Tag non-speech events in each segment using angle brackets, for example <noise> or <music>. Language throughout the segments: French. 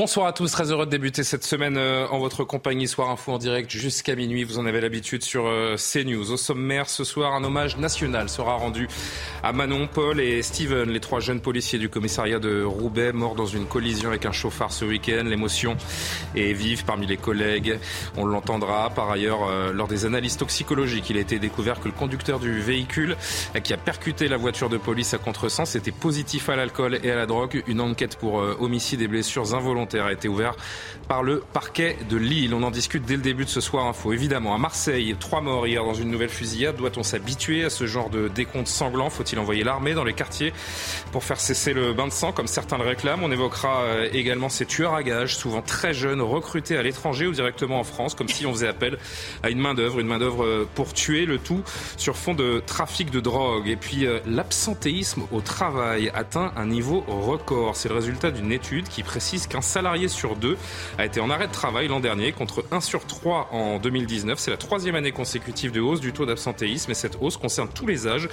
Bonsoir à tous, très heureux de débuter cette semaine euh, en votre compagnie. Soir Info en direct jusqu'à minuit, vous en avez l'habitude sur euh, CNews. Au sommaire, ce soir, un hommage national sera rendu à Manon, Paul et Steven, les trois jeunes policiers du commissariat de Roubaix, morts dans une collision avec un chauffard ce week-end. L'émotion est vive parmi les collègues. On l'entendra. Par ailleurs, euh, lors des analyses toxicologiques, il a été découvert que le conducteur du véhicule qui a percuté la voiture de police à contresens était positif à l'alcool et à la drogue. Une enquête pour homicide et blessures involontaires a été ouvert par le parquet de Lille. On en discute dès le début de ce soir info. Évidemment, à Marseille, trois morts hier dans une nouvelle fusillade. Doit-on s'habituer à ce genre de décompte sanglant? Faut-il envoyer l'armée dans les quartiers pour faire cesser le bain de sang comme certains le réclament? On évoquera euh, également ces tueurs à gages, souvent très jeunes, recrutés à l'étranger ou directement en France, comme si on faisait appel à une main-d'œuvre, une main-d'œuvre euh, pour tuer le tout sur fond de trafic de drogue. Et puis euh, l'absentéisme au travail atteint un niveau record. C'est le résultat d'une étude qui précise qu'un salarié sur deux a été en arrêt de travail l'an dernier contre 1 sur 3 en 2019. C'est la troisième année consécutive de hausse du taux d'absentéisme et cette hausse concerne tous les âges,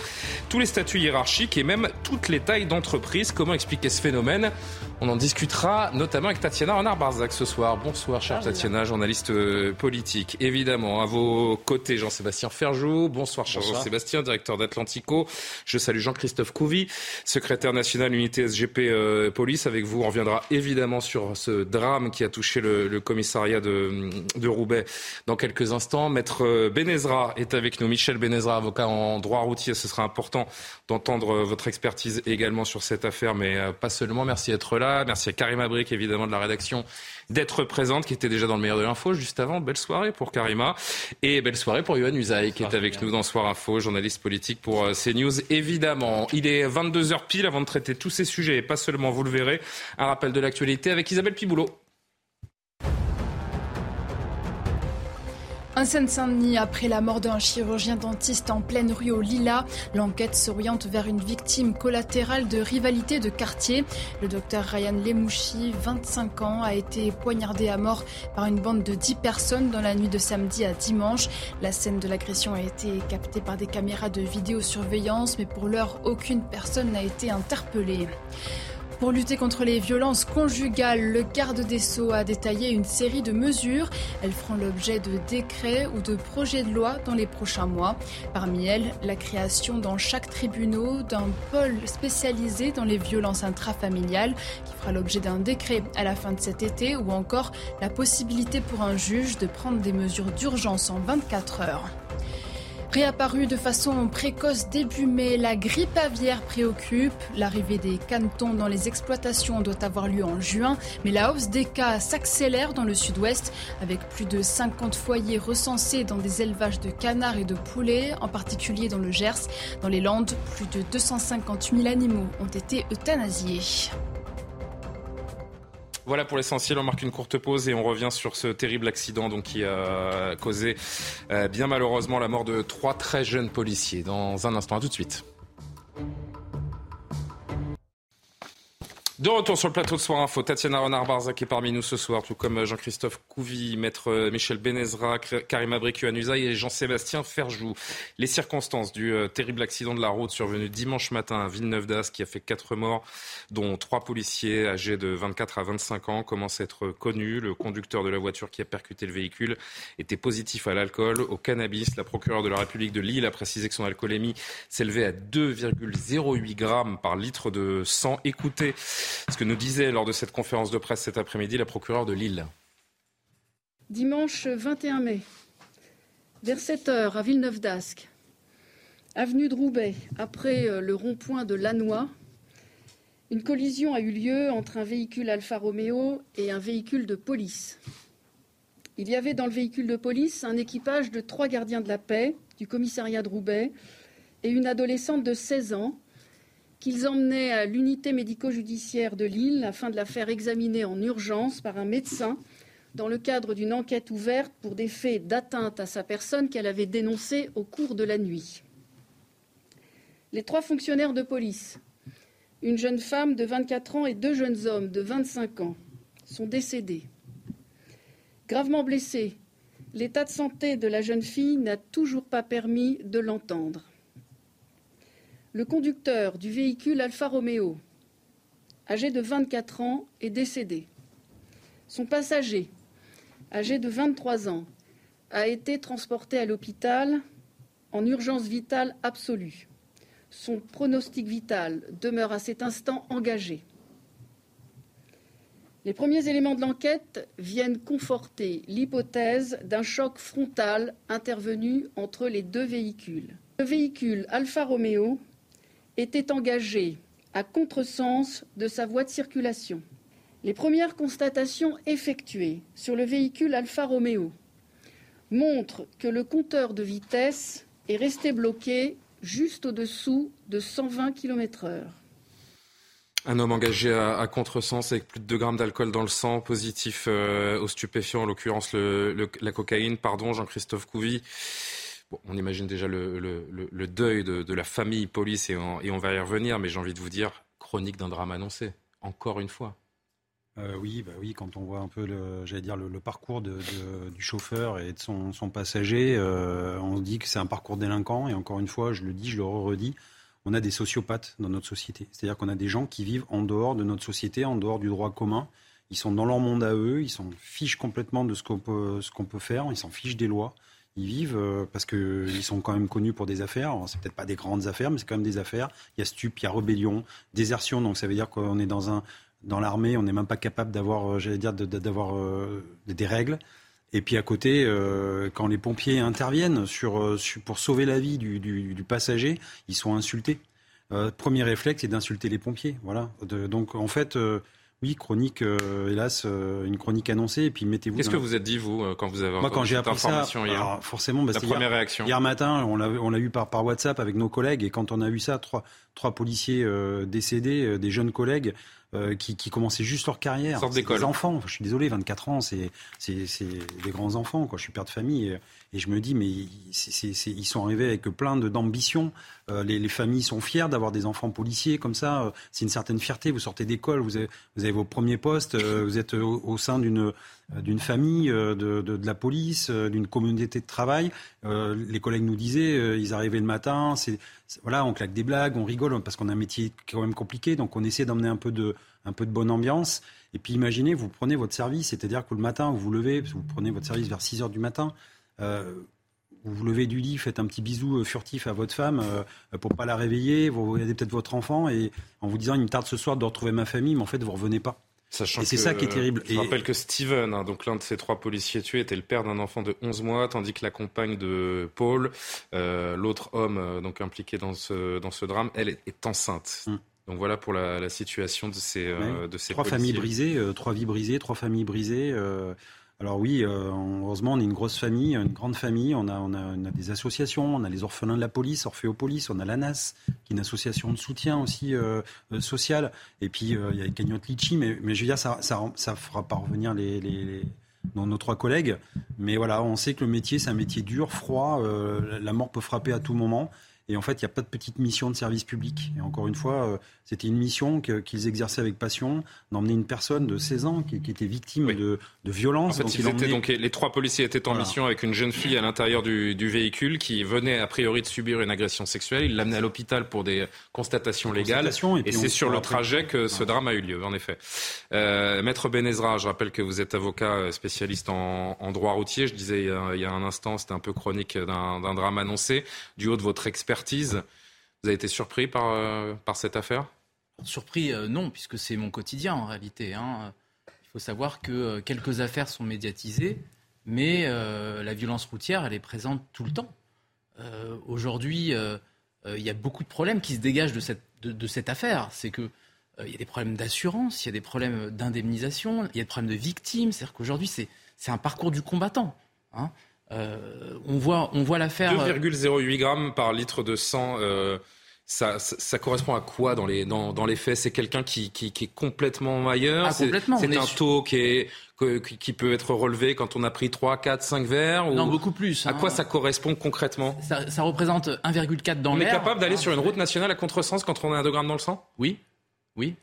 tous les statuts hiérarchiques et même toutes les tailles d'entreprise. Comment expliquer ce phénomène? On en discutera notamment avec Tatiana Renard-Barzac ce soir. Bonsoir, chère Tatiana, journaliste euh, politique. Évidemment, à vos côtés, Jean-Sébastien Ferjou. Bonsoir, cher Jean-Sébastien, directeur d'Atlantico. Je salue Jean-Christophe Couvi, secrétaire national unité SGP euh, Police. Avec vous, on reviendra évidemment sur ce drame qui a touché le, commissariat de, Roubaix dans quelques instants. Maître Benezra est avec nous. Michel Benezra, avocat en droit routier. Ce sera important d'entendre votre expertise également sur cette affaire, mais euh, pas seulement. Merci d'être là. Merci à Karim Abric, évidemment, de la rédaction d'être présente, qui était déjà dans le meilleur de l'info juste avant. Belle soirée pour Karima. Et belle soirée pour Yohann Usaï, qui est avec nous dans Soir Info, journaliste politique pour euh, CNews, évidemment. Il est 22h pile avant de traiter tous ces sujets, et pas seulement, vous le verrez, un rappel de l'actualité avec Isabelle Piboulot. Un Seine-Saint-Denis, après la mort d'un chirurgien dentiste en pleine rue au Lila, l'enquête s'oriente vers une victime collatérale de rivalité de quartier. Le docteur Ryan Lemouchi, 25 ans, a été poignardé à mort par une bande de 10 personnes dans la nuit de samedi à dimanche. La scène de l'agression a été captée par des caméras de vidéosurveillance, mais pour l'heure, aucune personne n'a été interpellée. Pour lutter contre les violences conjugales, le garde des Sceaux a détaillé une série de mesures. Elles feront l'objet de décrets ou de projets de loi dans les prochains mois. Parmi elles, la création dans chaque tribunal d'un pôle spécialisé dans les violences intrafamiliales qui fera l'objet d'un décret à la fin de cet été ou encore la possibilité pour un juge de prendre des mesures d'urgence en 24 heures. Réapparue de façon précoce début mai, la grippe aviaire préoccupe. L'arrivée des canetons dans les exploitations doit avoir lieu en juin, mais la hausse des cas s'accélère dans le sud-ouest, avec plus de 50 foyers recensés dans des élevages de canards et de poulets, en particulier dans le Gers. Dans les Landes, plus de 250 000 animaux ont été euthanasiés. Voilà pour l'essentiel, on marque une courte pause et on revient sur ce terrible accident qui a causé euh, bien malheureusement la mort de trois très jeunes policiers. Dans un instant, à tout de suite. De retour sur le plateau de Soir Info, Tatiana Renard-Barzac est parmi nous ce soir, tout comme Jean-Christophe Couvi, maître euh, Michel Benezra, Karim Abricu Anuzaï et Jean-Sébastien Ferjou. Les circonstances du euh, terrible accident de la route survenu dimanche matin à Villeneuve d'Ascq qui a fait quatre morts, dont trois policiers âgés de 24 à 25 ans, commencent à être connus. Le conducteur de la voiture qui a percuté le véhicule était positif à l'alcool, au cannabis. La procureure de la République de Lille a précisé que son alcoolémie s'élevait à 2,08 grammes par litre de sang. Écoutez ce que nous disait lors de cette conférence de presse cet après-midi la procureure de Lille. Dimanche 21 mai, vers 7 heures à Villeneuve d'Ascq, avenue de Roubaix, après euh, le rond-point de Lannoy, une collision a eu lieu entre un véhicule Alfa Romeo et un véhicule de police. Il y avait dans le véhicule de police un équipage de trois gardiens de la paix du commissariat de Roubaix et une adolescente de 16 ans qu'ils emmenaient à l'unité médico-judiciaire de Lille afin de la faire examiner en urgence par un médecin dans le cadre d'une enquête ouverte pour des faits d'atteinte à sa personne qu'elle avait dénoncés au cours de la nuit. Les trois fonctionnaires de police, une jeune femme de 24 ans et deux jeunes hommes de 25 ans, sont décédés. Gravement blessés, l'état de santé de la jeune fille n'a toujours pas permis de l'entendre. Le conducteur du véhicule Alfa Romeo, âgé de 24 ans, est décédé. Son passager, âgé de 23 ans, a été transporté à l'hôpital en urgence vitale absolue. Son pronostic vital demeure à cet instant engagé. Les premiers éléments de l'enquête viennent conforter l'hypothèse d'un choc frontal intervenu entre les deux véhicules. Le véhicule Alfa Romeo était engagé à contresens de sa voie de circulation. Les premières constatations effectuées sur le véhicule Alfa Romeo montrent que le compteur de vitesse est resté bloqué juste au-dessous de 120 km/h. Un homme engagé à, contresens avec plus de 2 grammes d'alcool dans le sang, positif euh, aux stupéfiants, en l'occurrence la cocaïne. Pardon, Jean-Christophe Couvi. On imagine déjà le, deuil de, la famille police et on va y revenir, mais j'ai envie de vous dire, chronique d'un drame annoncé, encore une fois. Euh, oui, bah oui, quand on voit un peu le, dire le, parcours du chauffeur et de son, passager, euh, on se dit que c'est un parcours délinquant. Et encore une fois, je le dis, je le redis, on a des sociopathes dans notre société. C'est-à-dire qu'on a des gens qui vivent en dehors de notre société, en dehors du droit commun. Ils sont dans leur monde à eux, ils s'en fichent complètement de ce qu'on peut, ce qu'on peut faire, ils s'en fichent des lois. Ils vivent euh, parce qu'ils sont quand même connus pour des affaires. C'est peut-être pas des grandes affaires, mais c'est quand même des affaires. Il y a stup, il y a rébellion, désertion. Donc ça veut dire qu'on est dans dans l'armée, on n'est même pas capable d'avoir, euh, j'allais dire, euh, des règles. Et puis à côté, euh, quand les pompiers interviennent pour sauver la vie du, passager, ils sont insultés. premier réflexe, c'est d'insulter les pompiers. Voilà. donc en fait, oui, chronique, hélas, une chronique annoncée. Et puis mettez-vous. Qu'est-ce que vous êtes dit vous quand vous avez Moi, quand j'ai appris ça, hier forcément, bah, la première réaction. Hier matin, on l'a, on l'a eu par, par WhatsApp avec nos collègues, et quand on a eu ça, trois, trois policiers décédés, des jeunes collègues. Euh, qui, qui, commençaient juste leur carrière. C'est des enfants. je suis désolé, 24 ans, c'est des grands enfants. Quoi. Je suis père de famille et, et je me dis, mais ils sont arrivés avec plein d'ambition. Euh, les, les, familles sont fières d'avoir des enfants policiers comme ça. Euh, c'est une certaine fierté. Vous sortez d'école, vous avez, vos premiers postes, vous êtes au, sein d'une d'une famille, de, de, la police, d'une communauté de travail. les collègues nous disaient, ils arrivaient le matin, c'est voilà, on claque des blagues, on rigole parce qu'on a un métier quand même compliqué, donc on essaie d'emmener un peu de un peu de bonne ambiance. Et puis imaginez, vous prenez votre service, c'est-à-dire que le matin, vous vous levez, vous prenez votre service vers 6 heures du matin, euh, vous vous levez du lit, faites un petit bisou euh, furtif à votre femme euh, pour pas la réveiller, vous regardez peut-être votre enfant et en vous disant il me tarde ce soir de retrouver ma famille, mais en fait vous revenez pas. et c'est ça qui est terrible. Je rappelle que Steven, hein, donc l'un de ces trois policiers tués, était le père d'un enfant de 11 mois, tandis que la compagne de Paul, l'autre homme donc impliqué dans ce, dans ce drame, elle est, enceinte. Mm. Donc voilà pour la, situation de ces, de ces trois familles brisées, trois vies brisées, trois familles brisées. Alors oui, euh, heureusement, on est une grosse famille, une grande famille. On a, on, a, des associations, on a les orphelins de la police, Orphéopolis, on a l'ANAS, qui est une association de soutien aussi euh, euh sociale. Et puis, euh, il y a les cagnottes Litchi, mais, mais je veux dire, ça ça fera pas revenir les, les, nos trois collègues. Mais voilà, on sait que le métier, c'est un métier dur, froid. la mort peut frapper à tout moment. Et en fait, il n'y a pas de petite mission de service public. Et encore une fois, euh, c'était une mission qu'ils exerçaient avec passion, d'emmener une personne de 16 ans qui, était victime de, de violence. En fait, donc, les trois policiers étaient en mission avec une jeune fille à l'intérieur du, véhicule qui venait a priori de subir une agression sexuelle. Il l'amenait à l'hôpital pour des constatations légales. et, c'est sur le trajet que ce drame a eu lieu, en effet. Euh, Maître Benezra, je rappelle que vous êtes avocat euh, spécialiste en, droit routier. Je disais il y a, un instant, c'était un peu chronique d'un drame annoncé. Du haut de votre vous avez été surpris par, euh, par cette affaire? Surpris, euh, non, puisque c'est mon quotidien en réalité. Hein. Il faut savoir que euh, quelques affaires sont médiatisées, mais la violence routière, elle est présente tout le temps. Aujourd'hui, il y a beaucoup de problèmes qui se dégagent de cette, de, cette affaire. C'est que il y a des problèmes d'assurance, il y a des problèmes d'indemnisation, il y a des problèmes de victimes. C'est-à-dire qu'aujourd'hui, c'est un parcours du combattant. Hein. Euh, on voit, on voit l'affaire. 2,08 grammes par litre de sang. Euh, ça, ça, correspond à quoi dans les, dans, dans les faits? C'est quelqu'un qui, qui, qui, est complètement ailleurs? Ah, C'est un taux qui, est, qui peut être relevé quand on a pris 3, 4, 5 verres Non, beaucoup plus. À quoi hein. ça correspond concrètement? Ça, ça, représente 1,4 dans l'air. On est capable d'aller sur une route nationale à contresens quand on a un 2 grammes dans le sang? Oui, oui.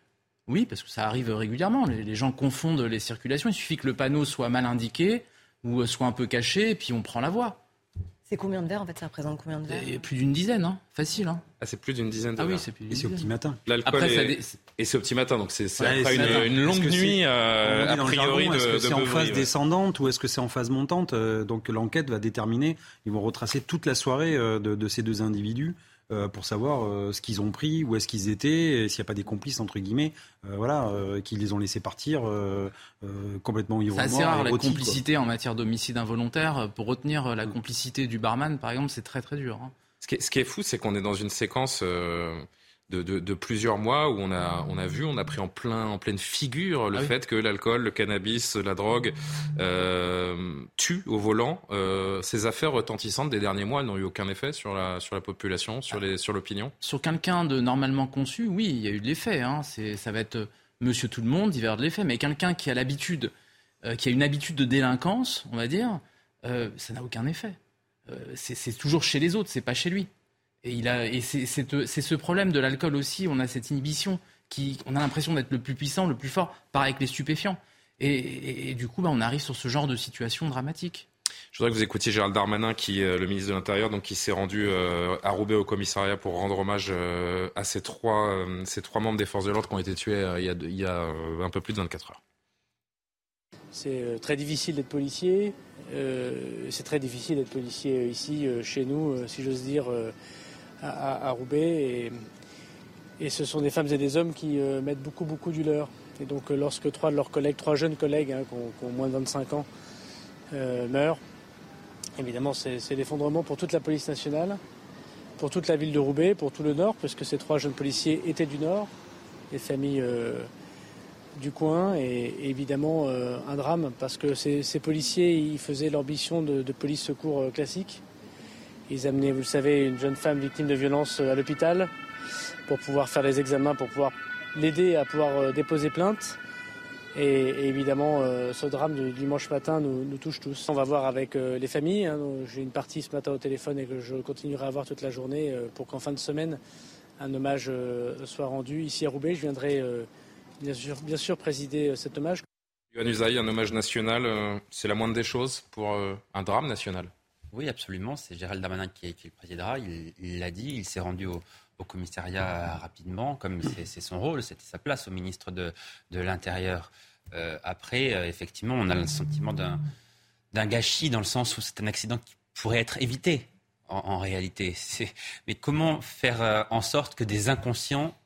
Oui, parce que ça arrive régulièrement. Les, les gens confondent les circulations. Il suffit que le panneau soit mal indiqué ou soit un peu caché, et puis on prend la voie. C'est combien de verres en fait Ça représente combien de verres Plus d'une dizaine, hein. facile. Hein. Ah, c'est plus d'une dizaine de ah, oui, c'est plus Et c'est au petit matin. L'alcool et c'est au petit matin, donc c'est après une, longue nuit euh, a priori Est-ce que c'est en phase descendante ou est-ce que c'est en phase montante euh, Donc l'enquête va déterminer. Ils vont retracer toute la soirée euh, de, de ces deux individus. Euh, pour savoir euh, ce qu'ils ont pris, où est-ce qu'ils étaient, s'il n'y a pas des complices entre guillemets, euh, voilà, qui les ont laissés partir complètement ivres. C'est assez rare la complicité en matière d'homicide involontaire. Pour retenir la complicité du barman, par exemple, c'est très très dur. Hein. Ce, qui est, ce, qui est, fou, c'est qu'on est dans une séquence de, plusieurs mois où on a, on a vu, on a pris en, plein, en pleine figure le ah fait que l'alcool, le cannabis, la drogue euh, tuent au volant. Euh, ces affaires retentissantes des derniers mois n'ont eu aucun effet sur la, sur la population, sur, les, sur l'opinion Sur quelqu'un de normalement conçu, oui, il y a eu de l'effet. Hein. ça va être monsieur tout le monde, divers de l'effet. Mais quelqu'un qui a l'habitude, euh, qui a une habitude de délinquance, on va dire, ça n'a aucun effet. c'est toujours chez les autres, c'est pas chez lui. Et, il a, et c'est, ce problème de l'alcool aussi, on a cette inhibition, qui, on a l'impression d'être le plus puissant, le plus fort, pareil avec les stupéfiants. Et, du coup, bah, on arrive sur ce genre de situation dramatique. Je voudrais que vous écoutiez Gérald Darmanin, qui est le ministre de l'Intérieur, donc qui s'est rendu euh, à Roubaix au commissariat pour rendre hommage euh, à ces trois, euh, ces trois membres des forces de l'ordre qui ont été tués il y, a, il y a un peu plus de 24 heures. C'est très difficile d'être policier. c'est très difficile d'être policier ici, chez nous, si j'ose dire à, Roubaix. Et, ce sont des femmes et des hommes qui euh, mettent beaucoup, beaucoup du leur. Et donc, euh, lorsque trois de leurs collègues, trois jeunes collègues hein, qui, ont, moins de 25 ans, euh, meurent, évidemment, c'est l'effondrement pour toute la police nationale, pour toute la ville de Roubaix, pour tout le Nord, puisque ces trois jeunes policiers étaient du Nord, des familles du coin, et, évidemment un drame, parce que ces, policiers, ils faisaient mission de, de police secours classique. Ils amenaient, vous le savez, une jeune femme victime de violence euh, à l'hôpital pour pouvoir faire les examens, pour pouvoir l'aider à pouvoir euh, déposer plainte. Et, évidemment, euh, ce drame du dimanche matin nous, touche tous. On va voir avec les familles. Hein, J'ai une partie ce matin au téléphone et que je continuerai à voir toute la journée pour qu'en fin de semaine, un hommage soit rendu ici à Roubaix. Je viendrai bien, sûr, présider cet hommage. Yohann un hommage national, c'est la moindre des choses pour un drame national. Oui, absolument. C'est Gérald Darmanin qui, le présidera. Il l'a dit. Il s'est rendu au, commissariat rapidement, comme c'est son rôle, c'était sa place au ministre de, l'Intérieur. Euh, après, euh, effectivement, on a le sentiment d'un gâchis dans le sens où c'est un accident qui pourrait être évité en, réalité. Mais comment faire euh, en sorte que des inconscients,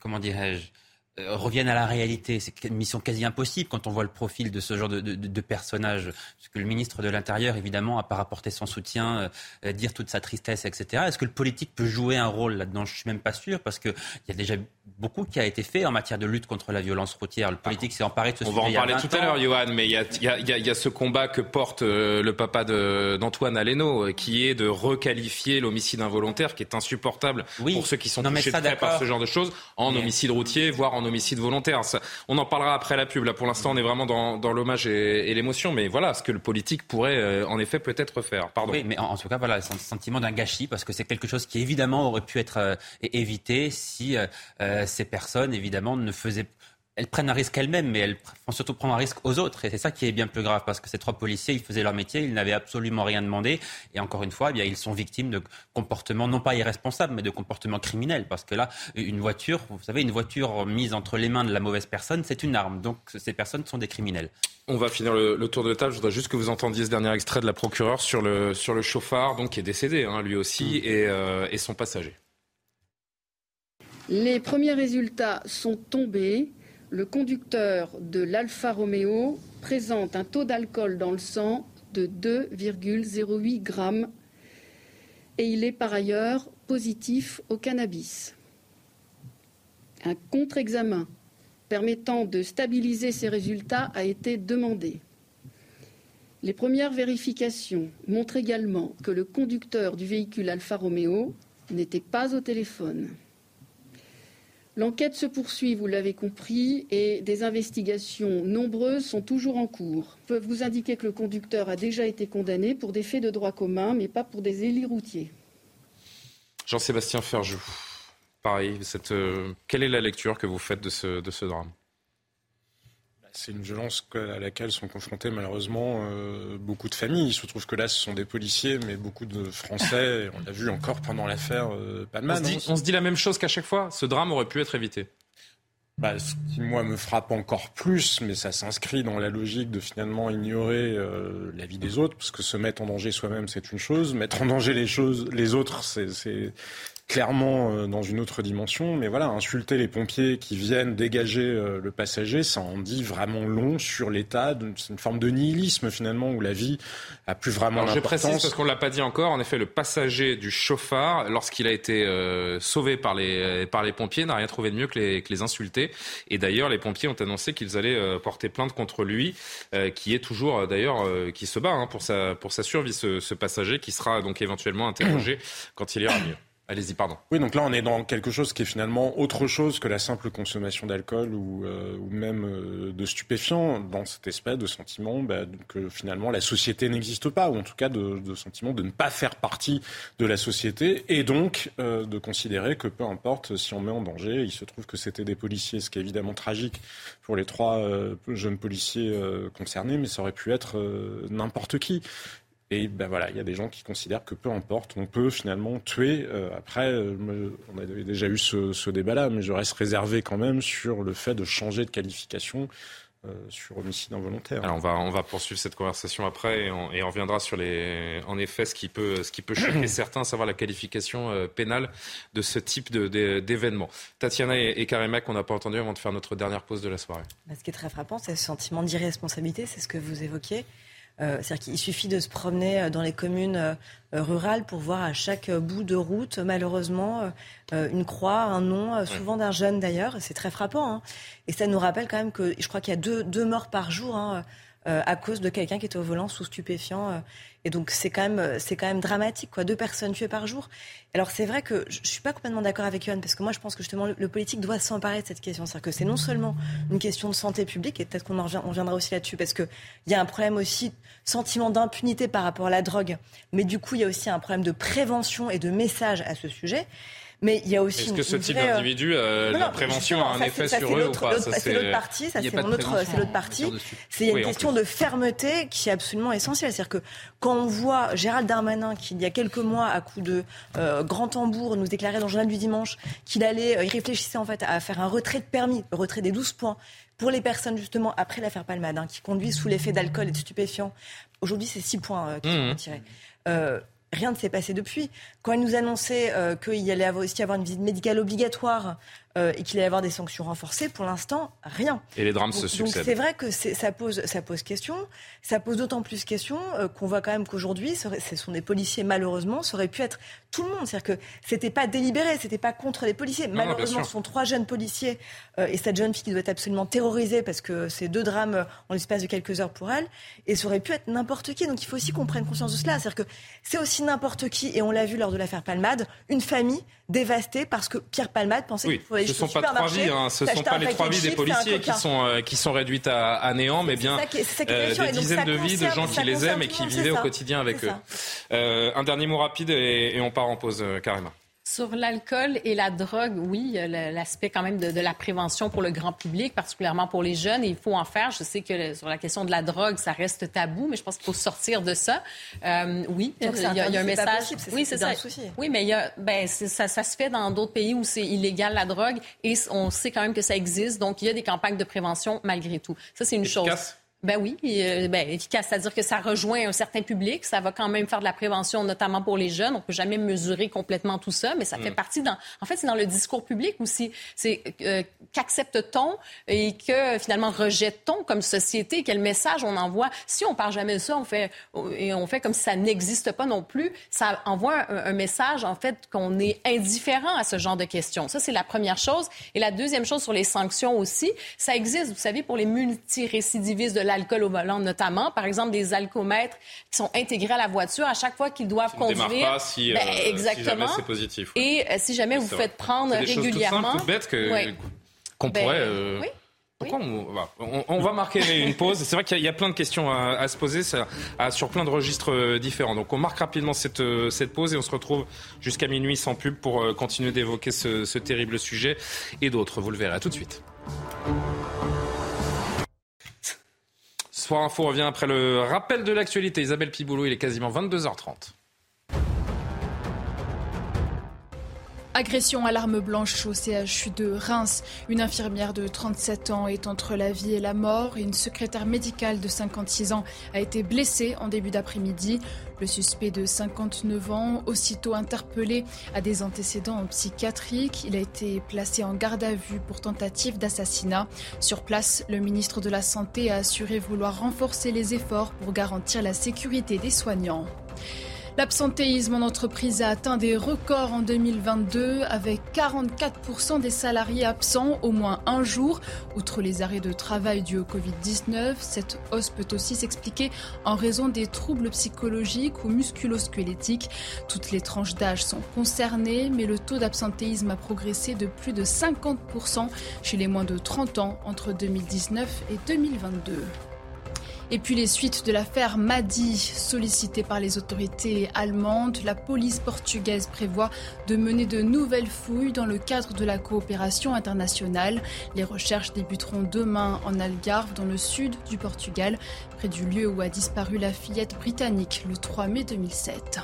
comment dirais-je, reviennent à la réalité. C'est une mission quasi impossible quand on voit le profil de ce genre de, de, de personnage. Parce que le ministre de l'Intérieur, évidemment, a pas rapporté son soutien, euh, euh, dire toute sa tristesse, etc. Est-ce que le politique peut jouer un rôle là-dedans? Je suis même pas sûr, parce qu'il y a déjà beaucoup qui a été fait en matière de lutte contre la violence routière. Le politique s'est emparé de ce sujet. On va en parler tout à l'heure, Johan, mais il y a, y, a, y a, ce combat que porte le papa d'Antoine Aleno, qui est de requalifier l'homicide involontaire, qui est insupportable pour ceux qui sont touchés par ce genre de choses, en homicide routier, voire en homicide volontaire. on en parlera après la pub. Là, pour l'instant, on est vraiment dans, l'hommage et, l'émotion. Mais voilà, ce que le politique pourrait euh, en effet peut-être faire. Pardon. Oui, mais en, tout cas, voilà, un sentiment d'un gâchis parce que c'est quelque chose qui évidemment aurait pu être euh, évité si euh, ces personnes, évidemment, ne faisaient elles prennent un risque elles-mêmes, mais elles font surtout prendre un risque aux autres. Et c'est ça qui est bien plus grave, parce que ces trois policiers, ils faisaient leur métier, ils n'avaient absolument rien demandé. Et encore une fois, eh bien, ils sont victimes de comportements non pas irresponsables, mais de comportements criminels. Parce que là, une voiture, vous savez, une voiture mise entre les mains de la mauvaise personne, c'est une arme. Donc ces personnes sont des criminels. On va finir le, tour de table. Je voudrais juste que vous entendiez ce dernier extrait de la procureure sur le, sur le chauffard, donc qui est décédé, hein, lui aussi, mm. et, euh, et son passager. Les premiers résultats sont tombés le conducteur de l'Alfa Romeo présente un taux d'alcool dans le sang de 2,08 grammes et il est par ailleurs positif au cannabis. Un contre-examen permettant de stabiliser ces résultats a été demandé. Les premières vérifications montrent également que le conducteur du véhicule Alfa Romeo n'était pas au téléphone. L'enquête se poursuit, vous l'avez compris, et des investigations nombreuses sont toujours en cours. Je peux vous indiquer que le conducteur a déjà été condamné pour des faits de droit commun, mais pas pour des élits routiers. Jean-Sébastien Ferjou, pareil, euh, quelle est la lecture que vous faites de ce drame? C'est une violence à laquelle sont confrontés malheureusement euh, beaucoup de familles. Il se trouve que là, ce sont des policiers, mais beaucoup de Français, on l'a vu encore pendant l'affaire euh, Palman. On, on, se dit la même chose qu'à chaque fois Ce drame aurait pu être évité bah, ce qui, moi, me frappe encore plus, mais ça s'inscrit dans la logique de finalement ignorer euh, la vie des autres, parce que se mettre en danger soi-même, c'est une chose, mettre en danger les choses, les autres, c'est clairement euh, dans une autre dimension. Mais voilà, insulter les pompiers qui viennent dégager euh, le passager, ça en dit vraiment long sur l'état. C'est une forme de nihilisme finalement où la vie a plus vraiment d'importance. Je précise parce qu'on l'a pas dit encore. En effet, le passager du chauffard, lorsqu'il a été euh, sauvé par les par les pompiers, n'a rien trouvé de mieux que les, que les insulter. Et d'ailleurs, les pompiers ont annoncé qu'ils allaient porter plainte contre lui, qui est toujours d'ailleurs qui se bat hein, pour sa pour sa survie, ce, ce passager qui sera donc éventuellement interrogé <clears throat> quand il ira mieux. Allez-y, pardon. Oui, donc là, on est dans quelque chose qui est finalement autre chose que la simple consommation d'alcool ou, euh, ou, même euh, de stupéfiants, dans cette espèce de sentiment bah, que finalement la société n'existe pas, ou en tout cas de, de, sentiment de ne pas faire partie de la société, et donc euh, de considérer que peu importe si on met en danger, il se trouve que c'était des policiers, ce qui est évidemment tragique pour les trois jeunes policiers concernés, mais ça aurait pu être n'importe qui. Et ben voilà, il y a des gens qui considèrent que peu importe, on peut finalement tuer. Euh, après, euh, on avait déjà eu ce, débat-là, mais je reste réservé quand même sur le fait de changer de qualification. Euh, sur homicide involontaire. Alors on va on va poursuivre cette conversation après et on, et on reviendra sur les en effet ce qui peut ce qui peut choquer <coughs> certains, savoir la qualification pénale de ce type d'événement. Tatiana et, et Karimak, on n'a pas entendu avant de faire notre dernière pause de la soirée. Bah, ce qui est très frappant, c'est ce sentiment d'irresponsabilité, c'est ce que vous évoquiez. Euh, c'est-à-dire qu'il suffit de se promener euh, dans les communes euh, rurales pour voir à chaque bout de route, malheureusement, une croix, un nom, souvent d'un jeune d'ailleurs. C'est très frappant. Hein. Et ça nous rappelle quand même que je crois qu'il y a deux, deux morts par jour. Hein, à cause de quelqu'un qui est au volant sous stupéfiant. et donc c'est quand même c'est quand même dramatique quoi, deux personnes tuées par jour. Alors c'est vrai que je, ne suis pas complètement d'accord avec Yohan parce que moi je pense que justement le, politique doit s'emparer de cette question, c'est-à-dire que c'est non seulement une question de santé publique et peut-être qu'on en on viendra aussi là-dessus parce que il y a un problème aussi sentiment d'impunité par rapport à la drogue, mais du coup il y a aussi un problème de prévention et de message à ce sujet. Mais il y a aussi. Est-ce que ce type euh, d'individu, euh, la prévention a un effet sur eux ou pas C'est l'autre partie. Ça, c'est l'autre partie. C'est une question de fermeté qui est absolument essentielle. C'est-à-dire que quand on voit Gérald Darmanin, qui il y a quelques mois, à coup de euh, grand tambour, nous déclarait dans le journal du dimanche qu'il allait, il réfléchissait en fait à faire un retrait de permis, le retrait des 12 points pour les personnes justement après l'affaire Palmade, hein, qui conduisent sous l'effet d'alcool et de stupéfiants. Aujourd'hui, c'est 6 points qui sont mmh. retirés. Rien ne s'est passé depuis. Quand elle nous annonçait euh, qu'il allait aussi avoir une visite médicale obligatoire euh, et qu'il allait y avoir des sanctions renforcées, pour l'instant, rien. Et les drames se succèdent. Donc c'est vrai que ça pose, ça pose question. Ça pose d'autant plus question euh, qu'on voit quand même qu'aujourd'hui, ce sont des policiers, malheureusement, ça aurait pu être tout le monde. C'est-à-dire que c'était pas délibéré, c'était pas contre les policiers. malheureusement, ce sont trois jeunes policiers et cette jeune fille qui doit être absolument terrorisée parce que c'est deux drames en l'espace de quelques heures pour elle. Et ça aurait pu être n'importe qui. Donc il faut aussi qu'on prenne conscience de cela. C'est-à-dire que c'est aussi n'importe qui, et on l'a vu lors de l'affaire Palmade, une famille dévastée parce que Pierre Palmade pensait qu'il pouvait Ce ne sont pas trois vies, hein, ce sont pas les trois vies des policiers qui sont, euh, qui sont réduites à, néant, mais bien euh, des dizaines de vies de gens qui les aiment et qui vivaient au quotidien avec eux. Euh, un dernier mot rapide et, on part en pause, carrément. Sur l'alcool et la drogue, oui, l'aspect quand même de, la prévention pour le grand public, particulièrement pour les jeunes, il faut en faire. Je sais que sur la question de la drogue, ça reste tabou, mais je pense qu'il faut sortir de ça. Euh, oui, il y, a, un message. oui, c'est ça. Oui, mais il y a, ben, ça, ça se fait dans d'autres pays où c'est illégal la drogue et on sait quand même que ça existe. Donc, il y a des campagnes de prévention malgré tout. Ça, c'est une chose. Ben oui, euh, ben, efficace, c'est-à-dire que ça rejoint un certain public, ça va quand même faire de la prévention, notamment pour les jeunes. On peut jamais mesurer complètement tout ça, mais ça fait mm. partie dans. En fait, c'est dans le discours public aussi. C'est euh, qu'accepte-t-on et que finalement rejette-t-on comme société? Quel message on envoie? Si on parle jamais de ça, on fait et on fait comme si ça n'existe pas non plus. Ça envoie un, un message en fait qu'on est indifférent à ce genre de questions. Ça, c'est la première chose. Et la deuxième chose sur les sanctions aussi, ça existe. Vous savez, pour les multirécidivistes de la l'alcool au volant notamment. Par exemple, des alcomètres qui sont intégrés à la voiture à chaque fois qu'ils doivent conduire. Pas si, ben, exactement. jamais c'est positif. Et si jamais vous faites prendre régulièrement. Des choses que qu'on ben, pourrait. Oui on, va, marquer une <laughs> pause. C'est vrai qu'il y, a plein de questions à, se poser sur plein de registres euh, différents. Donc on marque rapidement euh, cette, pause et on se retrouve jusqu'à minuit sans pub pour euh, continuer d'évoquer ce, terrible sujet et d'autres. Vous le verrez. À tout de suite. Soir Info revient après le rappel de l'actualité. Isabelle Piboulot, il est quasiment 22h30. Agression à l'arme blanche au CHU de Reims. Une infirmière de 37 ans est entre la vie et la mort une secrétaire médicale de 56 ans a été blessée en début d'après-midi. Le suspect de 59 ans, aussitôt interpellé, a des antécédents psychiatriques. Il a été placé en garde à vue pour tentative d'assassinat. Sur place, le ministre de la Santé a assuré vouloir renforcer les efforts pour garantir la sécurité des soignants. L'absentéisme en entreprise a atteint des records en 2022 avec 44% des salariés absents au moins un jour. Outre les arrêts de travail dus au Covid-19, cette hausse peut aussi s'expliquer en raison des troubles psychologiques ou musculosquelettiques. Toutes les tranches d'âge sont concernées, mais le taux d'absentéisme a progressé de plus de 50% chez les moins de 30 ans entre 2019 et 2022. Et puis les suites de l'affaire Madi, sollicitée par les autorités allemandes, la police portugaise prévoit de mener de nouvelles fouilles dans le cadre de la coopération internationale. Les recherches débuteront demain en Algarve, dans le sud du Portugal, près du lieu où a disparu la fillette britannique le 3 mai 2007.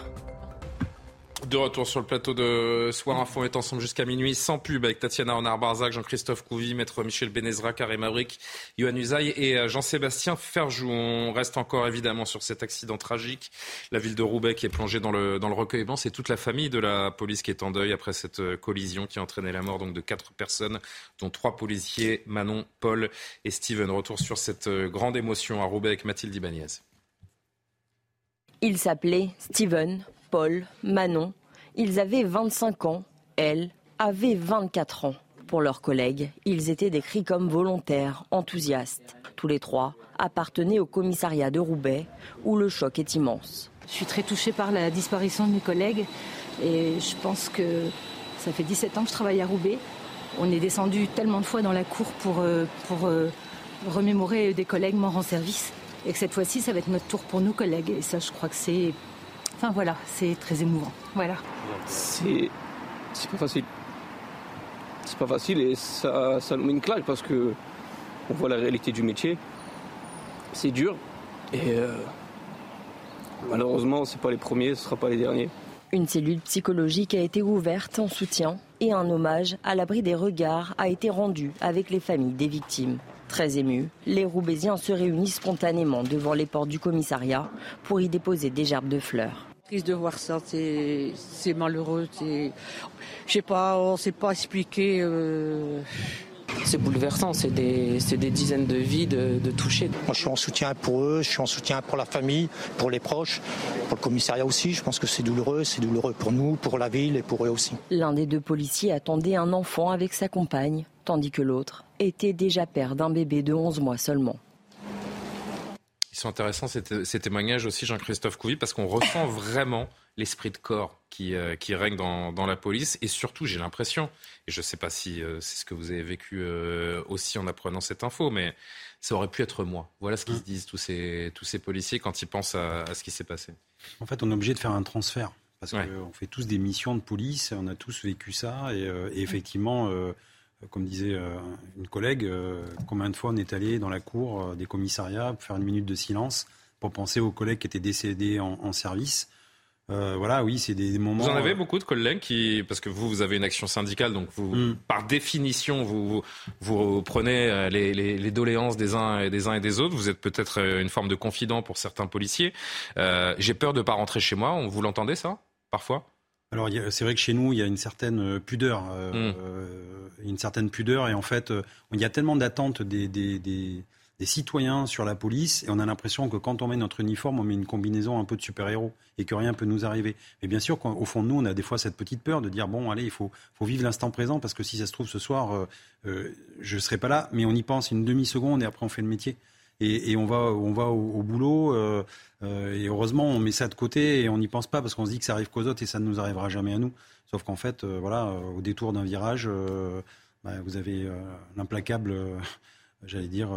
De retour sur le plateau de Soir Info, est ensemble jusqu'à minuit, sans pub, avec Tatiana Renard-Barzac, Jean-Christophe Couvi, Maître Michel Benezra, Karim Mavrik, Yohann Usaï et euh, Jean-Sébastien Ferjou. On reste encore évidemment sur cet accident tragique. La ville de Roubaix qui est plongée dans le, dans le recueillement. C'est toute la famille de la police qui est en deuil après cette euh, collision qui a entraîné la mort donc, de quatre personnes, dont trois policiers, Manon, Paul et Steven. Retour sur cette euh, grande émotion à Roubaix avec Mathilde Ibanez. Il s'appelait Steven, Paul, Manon. Ils avaient 25 ans, elle avait 24 ans. Pour leurs collègues, ils étaient décrits comme volontaires, enthousiastes. Tous les trois appartenaient au commissariat de Roubaix, où le choc est immense. Je suis très touchée par la disparition de mes collègues et je pense que ça fait 17 ans que je travaille à Roubaix. On est descendu tellement de fois dans la cour pour, euh, pour euh, remémorer des collègues morts en service et que cette fois-ci, ça va être notre tour pour nous collègues. Et ça, je crois que c'est Enfin voilà, c'est très émouvant. Voilà. C'est c'est pas facile. C'est pas facile et ça, ça nous met une claque parce que on voit la réalité du métier. C'est dur et euh, malheureusement, c'est pas les premiers, ce sera pas les derniers. Une cellule psychologique a été ouverte en soutien et un hommage à l'abri des regards a été rendu avec les familles des victimes. Très émus, les Roubaisiens se réunissent spontanément devant les portes du commissariat pour y déposer des gerbes de fleurs triste de voir ça, c'est malheureux. Je sais pas, on ne sait pas expliquer. Euh. C'est bouleversant, c'est des, des, dizaines de vies de, de toucher. Moi, je suis en soutien pour eux, je suis en soutien pour la famille, pour les proches, pour le commissariat aussi. Je pense que c'est douloureux, c'est douloureux pour nous, pour la ville et pour eux aussi. L'un des deux policiers attendait un enfant avec sa compagne, tandis que l'autre était déjà père d'un bébé de 11 mois seulement. Ils sont intéressants ces, témoignages aussi, Jean-Christophe Couvi, parce qu'on ressent <coughs> vraiment l'esprit de corps qui, euh, qui règne dans, dans, la police. Et surtout, j'ai l'impression, et je ne sais pas si euh, c'est ce que vous avez vécu euh, aussi en apprenant cette info, mais ça aurait pu être moi. Voilà ce qu'ils se disent, tous ces, tous ces policiers, quand ils pensent à, ce qui s'est passé. En fait, on est obligé de faire un transfert. Parce qu'on fait tous des missions de police, on a tous vécu ça. Et, et effectivement, comme disait euh, une collègue, euh, combien de fois on est allé dans la cour euh, des commissariats pour faire une minute de silence pour penser aux collègues qui étaient décédés en, service voilà, oui, c'est des, moments. Vous en avez beaucoup de collègues qui, parce que vous, vous avez une action syndicale, donc vous, mm. par définition, vous, vous, prenez les, les, doléances des uns et des uns et des autres. Vous êtes peut-être une forme de confident pour certains policiers. J'ai peur de pas rentrer chez moi. Vous l'entendez ça, parfois? Alors c'est vrai que chez nous, il y a une certaine euh, pudeur, euh, mm. euh, une certaine pudeur, et en fait, il y a tellement d'attentes des, des, des, citoyens sur la police, et on a l'impression que quand on met notre uniforme, on met une combinaison un peu de super-héros, et que rien peut nous arriver. Mais bien sûr, au fond de nous, on a des fois cette petite peur de dire bon, allez, il faut, faut vivre l'instant présent, parce que si ça se trouve ce soir, je ne serai pas là, mais on y pense une demi seconde, et après on fait le métier. Et, on va, on va au, boulot. et heureusement, on met ça de côté et on n'y pense pas parce qu'on se dit que ça arrive qu'aux autres et ça ne nous arrivera jamais à nous. Sauf qu'en fait, voilà, au détour d'un virage, bah, vous avez l'implacable, j'allais dire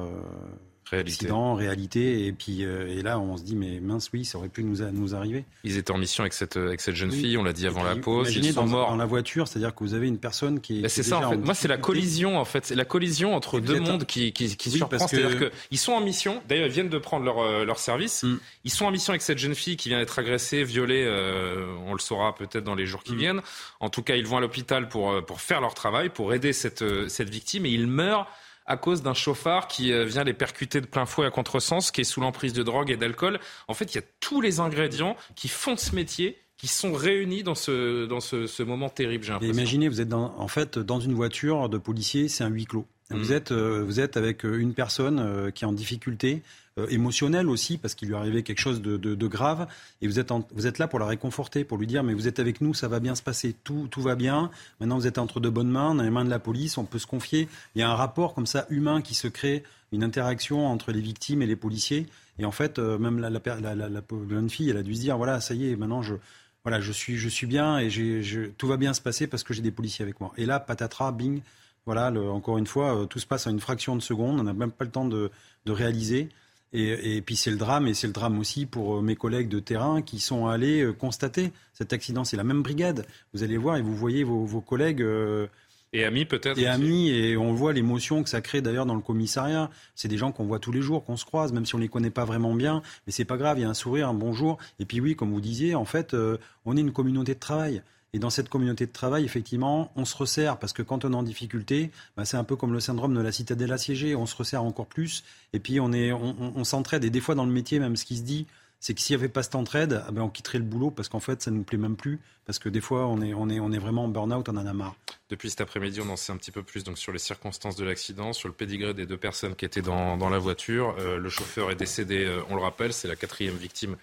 réalité. accident, réalité. Et puis euh, et là, on se dit, mais mince, oui, ça aurait pu nous, nous arriver. Ils étaient en mission avec cette, avec cette jeune fille, on l'a dit avant la pause. Ils sont dans, morts. dans la voiture, c'est-à-dire que vous avez une personne qui est. Ben, c'est ça, en fait. Moi, c'est la collision, en fait. C'est la collision entre deux mondes qui, qui, qui surprend. C'est-à-dire qu'ils sont en mission. D'ailleurs, ils viennent de prendre leur, euh, leur service. Mm. Ils sont en mission avec cette jeune fille qui vient d'être agressée, violée. Euh, on le saura peut-être dans les jours qui mm. viennent. En tout cas, ils vont à l'hôpital pour, pour faire leur travail, pour aider cette, cette victime. Et ils meurent à cause d'un chauffard qui euh, vient les percuter de plein fouet à contresens, qui est sous l'emprise de drogue et d'alcool. En fait, il y a tous les ingrédients qui font ce métier qui sont réunis dans ce, dans ce, moment terrible, j'ai Imaginez, vous êtes dans, en fait dans une voiture de policier, c'est un huis clos. Vous, mm. êtes, euh, vous êtes avec euh, une personne qui est en difficulté, euh, émotionnel aussi, parce qu'il lui arrivait quelque chose de, de, grave. Et vous êtes, vous êtes là pour la réconforter, pour lui dire, mais vous êtes avec nous, ça va bien se passer, tout, tout va bien. Maintenant, vous êtes entre de bonnes mains, dans les mains de la police, on peut se confier. Il y a un rapport comme ça humain qui se crée, une interaction entre les victimes et les policiers. Et en fait, euh, même la, la, la, la, jeune fille, elle a dû se dire, voilà, ça y est, maintenant je, voilà, je suis, je suis bien et je, tout va bien se passer parce que j'ai des policiers avec moi. Et là, patatras, bing, voilà, le, encore une fois, euh, tout se passe en une fraction de seconde. On n'a même pas le temps de, de réaliser. Et, puis c'est le drame, et c'est le drame aussi pour euh, mes collègues de terrain qui sont allés euh, constater cet accident. C'est la même brigade. Vous allez voir et vous voyez vos, collègues. Euh, et amis peut-être. Et amis, et on voit l'émotion que ça crée d'ailleurs dans le commissariat. C'est des gens qu'on voit tous les jours, qu'on se croise, même si on les connaît pas vraiment bien. Mais c'est pas grave, il y a un sourire, un bonjour. Et puis oui, comme vous disiez, en fait, on est une communauté de travail. Et dans cette communauté de travail, effectivement, on se resserre parce que quand on est en difficulté, bah, c'est un peu comme le syndrome de la citadelle assiégée. On se resserre encore plus et puis on, on s'entraide. Et des fois, dans le métier, même ce qui se dit, c'est que s'il n'y avait pas cette entraide, ah ben on quitterait le boulot parce qu'en fait, ça ne nous plaît même plus. Parce que des fois, on est, on est, on est vraiment en burn-out, on en a marre. Depuis cet après-midi, on en sait un petit peu plus donc, sur les circonstances de l'accident, sur le pédigré des deux personnes qui étaient dans, dans la voiture. Euh, le chauffeur est décédé, euh, on le rappelle, c'est la quatrième victime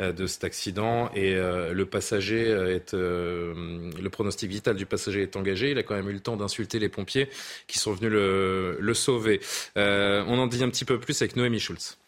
euh, de cet accident. Et le passager est. le pronostic vital du passager est engagé. Il a quand même eu le temps d'insulter les pompiers qui sont venus le, le sauver. on en dit un petit peu plus avec Noémie Schulz.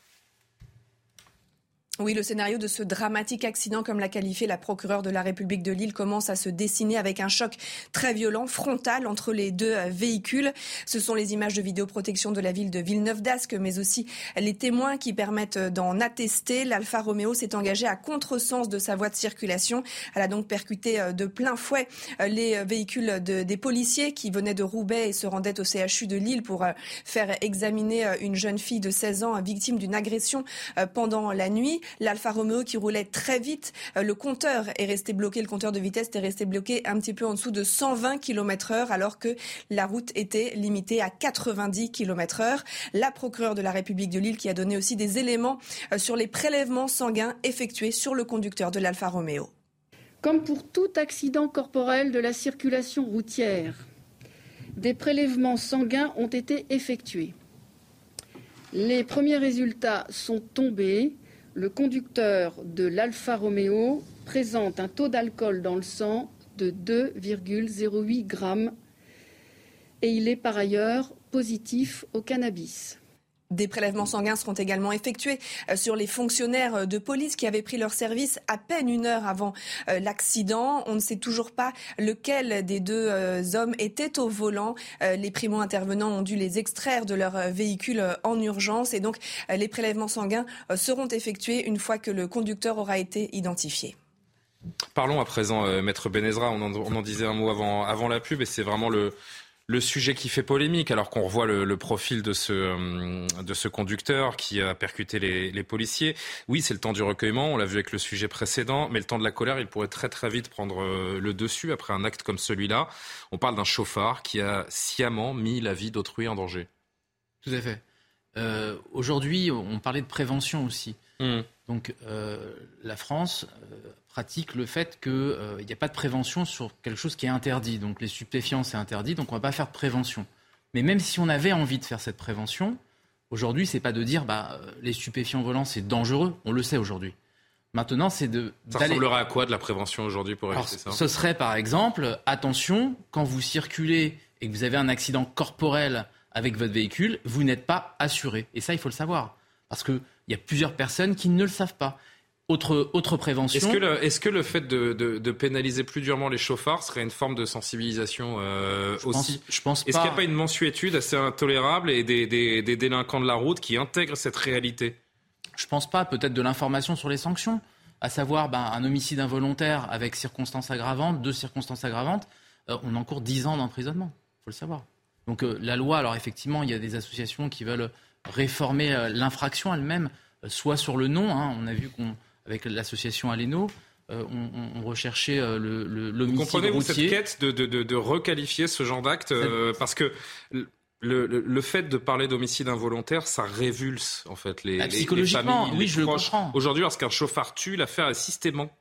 Oui, le scénario de ce dramatique accident, comme l'a qualifié la procureure de la République de Lille, commence à se dessiner avec un choc très violent, frontal entre les deux euh, véhicules. Ce sont les images de vidéoprotection de la ville de Villeneuve-d'Ascq, mais aussi les témoins qui permettent d'en attester. L'Alfa Romeo s'est engagée à contresens de sa voie de circulation. Elle a donc percuté euh, de plein fouet euh, les véhicules des policiers qui venaient de Roubaix et se rendaient au CHU de Lille pour faire examiner une jeune fille de 16 ans victime d'une agression pendant la nuit. L'Alfa Romeo qui roulait très vite, euh, le compteur est resté bloqué, le compteur de vitesse est resté bloqué un petit peu en dessous de 120 km heure alors que la route était limitée à 90 km heure. La procureure de la République de Lille qui a donné aussi des éléments euh, sur les prélèvements sanguins effectués sur le conducteur de l'Alfa Romeo. Comme pour tout accident corporel de la circulation routière, des prélèvements sanguins ont été effectués. Les premiers résultats sont tombés le conducteur de l'Alfa Romeo présente un taux d'alcool dans le sang de 2,08 grammes et il est par ailleurs positif au cannabis. Des prélèvements sanguins seront également effectués euh, sur les fonctionnaires euh, de police qui avaient pris leur service à peine une heure avant euh, l'accident. On ne sait toujours pas lequel des deux hommes était au volant. Les primo-intervenants ont dû les extraire de leur véhicule en urgence et donc les prélèvements sanguins seront effectués une fois que le conducteur aura été identifié. Parlons à présent, Maître Benezra, on en, disait un mot avant, avant la pub et c'est vraiment le, le sujet qui fait polémique, alors qu'on revoit le, profil de ce, euh, de ce conducteur qui a percuté les, policiers. Oui, c'est le temps du recueillement, on l'a vu avec le sujet précédent, mais le temps de la colère, il pourrait très très vite prendre euh, le dessus après un acte comme celui-là. On parle d'un chauffard qui a sciemment mis la vie d'autrui en danger. Tout à fait. Euh, aujourd'hui, on parlait de prévention aussi. Mmh. Donc la France pratique le fait qu'il n'y euh, a pas de prévention sur quelque chose qui est interdit. Donc les stupéfiants, c'est interdit, donc on ne va pas faire de prévention. Mais même si on avait envie de faire cette prévention, aujourd'hui, c'est pas de dire bah, euh, les stupéfiants volants, c'est dangereux. On le sait aujourd'hui. Maintenant, c'est de. Ça ressemblerait à quoi de la prévention aujourd'hui pour éviter ça Ce serait par exemple, attention, quand vous circulez et que vous avez un accident corporel avec votre véhicule, vous n'êtes pas assuré. Et ça, il faut le savoir. Parce qu'il y a plusieurs personnes qui ne le savent pas. Autre, autre prévention. Est-ce que, le, est que le fait de, de, pénaliser plus durement les chauffards serait une forme de sensibilisation euh, aussi Je pense pas. Est-ce qu'il n'y a pas une mensuétude assez intolérable et des, des, des, délinquants de la route qui intègrent cette réalité? Je pense pas. Peut-être de l'information sur les sanctions, à savoir ben, un homicide involontaire avec circonstances aggravantes, deux circonstances aggravantes, euh, on encourt 10 ans d'emprisonnement. Il faut le savoir. Donc euh, la loi, alors effectivement, il y a des associations qui veulent réformer l'infraction elle-même, soit sur le nom. Hein. on a vu qu'on avec l'association Aleno, euh, on, recherchait euh, le, le, l'homicide Vous comprenez, vous, cette quête de, de, de, requalifier ce genre d'acte euh, Parce que le, le, fait de parler d'homicide involontaire, ça révulse en fait les, bah, psychologiquement, familles, oui, je le comprends. Aujourd'hui, lorsqu'un chauffard tue, l'affaire est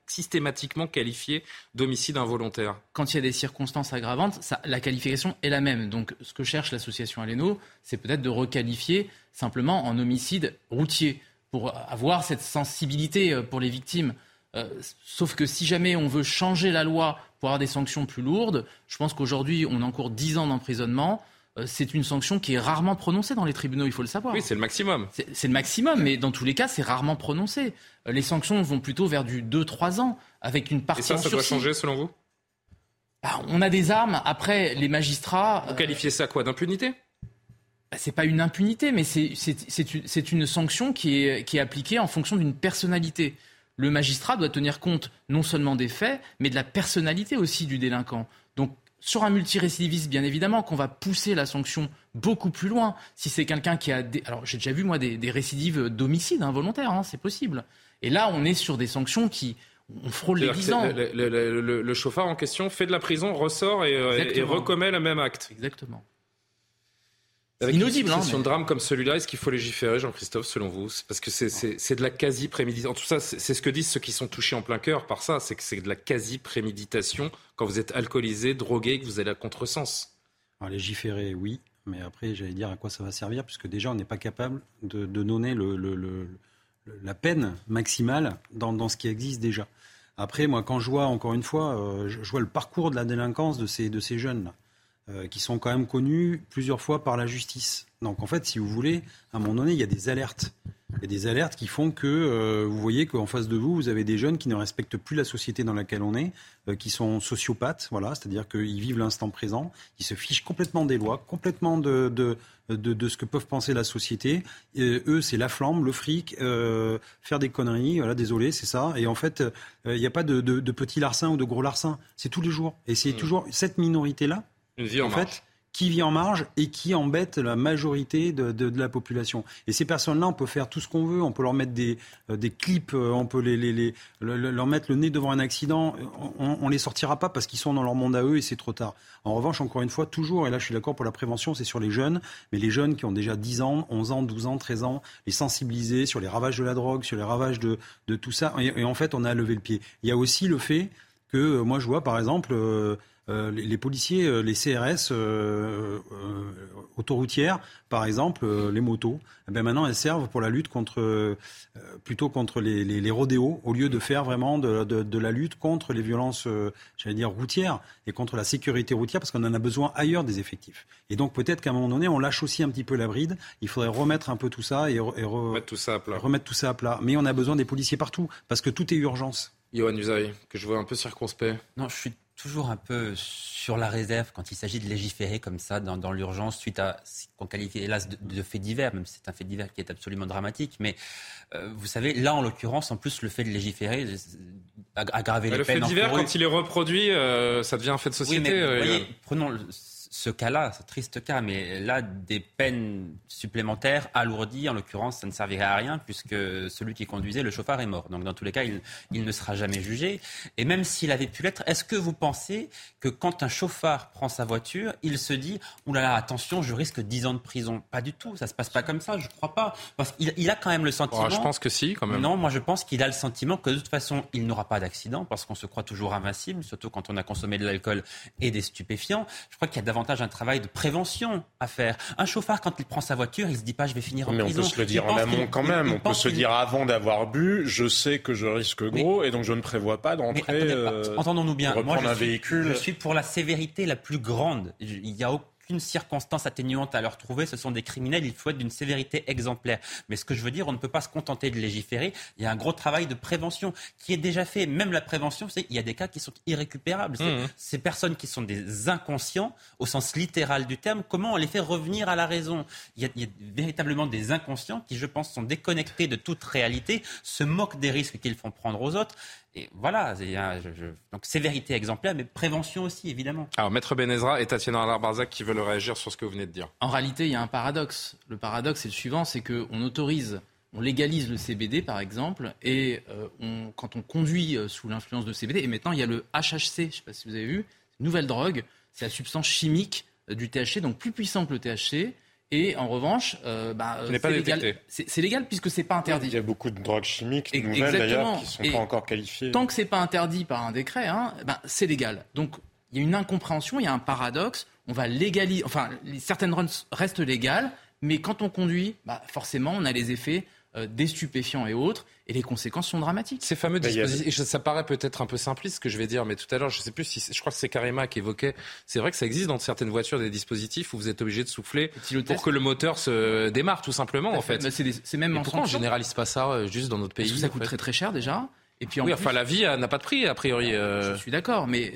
systématiquement qualifiée d'homicide involontaire. Quand il y a des circonstances aggravantes, ça, la qualification est la même. Donc, ce que cherche l'association Aleno, c'est peut-être de requalifier simplement en homicide routier pour avoir cette sensibilité euh, pour les victimes. Euh, sauf que si jamais on veut changer la loi pour avoir des sanctions plus lourdes, je pense qu'aujourd'hui on encourt 10 ans d'emprisonnement. Euh, c'est une sanction qui est rarement prononcée dans les tribunaux, il faut le savoir. Oui, c'est le maximum. C'est le maximum, mais dans tous les cas, c'est rarement prononcé. les sanctions vont plutôt vers du 2-3 ans, avec une partie Et ça, ça doit changer selon vous? Bah, On a des armes. Après, les magistrats. Vous qualifiez ça quoi D'impunité? Bah, c'est pas une impunité, mais c'est une sanction qui est, qui est appliquée en fonction d'une personnalité. Le magistrat doit tenir compte non seulement des faits, mais de la personnalité aussi du délinquant. Sur un multirécidiviste, bien évidemment, qu'on va pousser la sanction beaucoup plus loin. Si c'est quelqu'un qui a... Des... Alors, j'ai déjà vu, moi, des, récidives d'homicide involontaire, hein, c'est possible. Et là, on est sur des sanctions qui... On frôle les 10 ans. Le, chauffard en question fait de la prison, ressort et, et recommet le même acte. Exactement. Avec inaudible. Une situation de drame comme celui-là, est-ce qu'il faut légiférer, Jean-Christophe, selon vous Parce que c'est de la quasi-préméditation. Tout ça, c'est ce que disent ceux qui sont touchés en plein cœur par ça, c'est que c'est de la quasi-préméditation quand vous êtes alcoolisé, drogué, que vous allez à contresens. Alors, légiférer, oui, mais après, j'allais dire à quoi ça va servir, puisque déjà, on n'est pas capable de, donner le, la peine maximale dans, ce qui existe déjà. Après, moi, quand je vois, encore une fois, euh, je vois le parcours de la délinquance de ces, de ces jeunes-là. Euh, qui sont quand même connus plusieurs fois par la justice. Donc en fait, si vous voulez, à un moment donné, il y a des alertes. Il y a des alertes qui font que euh, vous voyez qu'en face de vous, vous avez des jeunes qui ne respectent plus la société dans laquelle on est, euh, qui sont sociopathes, voilà, c'est-à-dire qu'ils vivent l'instant présent, ils se fichent complètement des lois, complètement de, de, de, ce que peuvent penser la société. eux, c'est la flamme, le fric, faire des conneries, voilà, désolé, c'est ça. Et en fait, il n'y a pas de, de, petits larcins ou de gros larcins, c'est tous les jours. Et c'est mmh. toujours cette minorité-là en, fait, qui vit en marge et qui embête la majorité de, la population. Et ces personnes-là, on peut faire tout ce qu'on veut, on peut leur mettre des, euh, des clips, euh, on peut les, les, leur mettre le nez devant un accident, on, ne les sortira pas parce qu'ils sont dans leur monde à eux et c'est trop tard. En revanche, encore une fois, toujours, et là je suis d'accord pour la prévention, c'est sur les jeunes, mais les jeunes qui ont déjà 10 ans, 11 ans, 12 ans, 13 ans, les sensibiliser sur les ravages de la drogue, sur les ravages de, de tout ça, et, en fait, on a levé le pied. Il y a aussi le fait que, euh, moi je vois par exemple... Euh, les, policiers, euh, les CRS euh, autoroutières, par exemple, les motos, eh ben, maintenant elles servent pour la lutte contre, plutôt contre les, rodéos, au lieu de faire vraiment de, la lutte contre les violences, j'allais dire routières et contre la sécurité routière, parce qu'on en a besoin ailleurs des effectifs. Et donc peut-être qu'à un moment donné, on lâche aussi un petit peu la bride. Il faudrait remettre un peu tout ça et, remettre tout ça à plat. Remettre tout ça à plat. Mais on a besoin des policiers partout, parce que tout est urgence. Yohann Usaï, que je vois un peu circonspect. Non, je suis toujours un peu sur la réserve quand il s'agit de légiférer comme ça dans, l'urgence suite à ce qu'on qualifie hélas de, de fait divers, même si c'est un fait divers qui est absolument dramatique. Mais euh, vous savez, là en l'occurrence, en plus le fait de légiférer, euh, aggraver bah, les peines. Le fait divers, quand il est reproduit, euh, ça devient un fait de société. Oui, voyez, prenons ce cas-là, ce triste cas, mais là, des peines supplémentaires alourdies, en l'occurrence, ça ne servirait à rien puisque celui qui conduisait, le chauffard, est mort. Donc, dans tous les cas, il, ne sera jamais jugé. Et même s'il avait pu l'être, est-ce que vous pensez que quand un chauffard prend sa voiture, il se dit Ouh là là, attention, je risque 10 ans de prison? Pas du tout, ça se passe pas comme ça, je crois pas. Parce qu'il il a quand même le sentiment. je pense que si, quand même. Non, moi, je pense qu'il a le sentiment que de toute façon, il n'aura pas d'accident parce qu'on se croit toujours invincible, surtout quand on a consommé de l'alcool et des stupéfiants. Je crois qu'il y a davantage un travail de prévention à faire. Un chauffard, quand il prend sa voiture, il se dit pas je vais finir en mais prison. Mais on peut se le dire en amont quand même. on peut se dire avant d'avoir bu, je sais que je risque gros et donc je ne prévois pas d'entrer. Euh, entendons-nous bien. Moi, je un suis, véhicule. Je suis pour la sévérité la plus grande. Il n'y a aucune circonstance atténuante à leur trouver. Ce sont des criminels. Il faut être d'une sévérité exemplaire. Mais ce que je veux dire, on ne peut pas se contenter de légiférer. Il y a un gros travail de prévention qui est déjà fait. Même la prévention, c'est il y a des cas qui sont irrécupérables. Mmh. Ces personnes qui sont des inconscients, au sens littéral du terme, comment on les fait revenir à la raison? Il y, a, il y a véritablement des inconscients qui, je pense, sont déconnectés de toute réalité, se moquent des risques qu'ils font prendre aux autres. Et voilà, donc sévérité exemplaire, mais prévention aussi, évidemment. Alors, Maître Benezra et Tatiana Barzac qui veulent réagir sur ce que vous venez de dire. En réalité, il y a un paradoxe. Le paradoxe, c'est le suivant, c'est qu'on autorise, on légalise le CBD, par exemple, et euh, quand on conduit euh, sous l'influence de CBD, et maintenant, il y a le HHC, je ne sais pas si vous avez vu, nouvelle drogue, c'est la substance chimique euh, du THC, donc plus puissant que le THC, et en revanche, euh, bah, c'est légal. C'est légal puisque c'est pas interdit. Il y a beaucoup de drogues chimiques nouvelles d'ailleurs qui sont pas encore qualifiées. Tant que c'est pas interdit par un décret, hein, bah, c'est légal. Donc il y a une incompréhension, il y a un paradoxe. On va légaliser, enfin certaines runs restent légales, mais quand on conduit, bah, forcément on a les effets euh, des stupéfiants et autres, et les conséquences sont dramatiques. Ces fameux dispositifs, ça paraît peut-être un peu simpliste ce que je vais dire, mais tout à l'heure, je ne sais plus si, je crois que c'est Karima qui évoquait, c'est vrai que ça existe dans certaines voitures des dispositifs où vous êtes obligé de souffler pour que le moteur se démarre tout simplement, en fait. C'est même en pourquoi on généralise pas ça euh, juste dans notre pays Parce que ça coûte très très cher déjà. Et puis oui, enfin la vie n'a pas de prix a priori. Euh. Je suis d'accord, mais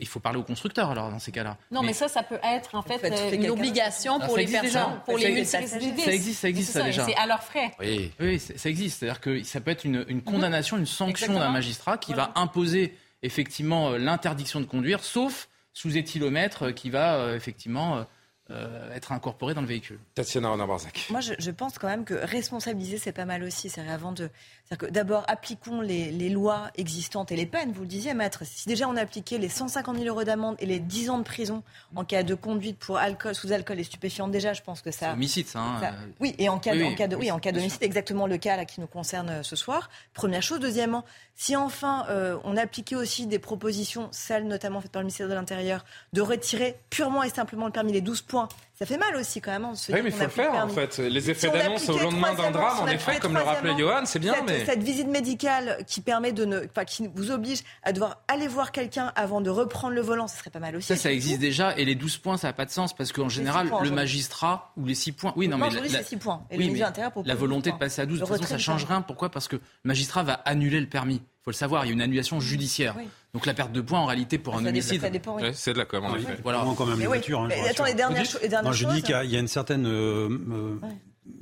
il faut parler au constructeur alors dans ces cas-là. Non, mais, ça, ça peut être en fait, une obligation pour les personnes, pour les Ça existe, ça existe ça, déjà. C'est à leurs frais. Oui, oui ça existe. C'est-à-dire que ça peut être une, une condamnation, une sanction d'un magistrat qui va imposer effectivement euh, l'interdiction de conduire, sauf sous éthylomètre qui va euh, effectivement euh, être incorporé dans le véhicule. Tatiana Renard-Barzac. Moi, je, je, pense quand même que responsabiliser, c'est pas mal aussi. C'est avant de. C'est-à-dire que d'abord, appliquons les, les, lois existantes et les peines. Vous le disiez, maître. Si déjà on appliquait les 150 000 euros d'amende et les 10 ans de prison en cas de conduite pour alcool, sous alcool et stupéfiants, déjà, je pense que ça. homicide, ça, hein. Oui, et en cas, en cas de, oui, en cas d'homicide, exactement le cas là qui nous concerne euh, ce soir. Première chose. Deuxièmement, si enfin euh, on appliquait aussi des propositions, celles notamment faites par le ministère de l'Intérieur, de retirer purement et simplement le permis les 12 points ça fait mal aussi quand même. Oui, mais il faut le faire en fait. Les effets d'annonce au lendemain d'un drame, en effet, comme le rappelait Johan, c'est bien. Cette, mais... cette visite médicale qui permet de ne, enfin, qui vous oblige à devoir aller voir quelqu'un avant de reprendre le volant, ce serait pas mal aussi. Ça, ça existe déjà. Et les 12 points, ça n'a pas de sens parce qu'en général, le magistrat ou les 6 points. Oui, non, mais la, 6 points. Et oui, la volonté de passer à 12, de toute façon, ça change rien. Pourquoi? Parce que le magistrat va annuler le permis. Il faut le savoir, il y a une annulation judiciaire. Donc la perte de points, en réalité, pour un homicide, c'est de la com. Oui. Voilà. quand même les voitures. Hein, attends, les dernières, non, je dis qu'il y, a une certaine euh, euh,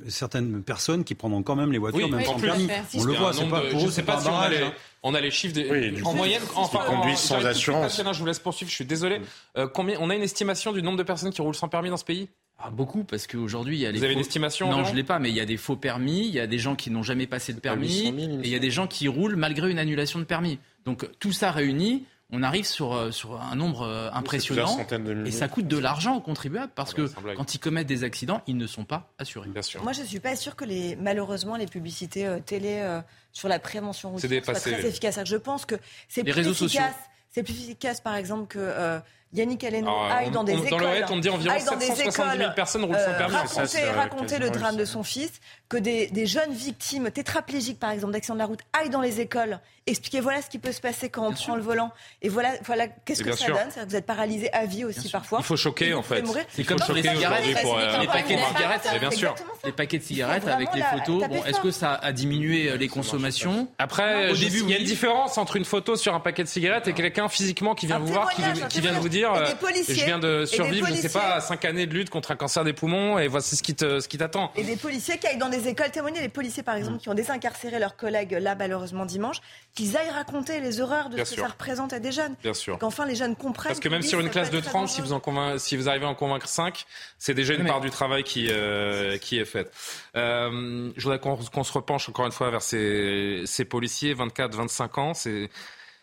certaines personnes qui prendront quand même les voitures, même sans permis. On le voit, c'est pas pour eux, c'est pas, si on, a les, on a les chiffres des, en moyenne. Enfin, conduisent sans assurance. Je vous laisse poursuivre. Je suis désolé. Euh, combien On a une estimation du nombre de personnes qui roulent sans permis dans ce pays? Ah, beaucoup, parce qu'aujourd'hui, il y a Vous avez une estimation Non, je ne l'ai pas, mais il y a des faux permis, il y a des gens qui n'ont jamais passé de permis, et il y a des gens qui roulent malgré une annulation de permis. Donc tout ça réuni, on arrive sur, euh, sur un nombre euh, impressionnant et ça coûte de l'argent aux contribuables parce ah que quand ils commettent des accidents, ils ne sont pas assurés. Bien sûr. Moi, je ne suis pas sûr que les, malheureusement les publicités euh, télé sur la prévention routière soient très efficaces. Je pense que c'est plus efficace. C'est plus efficace, par exemple, que Yannick Aleno aille dans des écoles. Dans le on dit environ 770 000 personnes roulent sans permis. Raconter, raconter le drame de son fils, que des, des jeunes victimes tétraplégiques, par exemple, d'accidents de la route, aillent dans les écoles expliquer voilà ce qui peut se passer quand on prend le volant. Et voilà, voilà qu'est-ce que ça donne? Vous êtes paralysé à vie aussi parfois. Il faut choquer en fait. C'est comme sur les cigarettes. les paquets de cigarettes, bien sûr. Les paquets de cigarettes avec les photos. Bon, est-ce que ça a diminué euh, les consommations? Après, au début, il y a une différence entre une photo sur un paquet de cigarettes et quelqu'un physiquement qui vient vous voir, qui vient vous dire euh, je viens de survivre, je ne sais pas, à 5 années de lutte contre un cancer des poumons et voici ce qui t'attend. Et des policiers qui aillent dans des écoles témoigner, les policiers par exemple, qui ont désincarcéré leurs collègues là malheureusement dimanche, qu'ils aillent raconter les horreurs de ce que ça représente à des jeunes. Bien sûr. Qu'enfin les jeunes comprennent. Parce que même sur une classe de 30, si vous, en si vous arrivez à en convaincre 5, c'est déjà une part du travail qui, euh, qui est faite. Euh, je voudrais qu'on se repenche encore une fois vers ces, ces policiers, 24-25 ans. C'est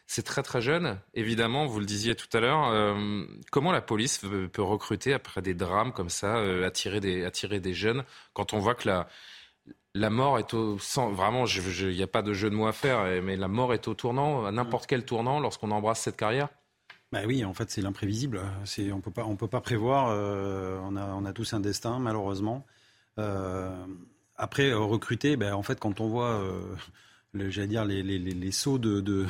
c'est très très jeune, évidemment, vous le disiez tout à l'heure. Euh, comment la police peut recruter après des drames comme ça, attirer, des, attirer des jeunes, quand on voit que la, la mort est au vraiment il n'y a pas de jeu de mots à faire mais la mort est au tournant à n'importe quel tournant lorsqu'on embrasse cette carrière? Bah oui, en fait, c'est l'imprévisible. C'est, on peut pas, on peut pas prévoir. Euh, on, a, on a tous un destin, malheureusement. Euh, après, euh, recruter, ben, en fait, quand on voit, j'allais dire, les, les, les, sauts de, de,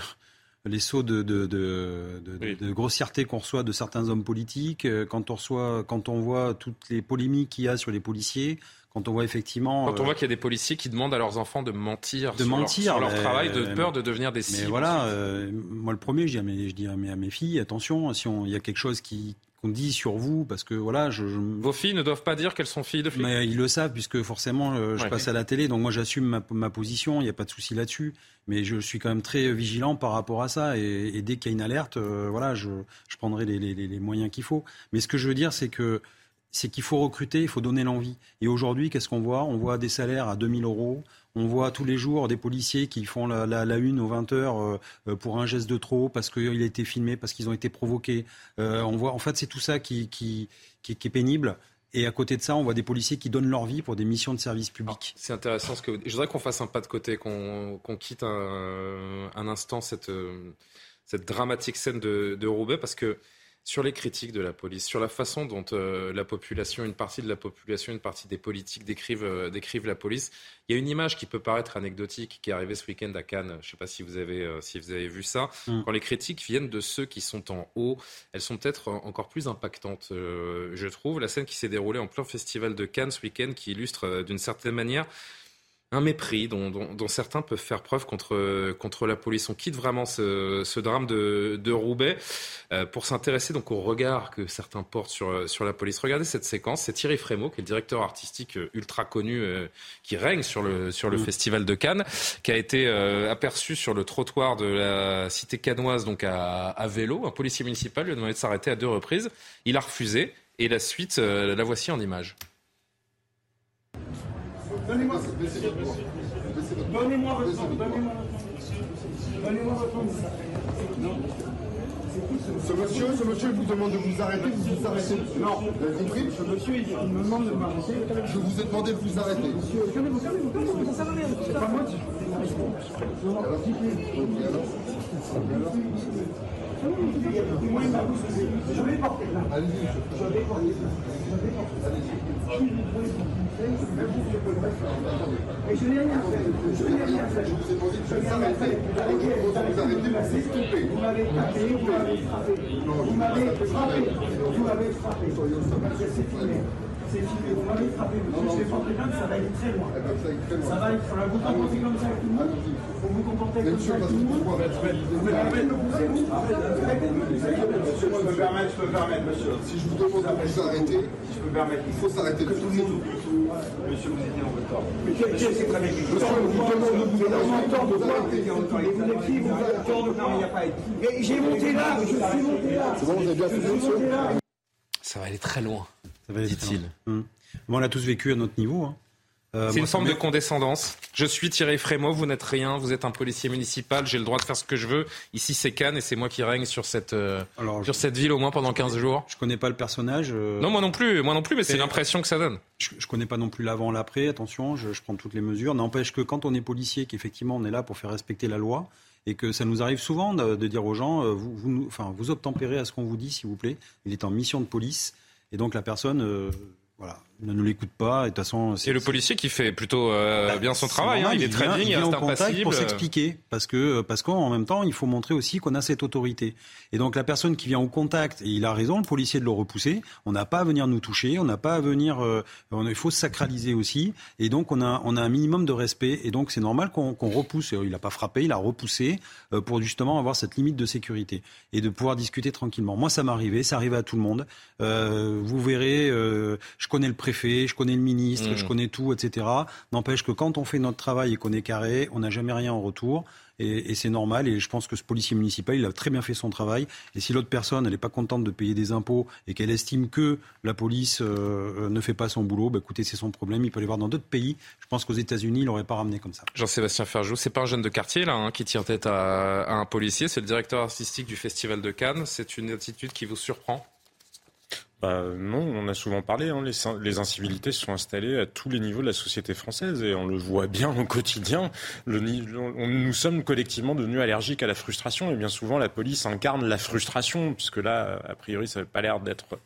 les sauts de, de, de, de grossièreté qu'on reçoit de certains hommes politiques, quand on, reçoit, quand on voit toutes les polémiques qu'il y a sur les policiers, quand on voit effectivement. Quand on voit qu'il y a des policiers qui demandent à leurs enfants de mentir, de sur, mentir, leur, travail, de peur de devenir des cibles. Mais voilà, moi le premier, je dis à mes, je dis à mes, à mes filles, attention, si il y a quelque chose qui, qu'on dit sur vous, parce que voilà, je, Vos filles ne doivent pas dire qu'elles sont filles de flics Mais ils le savent, puisque forcément, euh, je passe à la télé, donc moi j'assume ma, ma, position, il n'y a pas de souci là-dessus. Mais je suis quand même très vigilant par rapport à ça, et, et dès qu'il y a une alerte, euh, voilà, je, je prendrai les, les, les moyens qu'il faut. Mais ce que je veux dire, c'est que c'est qu'il faut recruter, il faut donner l'envie. Et aujourd'hui, qu'est-ce qu'on voit? On voit des salaires à 2000 euros. On voit tous les jours des policiers qui font la, la, la une aux 20 heures euh, pour un geste de trop, parce qu'il a été filmé, parce qu'ils ont été provoqués. Euh, on voit, en fait, c'est tout ça qui, qui, qui, qui, est pénible. Et à côté de ça, on voit des policiers qui donnent leur vie pour des missions de service public. C'est intéressant ce que Je voudrais qu'on fasse un pas de côté, qu'on qu quitte un, un, instant cette, cette dramatique scène de, de Roubaix, parce que sur les critiques de la police, sur la façon dont euh, la population, une partie de la population, une partie des politiques décrivent, euh, décrivent la police. Il y a une image qui peut paraître anecdotique qui est arrivée ce week-end à Cannes. Je ne sais pas si vous avez, euh, si vous avez vu ça. Mm. Quand les critiques viennent de ceux qui sont en haut, elles sont peut-être encore plus impactantes, je trouve. La scène qui s'est déroulée en plein festival de Cannes ce week-end, qui illustre d'une certaine manière un mépris dont, dont, dont, certains peuvent faire preuve contre, contre la police. On quitte vraiment ce, ce drame de, de Roubaix euh, pour s'intéresser donc au regard que certains portent sur, sur la police. Regardez cette séquence, c'est Thierry Frémaux, qui est le directeur artistique euh, ultra connu, euh, qui règne sur le, sur le mmh. festival de Cannes, qui a été euh, aperçu sur le trottoir de la cité canoise donc à, à vélo. Un policier municipal lui a demandé de s'arrêter à deux reprises. Il a refusé et la suite, la voici en image. Donnez-moi votre Donnez-moi votre Donnez-moi Donnez-moi votre ce monsieur, ce monsieur vous demande de vous arrêter, vous vous arrêtez. Non. Vous avez compris Ce monsieur, il me demande de m'arrêter. Je vous ai demandé de vous arrêter. Monsieur, calmez-vous, calmez-vous, calmez-vous, ça va rien. C'est pas moi qui... Je vais porter là. Je vais porter. Allez-y. Et je n'ai rien fait. Je n'ai rien fait. Je vous ai demandé de vous. Vous arrêtez, vous m'avez tapé, vous m'avez frappé. Vous m'avez frappé. Vous m'avez frappé. C'est filmé. C'est. Vous m'avez frappé. Je vais porter plainte, ça va aller très loin. Ça va être. Vous comportez comme ça avec tout le monde Comme ça tout le monde de Monsieur, je peux permettre, je peux permettre, monsieur. Si je vous demande de vous arrêter, je peux permettre. Il faut s'arrêter. Que tout le monde. Monsieur, vous étiez en retard. Mais c'est très bien. Monsieur, vous demande de vous arrêter. Vous êtes Vous êtes qui Vous êtes Non, il n'y a pas été. Mais j'ai monté là, je suis monté là. C'est bon, vous avez bien fait, monsieur Ça va aller très loin, dit-il. Hum. Bon, on a tous vécu à notre niveau. Hein. Euh, c'est une forme de condescendance. Je suis Thierry Frémaux, vous n'êtes rien, vous êtes un policier municipal, j'ai le droit de faire ce que je veux. Ici, c'est Cannes et c'est moi qui règne sur cette, euh, Alors, sur je, cette ville au moins pendant 15 jours. Je connais pas le personnage. Euh... Non, moi non plus, moi non plus, mais c'est l'impression que ça donne. Je, je connais pas non plus l'avant, l'après, attention, je, je, prends toutes les mesures. N'empêche que quand on est policier, qu'effectivement on est là pour faire respecter la loi, et que ça nous arrive souvent de, de dire aux gens, euh, vous, vous, enfin, vous obtempérez à ce qu'on vous dit, s'il vous plaît. Il est en mission de police, et donc la personne voilà, ne nous l'écoute pas. Et de toute façon, et le policier qui fait plutôt euh, bah, bien son travail, hein, il, il, est très bien, il, il reste impassible. pour s'expliquer, parce que parce qu'en même temps, il faut montrer aussi qu'on a cette autorité. Et donc la personne qui vient au contact, et il a raison, le policier de le repousser. On n'a pas à venir nous toucher, on n'a pas à venir. Euh, on, il faut sacraliser aussi. Et donc on a on a un minimum de respect. Et donc c'est normal qu'on qu repousse. Il n'a pas frappé, il a repoussé euh, pour justement avoir cette limite de sécurité et de pouvoir discuter tranquillement. Moi, ça m'est arrivé, ça arrive à tout le monde. Euh, vous verrez, euh, je connais le préfet, je connais le ministre, mmh. je connais tout, etc. N'empêche que quand on fait notre travail et qu'on est carré, on n'a jamais rien en retour. Et, et c'est normal. Et je pense que ce policier municipal, il a très bien fait son travail. Et si l'autre personne, elle n'est pas contente de payer des impôts et qu'elle estime que la police euh, ne fait pas son boulot, bah, écoutez, c'est son problème. Il peut aller voir dans d'autres pays. Je pense qu'aux États-Unis, il n'aurait pas ramené comme ça. Jean-Sébastien Ferjou, c'est pas un jeune de quartier là hein, qui tient tête à, à un policier. C'est le directeur artistique du Festival de Cannes. C'est une attitude qui vous surprend? Bah, non, on a souvent parlé. Hein, les, les, incivilités se sont installées à tous les niveaux de la société française et on le voit bien au quotidien. Le, on, nous sommes collectivement devenus allergiques à la frustration et bien souvent la police incarne la frustration puisque là, a priori, ça n'a pas l'air d'être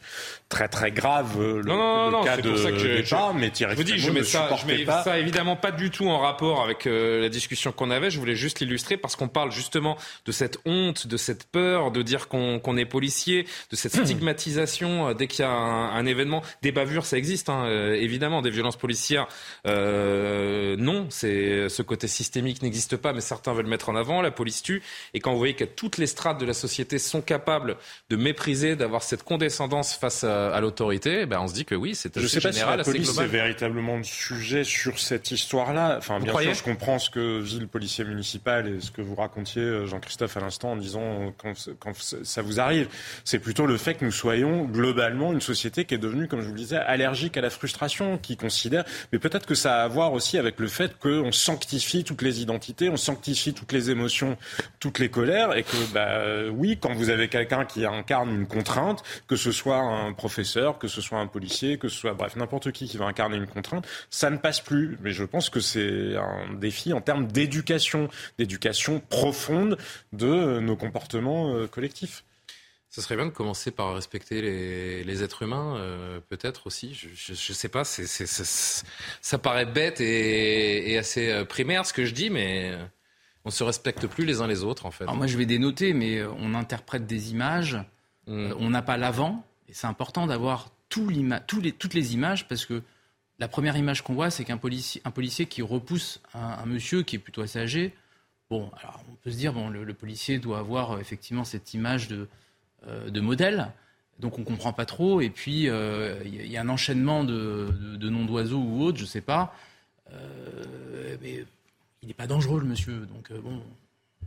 très très grave le, non, non, non, cas de pour ça que je, départ, mais je vous dis, je mets, ça, je mets ça, évidemment pas du tout en rapport avec euh, la discussion qu'on avait. Je voulais juste l'illustrer parce qu'on parle justement de cette honte, de cette peur, de dire qu'on qu est policier, de cette <clears throat> stigmatisation. Euh, qu'il y a un, événement. Des bavures, ça existe, hein, euh, évidemment. Des violences policières, euh, non. C'est ce côté systémique n'existe pas, mais certains veulent mettre en avant. La police tue. Et quand vous voyez que toutes les strates de la société sont capables de mépriser, d'avoir cette condescendance face à, l'autorité, ben on se dit que oui, c'est assez Je sais pas si la police est véritablement le sujet sur cette histoire-là. Enfin, bien sûr, je comprends ce que vit le policier municipal et ce que vous racontiez, euh, Jean-Christophe, à l'instant, en disant quand, quand ça vous arrive. C'est plutôt le fait que nous soyons globalement une société qui est devenue, comme je vous le disais, allergique à la frustration, qui considère, mais peut-être que ça a à voir aussi avec le fait qu'on sanctifie toutes les identités, on sanctifie toutes les émotions, toutes les colères, et que, bah, oui, quand vous avez quelqu'un qui incarne une contrainte, que ce soit un professeur, que ce soit un policier, que ce soit, bref, n'importe qui qui va incarner une contrainte, ça ne passe plus. Mais je pense que c'est un défi en termes d'éducation, d'éducation profonde de nos comportements euh, collectifs. Ce serait bien de commencer par respecter les, êtres humains, euh, peut-être aussi. Je ne sais pas, ça paraît bête et, assez euh, primaire ce que je dis, mais on ne se respecte plus les uns les autres, en fait. Alors moi, je vais dénoter, mais euh, on interprète des images, mm. on n'a pas l'avant, et c'est important d'avoir tout les, toutes les images, parce que la première image qu'on voit, c'est qu'un policier, un policier qui repousse un, monsieur qui est plutôt assez âgé. Bon, alors on peut se dire, bon, le policier doit avoir effectivement cette image de euh, de modèles. Donc on comprend pas trop. Et puis il euh, y, a un enchaînement de, noms d'oiseaux ou autres, je sais pas. Euh, mais il n'est pas dangereux le monsieur. Donc bon.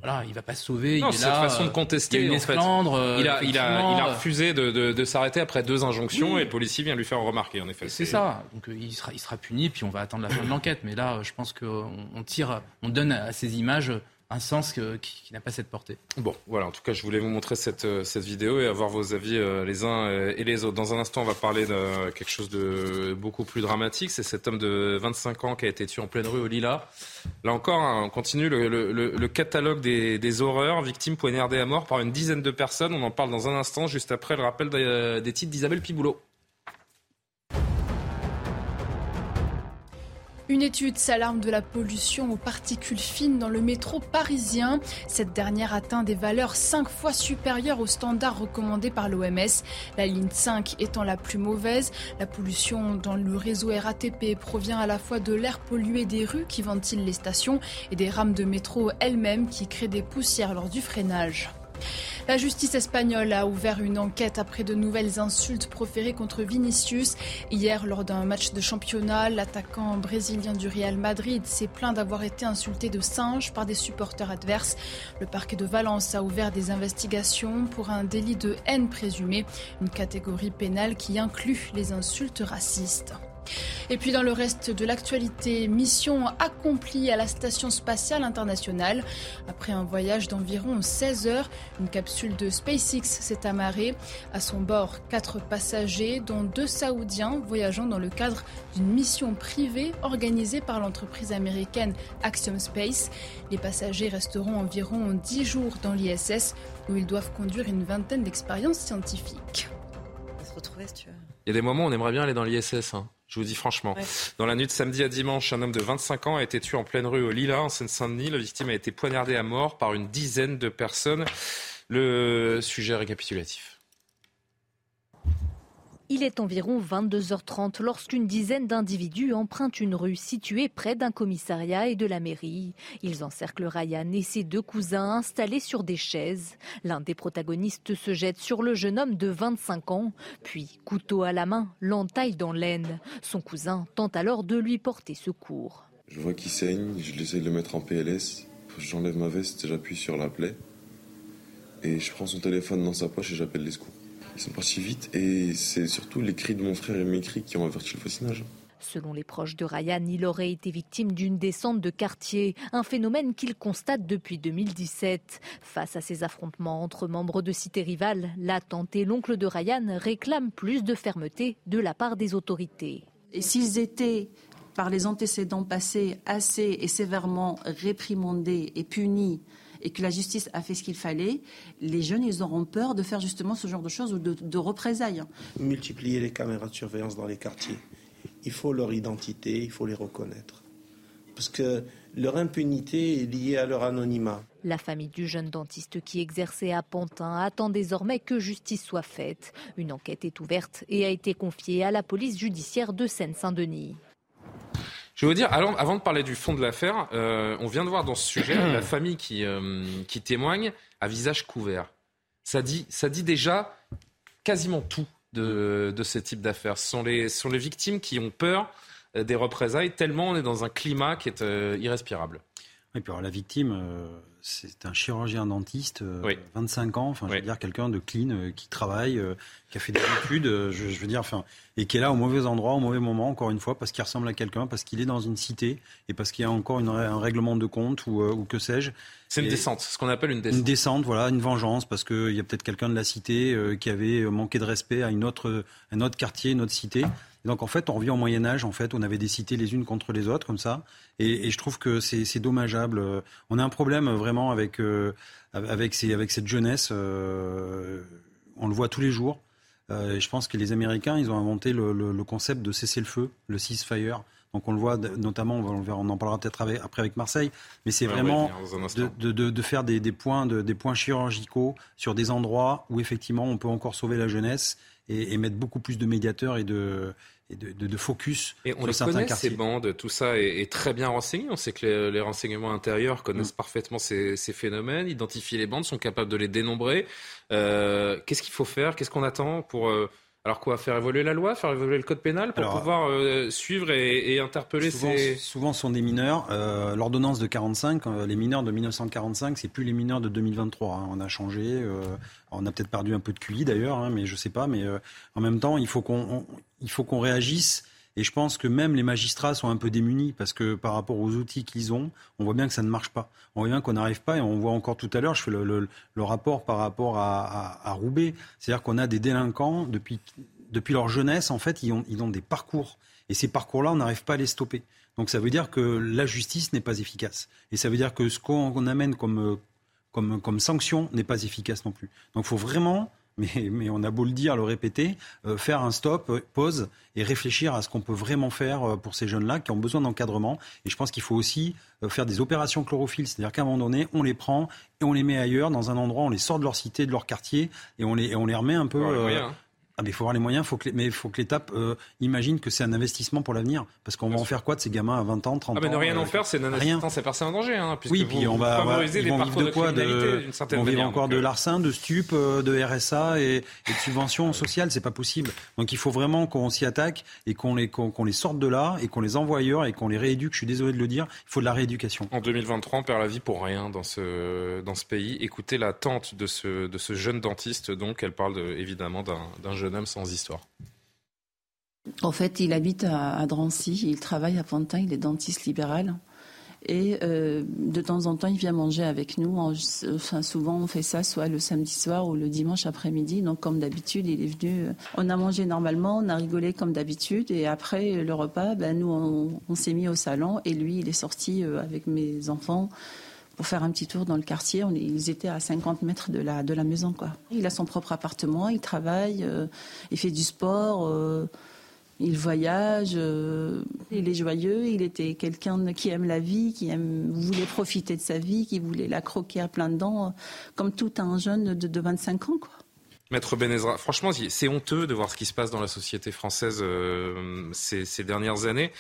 Voilà, il va pas se sauver. Non, il est là, façon de contester. Il, en fait. il, a, il, a, refusé de, s'arrêter après deux injonctions et le policier vient lui faire remarquer, en effet. C'est ça. Donc il sera, il sera puni, puis on va attendre la fin de l'enquête. Mais là, je pense qu'on on tire, on donne à ces images un sens qui, n'a pas cette portée. Bon, voilà, en tout cas, je voulais vous montrer cette, euh, cette vidéo et avoir vos avis euh, les uns euh, et les autres. Dans un instant, on va parler de quelque chose de beaucoup plus dramatique. C'est cet homme de 25 ans qui a été tué en pleine rue au Lila. Là encore, hein, on continue le, catalogue des, horreurs, victimes poignardées à mort par une dizaine de personnes. On en parle dans un instant, juste après le rappel des titres d'Isabelle Piboulot. Une étude s'alarme de la pollution aux particules fines dans le métro parisien. Cette dernière atteint des valeurs cinq fois supérieures aux standards recommandés par l'OMS, la ligne 5 étant la plus mauvaise. La pollution dans le réseau RATP provient à la fois de l'air pollué des rues qui ventilent les stations et des rames de métro elles-mêmes qui créent des poussières lors du freinage. La justice espagnole a ouvert une enquête après de nouvelles insultes proférées contre Vinicius. Hier, lors d'un match de championnat, l'attaquant brésilien du Real Madrid s'est plaint d'avoir été insulté de singe par des supporters adverses. Le parquet de Valence a ouvert des investigations pour un délit de haine présumé, une catégorie pénale qui inclut les insultes racistes. Et puis dans le reste de l'actualité, mission accomplie à la Station spatiale internationale. Après un voyage d'environ 16 heures, une capsule de SpaceX s'est amarrée. À son bord, quatre passagers, dont deux Saoudiens, voyageant dans le cadre d'une mission privée organisée par l'entreprise américaine Axiom Space. Les passagers resteront environ 10 jours dans l'ISS où ils doivent conduire une vingtaine d'expériences scientifiques. Il y a des moments où on aimerait bien aller dans l'ISS. Hein. Je vous dis franchement. Dans la nuit de samedi à dimanche, un homme de 25 ans a été tué en pleine rue au Lila, en Seine-Saint-Denis. La victime a été poignardée à mort par une dizaine de personnes. Le sujet récapitulatif. Il est environ 22h30 lorsqu'une dizaine d'individus empruntent une rue située près d'un commissariat et de la mairie. Ils encerclent Ryan et ses deux cousins installés sur des chaises. L'un des protagonistes se jette sur le jeune homme de 25 ans, puis, couteau à la main, l'entaille dans l'aine. Son cousin tente alors de lui porter secours. Je vois qu'il saigne, je l'essaie de le mettre en PLS. J'enlève ma veste, j'appuie sur la plaie. Et je prends son téléphone dans sa poche et j'appelle les secours. Ils sont partis vite et c'est surtout les cris de mon frère et mes cris qui ont averti le voisinage. Selon les proches de Ryan, il aurait été victime d'une descente de quartier, un phénomène qu'il constate depuis 2017. Face à ces affrontements entre membres de cités rivales, la tante et l'oncle de Ryan réclament plus de fermeté de la part des autorités. Et s'ils étaient par les antécédents passés assez et sévèrement réprimandés et punis et que la justice a fait ce qu'il fallait, les jeunes, ils auront peur de faire justement ce genre de choses ou de, de représailles. Multiplier les caméras de surveillance dans les quartiers. Il faut leur identité, il faut les reconnaître. Parce que leur impunité est liée à leur anonymat. La famille du jeune dentiste qui exerçait à Pantin attend désormais que justice soit faite. Une enquête est ouverte et a été confiée à la police judiciaire de Seine-Saint-Denis. Je veux dire, avant de parler du fond de l'affaire, euh, on vient de voir dans ce sujet <clears throat> la famille qui, euh, qui témoigne à visage couvert. Ça dit, ça dit déjà quasiment tout de, de ce type d'affaires. Ce sont les, sont les victimes qui ont peur euh, des représailles, tellement on est dans un climat qui est irrespirable. Et puis alors, la victime, c'est un chirurgien dentiste, 25 ans, enfin, je veux dire quelqu'un de clean, qui travaille, qui a fait des études, je, veux dire, enfin, et qui est là au mauvais endroit, au mauvais moment, encore une fois, parce qu'il ressemble à quelqu'un, parce qu'il est dans une cité, et parce qu'il y a encore une, un règlement de compte, ou, ou que sais-je. C'est une descente, ce qu'on appelle une descente. Une descente, voilà, une vengeance, parce qu'il y a peut-être quelqu'un de la cité qui avait manqué de respect à une autre, un autre quartier, une autre cité. Et donc en fait, on revient au Moyen Âge. En fait, on avait des cités les unes contre les autres comme ça. Et, et je trouve que c'est dommageable. On a un problème vraiment avec avec, ces, avec cette jeunesse. on le voit tous les jours. Euh, je pense que les Américains, ils ont inventé le, le, le concept de cessez-le-feu, le ceasefire. Donc on le voit notamment, on, va, on en parlera peut-être après avec Marseille, mais c'est Ouais, vraiment ouais, de, de, de faire des, des points, de, des points chirurgicaux sur des endroits où effectivement on peut encore sauver la jeunesse et, et mettre beaucoup plus de médiateurs et de, et de, de, de focus Et on sur les certains connaît, quartiers. ces bandes, tout ça est, est très bien renseigné. On sait que les, les renseignements intérieurs connaissent parfaitement ces, ces phénomènes, identifient les bandes, sont capables de les dénombrer. Euh, Qu'est-ce qu'il faut faire? Qu'est-ce qu'on attend pour... euh, alors quoi Faire évoluer la loi Faire évoluer le code pénal pour Alors, pouvoir euh, suivre et, et interpeller Souvent, ces... souvent ce sont des mineurs. Euh, L'ordonnance de 45, euh, les mineurs de 1945, c'est plus les mineurs de 2023. hein. On a changé. on a peut-être perdu un peu de QI d'ailleurs, hein, mais je sais pas. Mais en même temps, il faut qu'on on- il faut qu'on réagisse. Et je pense que même les magistrats sont un peu démunis parce que par rapport aux outils qu'ils ont, on voit bien que ça ne marche pas. On voit bien qu'on n'arrive pas et on voit encore tout à l'heure, je fais le, rapport par rapport à, à- Roubaix. C'est-à-dire qu'on a des délinquants depuis, depuis leur jeunesse, en fait, ils ont, ils ont des parcours. Et ces parcours-là, on n'arrive pas à les stopper. Donc ça veut dire que la justice n'est pas efficace. Et ça veut dire que ce qu'on amène comme, comme, comme sanction n'est pas efficace non plus. Donc il faut vraiment, mais, mais on a beau le dire, le répéter, euh, faire un stop, euh, pause et réfléchir à ce qu'on peut vraiment faire euh, pour ces jeunes-là qui ont besoin d'encadrement. Et je pense qu'il faut aussi faire des opérations chlorophylle, c'est-à-dire qu'à un moment donné, on les prend et on les met ailleurs, dans un endroit, on les sort de leur cité, de leur quartier, et on les, et on les remet un peu... Euh, hein. Ah mais il faut avoir les moyens, faut que mais il faut que l'État euh, imagine que c'est un investissement pour l'avenir. Parce qu'on va en faire quoi de ces gamins à 20 ans, 30 Ah mais ne ans rien euh, en faire, c'est rien. non-assistance à personne en danger. Hein, Oui, puis on va, favorisez ils les parcours de quoi criminalité de, certaine On vivre manière. encore donc, de euh, larcin, de stup, euh, de RSA et, et de subventions sociales, c'est pas possible. Donc il faut vraiment qu'on s'y attaque et qu'on les, qu'on les sorte de là et qu'on les envoie ailleurs et qu'on les rééduque. Je suis désolé de le dire, il faut de la rééducation. En 2023, on perd la vie pour rien dans ce, dans ce pays. Écoutez la tante de ce, de ce jeune dentiste, donc, elle parle de- évidemment d'un d'un homme sans histoire. En fait, il habite à, Drancy, il travaille à Pantin, il est dentiste libéral. Et euh, de temps en temps, il vient manger avec nous. En- enfin, souvent, on fait ça soit le samedi soir ou le dimanche après-midi. Donc, comme d'habitude, il est venu. euh, On a mangé normalement, on a rigolé comme d'habitude. Et après le repas, ben, nous, on, s'est mis au salon. Et lui, il est sorti euh, avec mes enfants pour faire un petit tour dans le quartier. Ils étaient à 50 mètres de la, maison. Il a son propre appartement, il travaille, euh, il fait du sport. euh, il voyage, euh, il est joyeux, il était quelqu'un qui aime la vie, qui voulait profiter de sa vie, qui voulait la croquer à plein dents, comme tout un jeune de, de 25 ans. Quoi. Maître Benezra, franchement, c'est honteux de voir ce qui se passe dans la société française ces dernières années.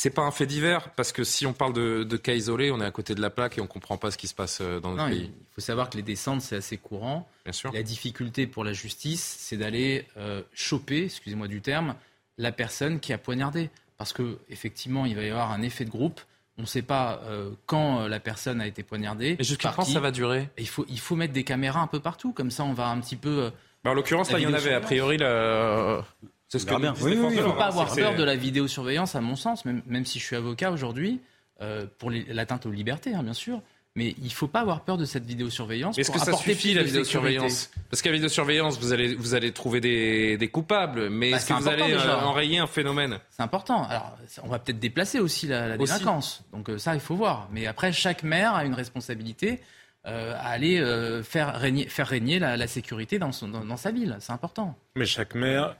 C'est pas un fait divers, parce que si on parle de, de cas isolés, on est à côté de la plaque et on comprend pas ce qui se passe euh, dans notre Non, pays. il faut savoir que les descentes, c'est assez courant. Bien sûr. La difficulté pour la justice, c'est d'aller euh, choper, excusez-moi du terme, la personne qui a poignardé. Parce que effectivement, il va y avoir un effet de groupe. On ne sait pas euh, quand la personne a été poignardée. Et jusqu'à quand ça va durer? Il faut, il faut mettre des caméras un peu partout. Comme ça, on va un petit peu. euh, Bah, en l'occurrence, là, il y en avait. A priori, la- C'est ce que bien. il ne faut pas avoir peur de la vidéosurveillance, à mon sens, même, même si je suis avocat aujourd'hui, euh, pour l'atteinte aux libertés, hein, bien sûr. Mais il ne faut pas avoir peur de cette vidéosurveillance. Est-ce que ça suffit la vidéosurveillance? Parce qu'à la vidéosurveillance, vous allez, vous allez trouver des, des coupables, mais bah, est-ce que vous allez euh, enrayer un phénomène? C'est important. Alors, on va peut-être déplacer aussi la, délinquance. Donc euh, ça, il faut voir. Mais après, chaque maire a une responsabilité à aller faire régner, faire régner la, sécurité dans, son, dans sa ville. C'est important. Mais chaque maire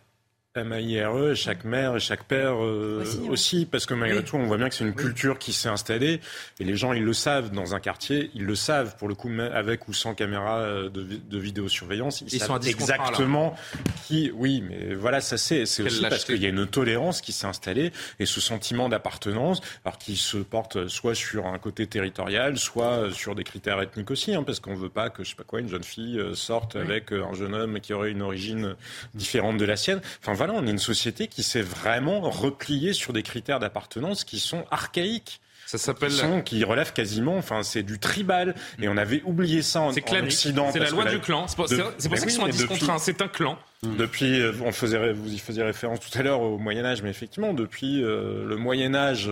MAIRE, chaque mère et chaque père euh, aussi, parce que malgré tout, on voit bien que c'est une culture qui s'est installée, et les gens, ils le savent dans un quartier, ils le savent, pour le coup, avec ou sans caméra euh, de, de vidéosurveillance, ils, savent exactement qui... Oui, mais voilà, ça c'est c'est aussi parce qu'il y a une tolérance qui s'est installée, et ce sentiment d'appartenance, alors qui se porte soit sur un côté territorial, soit sur des critères ethniques aussi, hein, parce qu'on veut pas que, je sais pas quoi, une jeune fille euh, sorte avec un jeune homme qui aurait une origine différente de la sienne. Enfin, voilà, on est une société qui s'est vraiment repliée sur des critères d'appartenance qui sont archaïques. Ça s'appelle. Qui, relève quasiment, enfin, c'est du tribal. Et on avait oublié ça en, en Occident. C'est la loi du clan. C'est pour, ça qu'ils sont à C'est un clan. Depuis, euh, on faisait, vous y faisiez référence tout à l'heure au Moyen Âge, mais effectivement, depuis euh, le Moyen Âge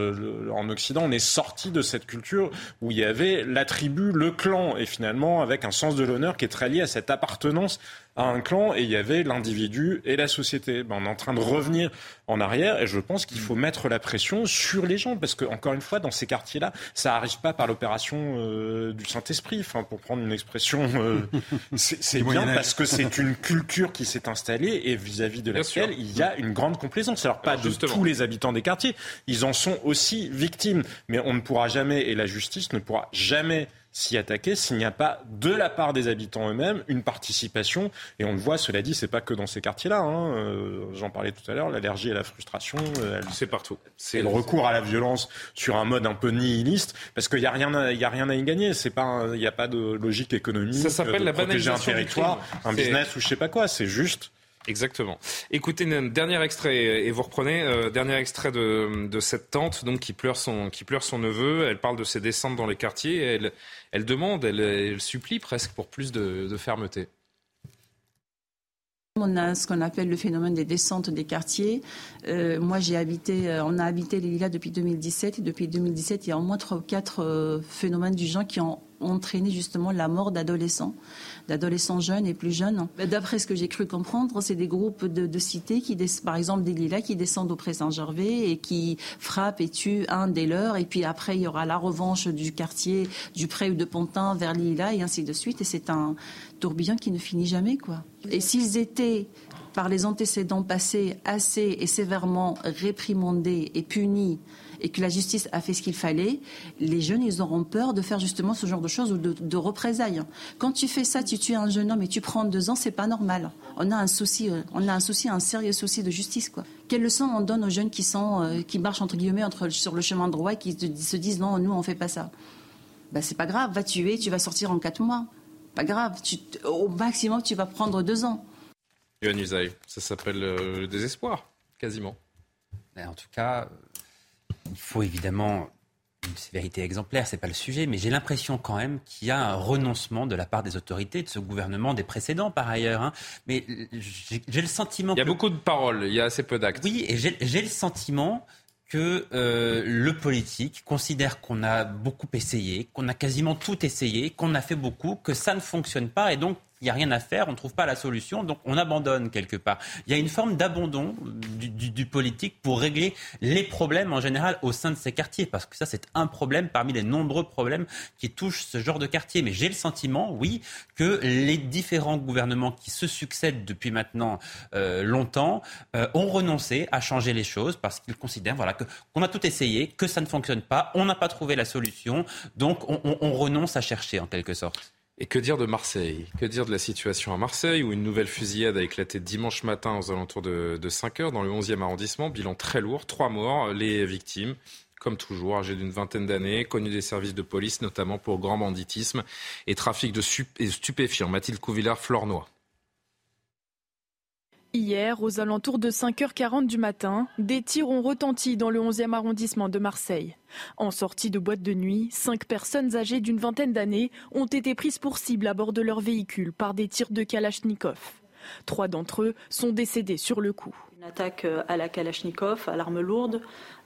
en Occident, on est sorti de cette culture où il y avait la tribu, le clan, et finalement avec un sens de l'honneur qui est très lié à cette appartenance à un clan et il y avait l'individu et la société. Ben, on est en train de revenir en arrière et je pense qu'il faut mettre la pression sur les gens parce que encore une fois dans ces quartiers-là, ça n'arrive pas par l'opération euh, du Saint-Esprit. Enfin, pour prendre une expression, euh, <laughs> c'est bien parce que c'est une culture qui s'est installée et vis-à-vis de laquelle il y a une grande complaisance. Alors pas de tous les habitants des quartiers, ils en sont aussi victimes, mais on ne pourra jamais et la justice ne pourra jamais s'y attaquer s'il n'y a pas de la part des habitants eux-mêmes une participation. Et on le voit, cela dit, c'est pas que dans ces quartiers-là. Hein. Euh, j'en parlais tout à l'heure, l'allergie et la frustration. Euh, c'est partout. C'est le recours à la violence sur un mode un peu nihiliste, parce qu'il n'y a rien, à, il y a rien à y gagner. C'est pas, il n'y a pas de logique économique. Ça s'appelle la protéger un territoire, un business ou je sais pas quoi. C'est juste Exactement. Écoutez, un dernier extrait et vous reprenez. Euh, dernier extrait de, cette tante donc qui pleure son qui pleure son neveu. Elle parle de ses descentes dans les quartiers. elle demande, elle, supplie presque pour plus de, fermeté. On a ce qu'on appelle le phénomène des descentes des quartiers. Euh, moi, j'ai habité, euh, on a habité les Lilas depuis 2017 et depuis 2017, il y a au moins trois ou quatre euh, phénomènes du genre qui ont entraîné justement la mort d'adolescents d'adolescents jeunes et plus jeunes. D'après ce que j'ai cru comprendre, c'est des groupes de, cités, qui, par exemple des Lilas, qui descendent auprès Saint-Gervais et qui frappent et tuent un des leurs. Et puis après, il y aura la revanche du quartier du Pré ou de Pontin vers Lilas et ainsi de suite. Et c'est un tourbillon qui ne finit jamais, quoi. Et s'ils étaient par les antécédents passés assez et sévèrement réprimandés et punis et que la justice a fait ce qu'il fallait, les jeunes, ils auront peur de faire justement ce genre de choses ou de, représailles. Quand tu fais ça, tu tues un jeune homme et tu prends deux ans, c'est pas normal. On a un souci, euh, on a un souci, un sérieux souci de justice, quoi. Quelle leçon on donne aux jeunes qui sont, euh, qui marchent entre guillemets entre, sur le chemin droit et qui se disent non, nous on fait pas ça? Ben, c'est pas grave, va tuer, tu vas sortir en quatre mois. Pas grave, au maximum tu vas prendre deux ans. Yohann ça s'appelle euh, le désespoir, quasiment. En tout cas, il faut évidemment une sévérité exemplaire, c'est pas le sujet, mais j'ai l'impression quand même qu'il y a un renoncement de la part des autorités, de ce gouvernement, des précédents par ailleurs. Hein. Mais j'ai le sentiment. Il y a beaucoup de paroles, il y a assez peu d'actes. Oui, et j'ai le sentiment que euh, le politique considère qu'on a beaucoup essayé, qu'on a quasiment tout essayé, qu'on a fait beaucoup, que ça ne fonctionne pas, et donc il n'y a rien à faire, on ne trouve pas la solution, donc on abandonne quelque part. Il y a une forme d'abandon du, politique pour régler les problèmes en général au sein de ces quartiers, parce que ça c'est un problème parmi les nombreux problèmes qui touchent ce genre de quartier. Mais j'ai le sentiment, oui, que les différents gouvernements qui se succèdent depuis maintenant euh, longtemps euh, ont renoncé à changer les choses parce qu'ils considèrent voilà, qu'on a tout essayé, que ça ne fonctionne pas, on n'a pas trouvé la solution, donc on, on renonce à chercher en quelque sorte. Et que dire de Marseille? Que dire de la situation à Marseille où une nouvelle fusillade a éclaté dimanche matin aux alentours de, 5 heures dans le 11e arrondissement? Bilan très lourd, trois morts, les victimes comme toujours, âgées d'une vingtaine d'années, connues des services de police, notamment pour grand banditisme et trafic de stupéfiants. Mathilde Couvillard, Flornois. Hier, aux alentours de 5h40 du matin, des tirs ont retenti dans le 11e arrondissement de Marseille. En sortie de boîte de nuit, cinq personnes âgées d'une vingtaine d'années ont été prises pour cible à bord de leur véhicule par des tirs de Kalachnikov. Trois d'entre eux sont décédés sur le coup. Une attaque euh, à la Kalachnikov, à l'arme lourde,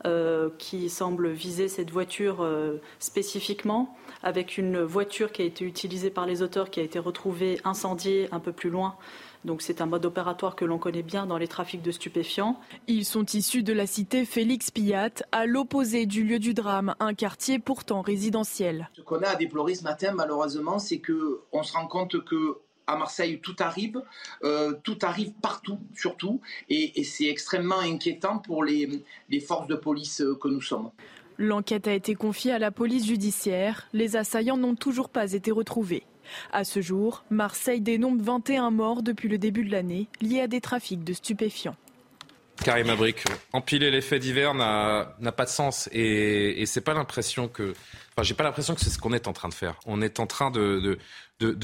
euh, qui semble viser cette voiture euh, spécifiquement, avec une voiture qui a été utilisée par les auteurs, qui a été retrouvée incendiée un peu plus loin. Donc c'est un mode opératoire que l'on connaît bien dans les trafics de stupéfiants. Ils sont issus de la cité Félix Pillat, à l'opposé du lieu du drame, un quartier pourtant résidentiel. Ce qu'on a à déplorer ce matin, malheureusement, c'est que on se rend compte que à Marseille, tout arrive, euh, tout arrive partout, surtout, et, c'est extrêmement inquiétant pour les, forces de police euh, que nous sommes. L'enquête a été confiée à la police judiciaire. Les assaillants n'ont toujours pas été retrouvés. À ce jour, Marseille dénombre 21 morts depuis le début de l'année liés à des trafics de stupéfiants. Karim Abrik, empiler les faits divers n'a pas de sens et, c'est pas l'impression que, enfin, j'ai pas l'impression que c'est ce qu'on est en train de faire. On est en train de,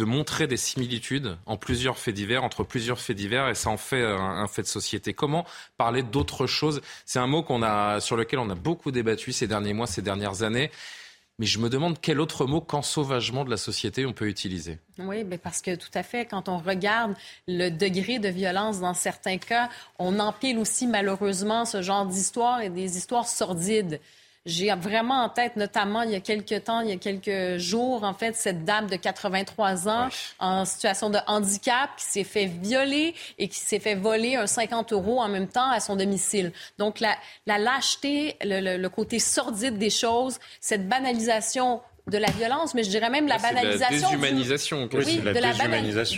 montrer des similitudes en plusieurs faits divers, entre plusieurs faits divers, et ça en fait un, fait de société. Comment parler d'autre chose? C'est un mot a, sur lequel on a beaucoup débattu ces derniers mois, ces dernières années. Mais je me demande quel autre mot qu'ensauvagement de la société on peut utiliser. Oui, mais parce que tout à fait, quand on regarde le degré de violence dans certains cas, on empile aussi malheureusement ce genre d'histoires et des histoires sordides. J'ai vraiment en tête, notamment il y a quelques temps, il y a quelques jours, en fait, cette dame de 83 ans en situation de handicap qui s'est fait violer et qui s'est fait voler un 50 euros en même temps à son domicile. Donc la, la lâcheté, le, le, côté sordide des choses, cette banalisation de la violence, mais je dirais même la banalisation. La déshumanisation. Du... Oui, de la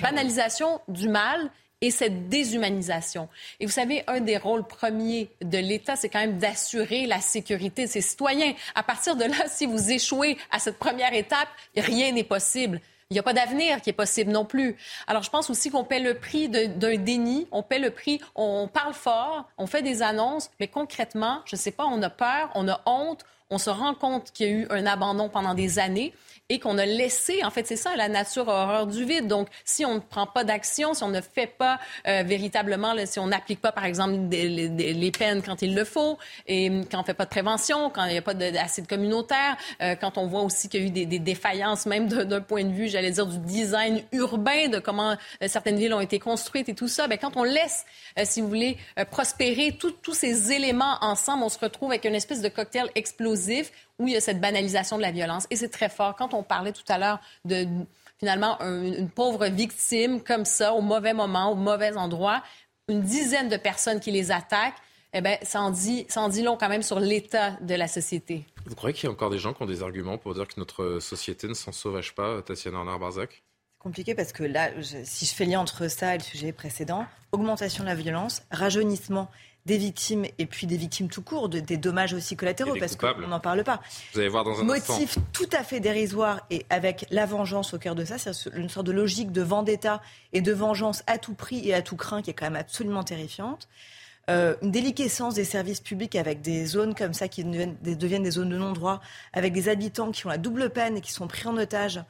banalisation du mal et cette déshumanisation. Et vous savez, un des rôles premiers de l'État, c'est quand même d'assurer la sécurité de ses citoyens. À partir de là, si vous échouez à cette première étape, rien n'est possible. Il n'y a pas d'avenir qui est possible non plus. Alors, je pense aussi qu'on paie le prix d'un déni, on paie le prix, on parle fort, on fait des annonces, mais concrètement, je ne sais pas, on a peur, on a honte, on se rend compte qu'il y a eu un abandon pendant des années et qu'on a laissé, en fait, c'est ça, la nature horreur du vide. Donc, si on ne prend pas d'action, si on ne fait pas euh, véritablement, si on n'applique pas, par exemple, les peines quand il le faut, et quand on ne fait pas de prévention, quand il n'y a pas d'acide communautaire, euh, quand on voit aussi qu'il y a eu des, défaillances, même d'un point de vue, j'allais dire, du design urbain, de comment euh, certaines villes ont été construites et tout ça, bien, quand on laisse, si vous voulez, prospérer tous ces éléments ensemble, on se retrouve avec une espèce de cocktail explosif où il y a cette banalisation de la violence. Et c'est très fort. Quand on parlait tout à l'heure de finalement une, pauvre victime comme ça, au mauvais moment, au mauvais endroit, une dizaine de personnes qui les attaquent, eh bien, ça en, dit, ça en dit long quand même sur l'état de la société. Vous croyez qu'il y a encore des gens qui ont des arguments pour dire que notre société ne s'en sauvage pas, Tatiana Arnard-Barzac C'est compliqué parce que là, si je fais lien entre ça et le sujet précédent, augmentation de la violence, rajeunissement des victimes et puis des victimes tout court, des dommages aussi collatéraux, parce qu'on n'en parle pas. Vous allez voir dans un Motif tout à fait dérisoire et avec la vengeance au cœur de ça, c'est une sorte de logique de vendetta et de vengeance à tout prix et à tout craint qui est quand même absolument terrifiante. Euh, une déliquescence des services publics avec des zones comme ça qui deviennent, deviennent des zones de non-droit, avec des habitants qui ont la double peine et qui sont pris en otage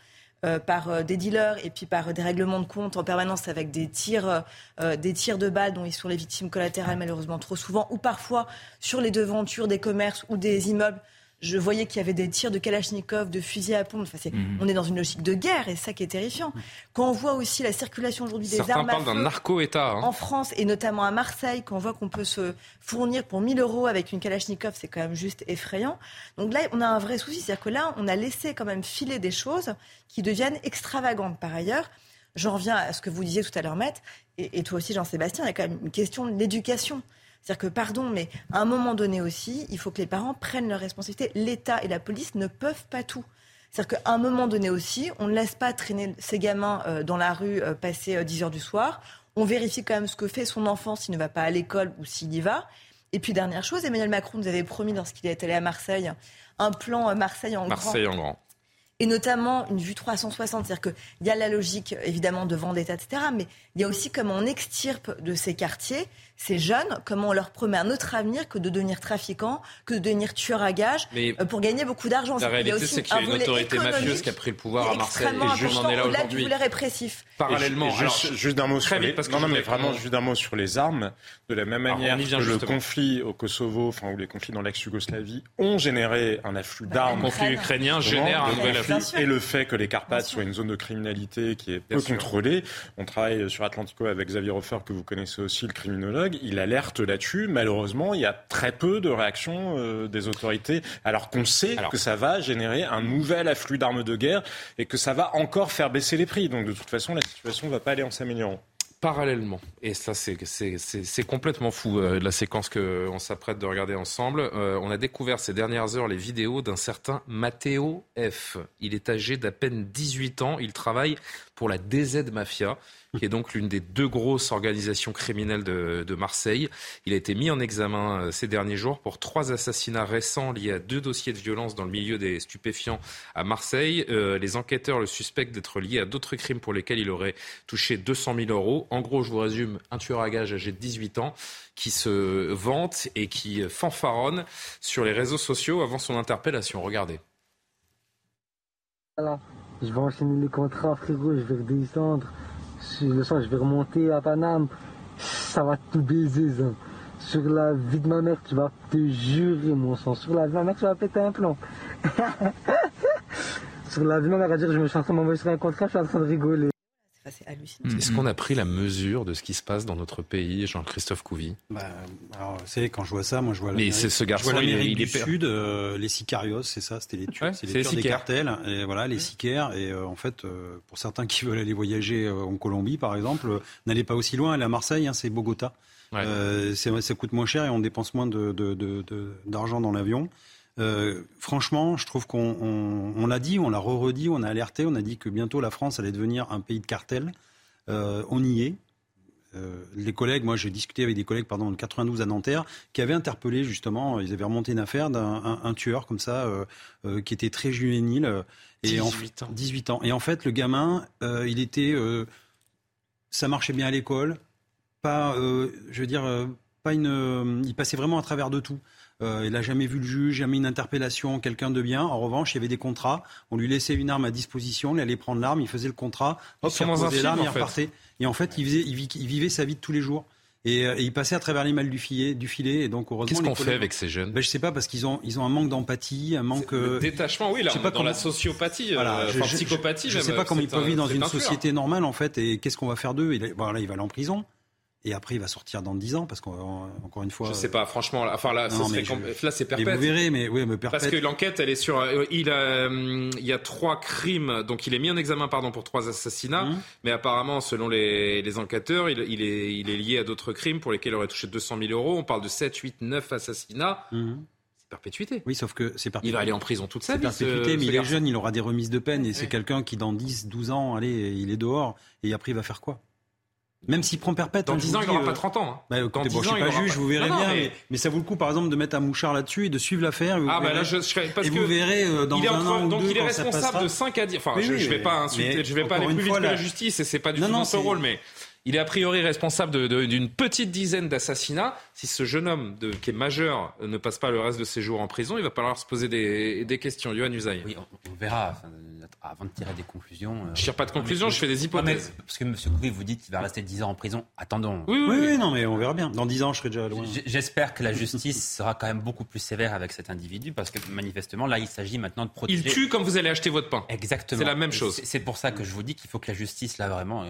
euh, par euh, des dealers et puis par des règlements de compte en permanence avec des tirs, euh, des tirs de balles dont ils sont les victimes collatérales malheureusement trop souvent, ou parfois sur les devantures des commerces ou des immeubles je voyais qu'il y avait des tirs de Kalachnikov, de fusils à pompe. Enfin, mhm. On est dans une logique de guerre et ça qui est terrifiant. Quand on voit aussi la circulation aujourd'hui des armes parlent d'un narco-État. Hein. En France et notamment à Marseille, quand on voit qu'on peut se fournir pour 1000 euros avec une Kalachnikov, c'est quand même juste effrayant. Donc là, on a un vrai souci. C'est-à-dire que là, on a laissé quand même filer des choses qui deviennent extravagantes par ailleurs. J'en reviens à ce que vous disiez tout à l'heure, Maître, et, et toi aussi, Jean-Sébastien, il y a quand même une question de l'éducation. C'est-à-dire que, pardon, mais à un moment donné aussi, il faut que les parents prennent leurs responsabilités. L'État et la police ne peuvent pas tout. C'est-à-dire qu'à un moment donné aussi, on ne laisse pas traîner ces gamins euh, dans la rue euh, passer 10 euh, heures du soir. On vérifie quand même ce que fait son enfant s'il ne va pas à l'école ou s'il y va. Et puis, dernière chose, Emmanuel Macron nous avait promis lorsqu'il est allé à Marseille un plan Marseille en Marseille en grand et notamment une vue 360. C'est-à-dire qu'il y a la logique, évidemment, de vendetta, etc., mais il y a aussi comment on extirpe de ces quartiers ces jeunes, comment on leur promet un autre avenir que de devenir trafiquants, que de devenir tueurs à gages euh, pour gagner beaucoup d'argent. La réalité, c'est qu'il y a une autorité mafieuse qui a pris le pouvoir à Marseille et juste en est là aujourd'hui. volet répressif. Parallèlement, juste, d'un mot sur les... non, non, mais vraiment juste d'un mot sur les armes. De la même manière que le conflit au Kosovo, enfin ou les conflits dans l'ex-Yougoslavie ont généré un afflux bah, d'armes. Le conflit ukrainien génère un nouvel afflux. Et le fait que les Carpates soient une zone de criminalité qui est peu contrôlée. On travaille sur Atlantico avec Xavier Hofer que vous connaissez aussi, le criminologue il alerte là-dessus. Malheureusement, il y a très peu de réactions euh, des autorités, alors qu'on sait que ça va générer un nouvel afflux d'armes de guerre et que ça va encore faire baisser les prix. Donc de toute façon, la situation ne va pas aller en s'améliorant parallèlement, et ça c'est complètement fou, euh, la séquence qu'on s'apprête de regarder ensemble, euh, on a découvert ces dernières heures les vidéos d'un certain Matteo F. Il est âgé d'à peine 18 ans, il travaille pour la DZ Mafia qui est donc l'une des deux grosses organisations criminelles de, Marseille. Il a été mis en examen euh, ces derniers jours pour trois assassinats récents liés à deux dossiers de violence dans le milieu des stupéfiants à Marseille. Euh, les enquêteurs le suspectent d'être lié à d'autres crimes pour lesquels il aurait touché 200 000 euros. En gros, je vous résume, un tueur à gages âgé de 18 ans qui se vante et qui fanfaronne sur les réseaux sociaux avant son interpellation. Regardez. Voilà. Je vais enchaîner les contrats, frérot, je vais redescendre le soir, je vais remonter à Paname, ça va tout baiser, ça. Sur la vie de ma mère, tu vas te jurer, mon sang. Sur la vie de ma mère, tu vas péter un plomb. <laughs> Sur la vie de ma mère, à dire, je me suis en train de sur un contrat, je suis en train de rigoler. Est-ce qu'on a pris la mesure de ce qui se passe dans notre pays, Jean-Christophe Couvi? Bah, alors, vous savez, quand je vois ça, moi je vois Mais c'est ce garçon, l'Amérique du Sud, euh, les sicarios, c'est ça, c'était les tueurs, c'est les tueurs des cartels, et voilà, les sicaires. Et euh, en fait, euh, pour certains qui veulent aller voyager en Colombie, par exemple, n'allez pas aussi loin, allez à Marseille, hein, c'est Bogota. ça coûte moins cher et on dépense moins d'argent de, de, dans l'avion. Franchement, je trouve qu'on on, l'a dit, on l'a re-redit, on a alerté, on a dit que bientôt la France allait devenir un pays de cartel. on y est. Euh, les collègues, moi j'ai discuté avec des collègues pardon, de 92 à Nanterre qui avaient interpellé justement, ils avaient remonté une affaire d'un tueur comme ça euh, euh, qui était très juvénile. Et 18 ans. 18 ans. Et en fait, le gamin, il était. ça marchait bien à l'école. Pas, je veux dire, pas une. il passait vraiment à travers de tout. Il n'a jamais vu le juge, jamais une interpellation, quelqu'un de bien. En revanche, il y avait des contrats. On lui laissait une arme à disposition, il allait prendre l'arme, il faisait le contrat, il reposait l'arme, il repartait. Et en fait, il, vivait sa vie de tous les jours. Euh, et, il passait à travers les malles du filet, du filet. Et donc, Qu'est-ce qu'on fait avec ces jeunes? Ben, Je sais pas, parce qu'ils ont, ils ont un manque d'empathie, un manque. Le détachement, oui, là, on pas dans la sociopathie, voilà, euh, psychopathie. Je, ne sais pas comment ils peuvent vivre dans une société normale, en fait, et qu'est-ce qu'on va faire d'eux? Voilà, il va aller en prison. Et après, il va sortir dans 10 ans, parce qu'encore une fois. Je sais pas, franchement. Enfin, là, là c'est perpète. vous verrez, mais oui, mais perpète. Parce que l'enquête, elle est sur. Euh, il, a, hum, il y a trois crimes, donc il est mis en examen, pardon, pour trois assassinats. Mmh. Mais apparemment, selon les, les enquêteurs, il, il, est, il est lié à d'autres crimes pour lesquels il aurait touché 200 000 euros. On parle de 7, 8, 9 assassinats. Mmh. C'est perpétuité. Oui, sauf que c'est perpétuité. Il va aller en prison toute sa vie. Perpétuité, mais il est jeune, il aura des remises de peine et c'est quelqu'un qui, dans 10, 12 ans, allez, il est dehors et après, il va faire quoi? Même s'il prend perpète. Dans 10 ans, il n'aura pas 30 ans. Hein. Bah, quand bon, je suis pas juge, vous verrez bien. Mais... ça vaut le coup, par exemple, de mettre un mouchard là-dessus et de suivre l'affaire. Ah, bah là, je, je parce et vous verrez euh, dans il un an Donc, deux, il est responsable de 5 à 10. Enfin, je, ne vais pas insulter, je vais pas aller plus vite que la justice et c'est pas du tout son rôle, mais il est a priori responsable d'une petite dizaine d'assassinats. Si ce jeune homme de, qui est majeur ne passe pas le reste de ses jours en prison, il va falloir se poser des, des questions. Yohann Usaï. Oui, on, verra. Avant de tirer des conclusions. Euh, je ne tire pas de conclusions, je fais des hypothèses. parce que M. Coury, vous dites qu'il va rester 10 ans en prison. Attendons. Oui, oui, non, mais on verra bien. Dans 10 ans, je serai déjà loin. J'espère que la justice <laughs> sera quand même beaucoup plus sévère avec cet individu parce que manifestement, là, il s'agit maintenant de protéger. Il tue comme vous allez acheter votre pain. Exactement. C'est la même chose. C'est pour ça que je vous dis qu'il faut que la justice, là, vraiment.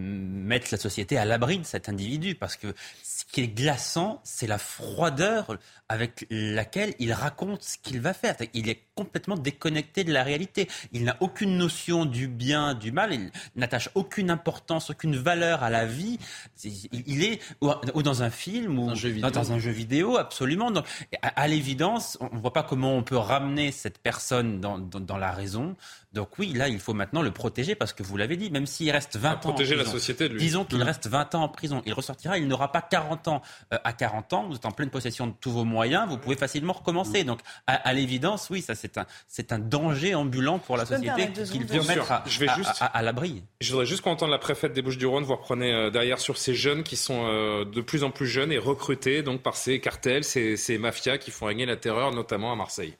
Mettre la société à l'abri de cet individu. Parce que ce qui est glaçant, c'est la froideur avec laquelle il raconte ce qu'il va faire. Il est complètement déconnecté de la réalité. Il n'a aucune notion du bien, du mal. Il n'attache aucune importance, aucune valeur à la vie. Il est ou dans un film ou dans un jeu vidéo, absolument. Donc, à, l'évidence, on ne voit pas comment on peut ramener cette personne dans, dans la raison. Donc oui, là, il faut maintenant le protéger parce que vous l'avez dit, même s'il reste 20 ans. Protéger la société de lui. Disons qu'il mmh. reste 20 ans en prison. Il ressortira, il n'aura pas 40 ans. Euh, à 40 ans, vous êtes en pleine possession de tous vos moyens, vous pouvez facilement recommencer. Mmh. Donc, à, l'évidence, oui, ça, c'est un, c'est un danger ambulant pour la société qu'il faut mettre à, je vais juste, à, l'abri. Je voudrais juste qu'on entende la préfète des Bouches-du-Rhône. Vous reprenez euh, derrière sur ces jeunes qui sont euh, de plus en plus jeunes et recrutés donc par ces cartels, ces, ces mafias qui font régner la terreur, notamment à Marseille.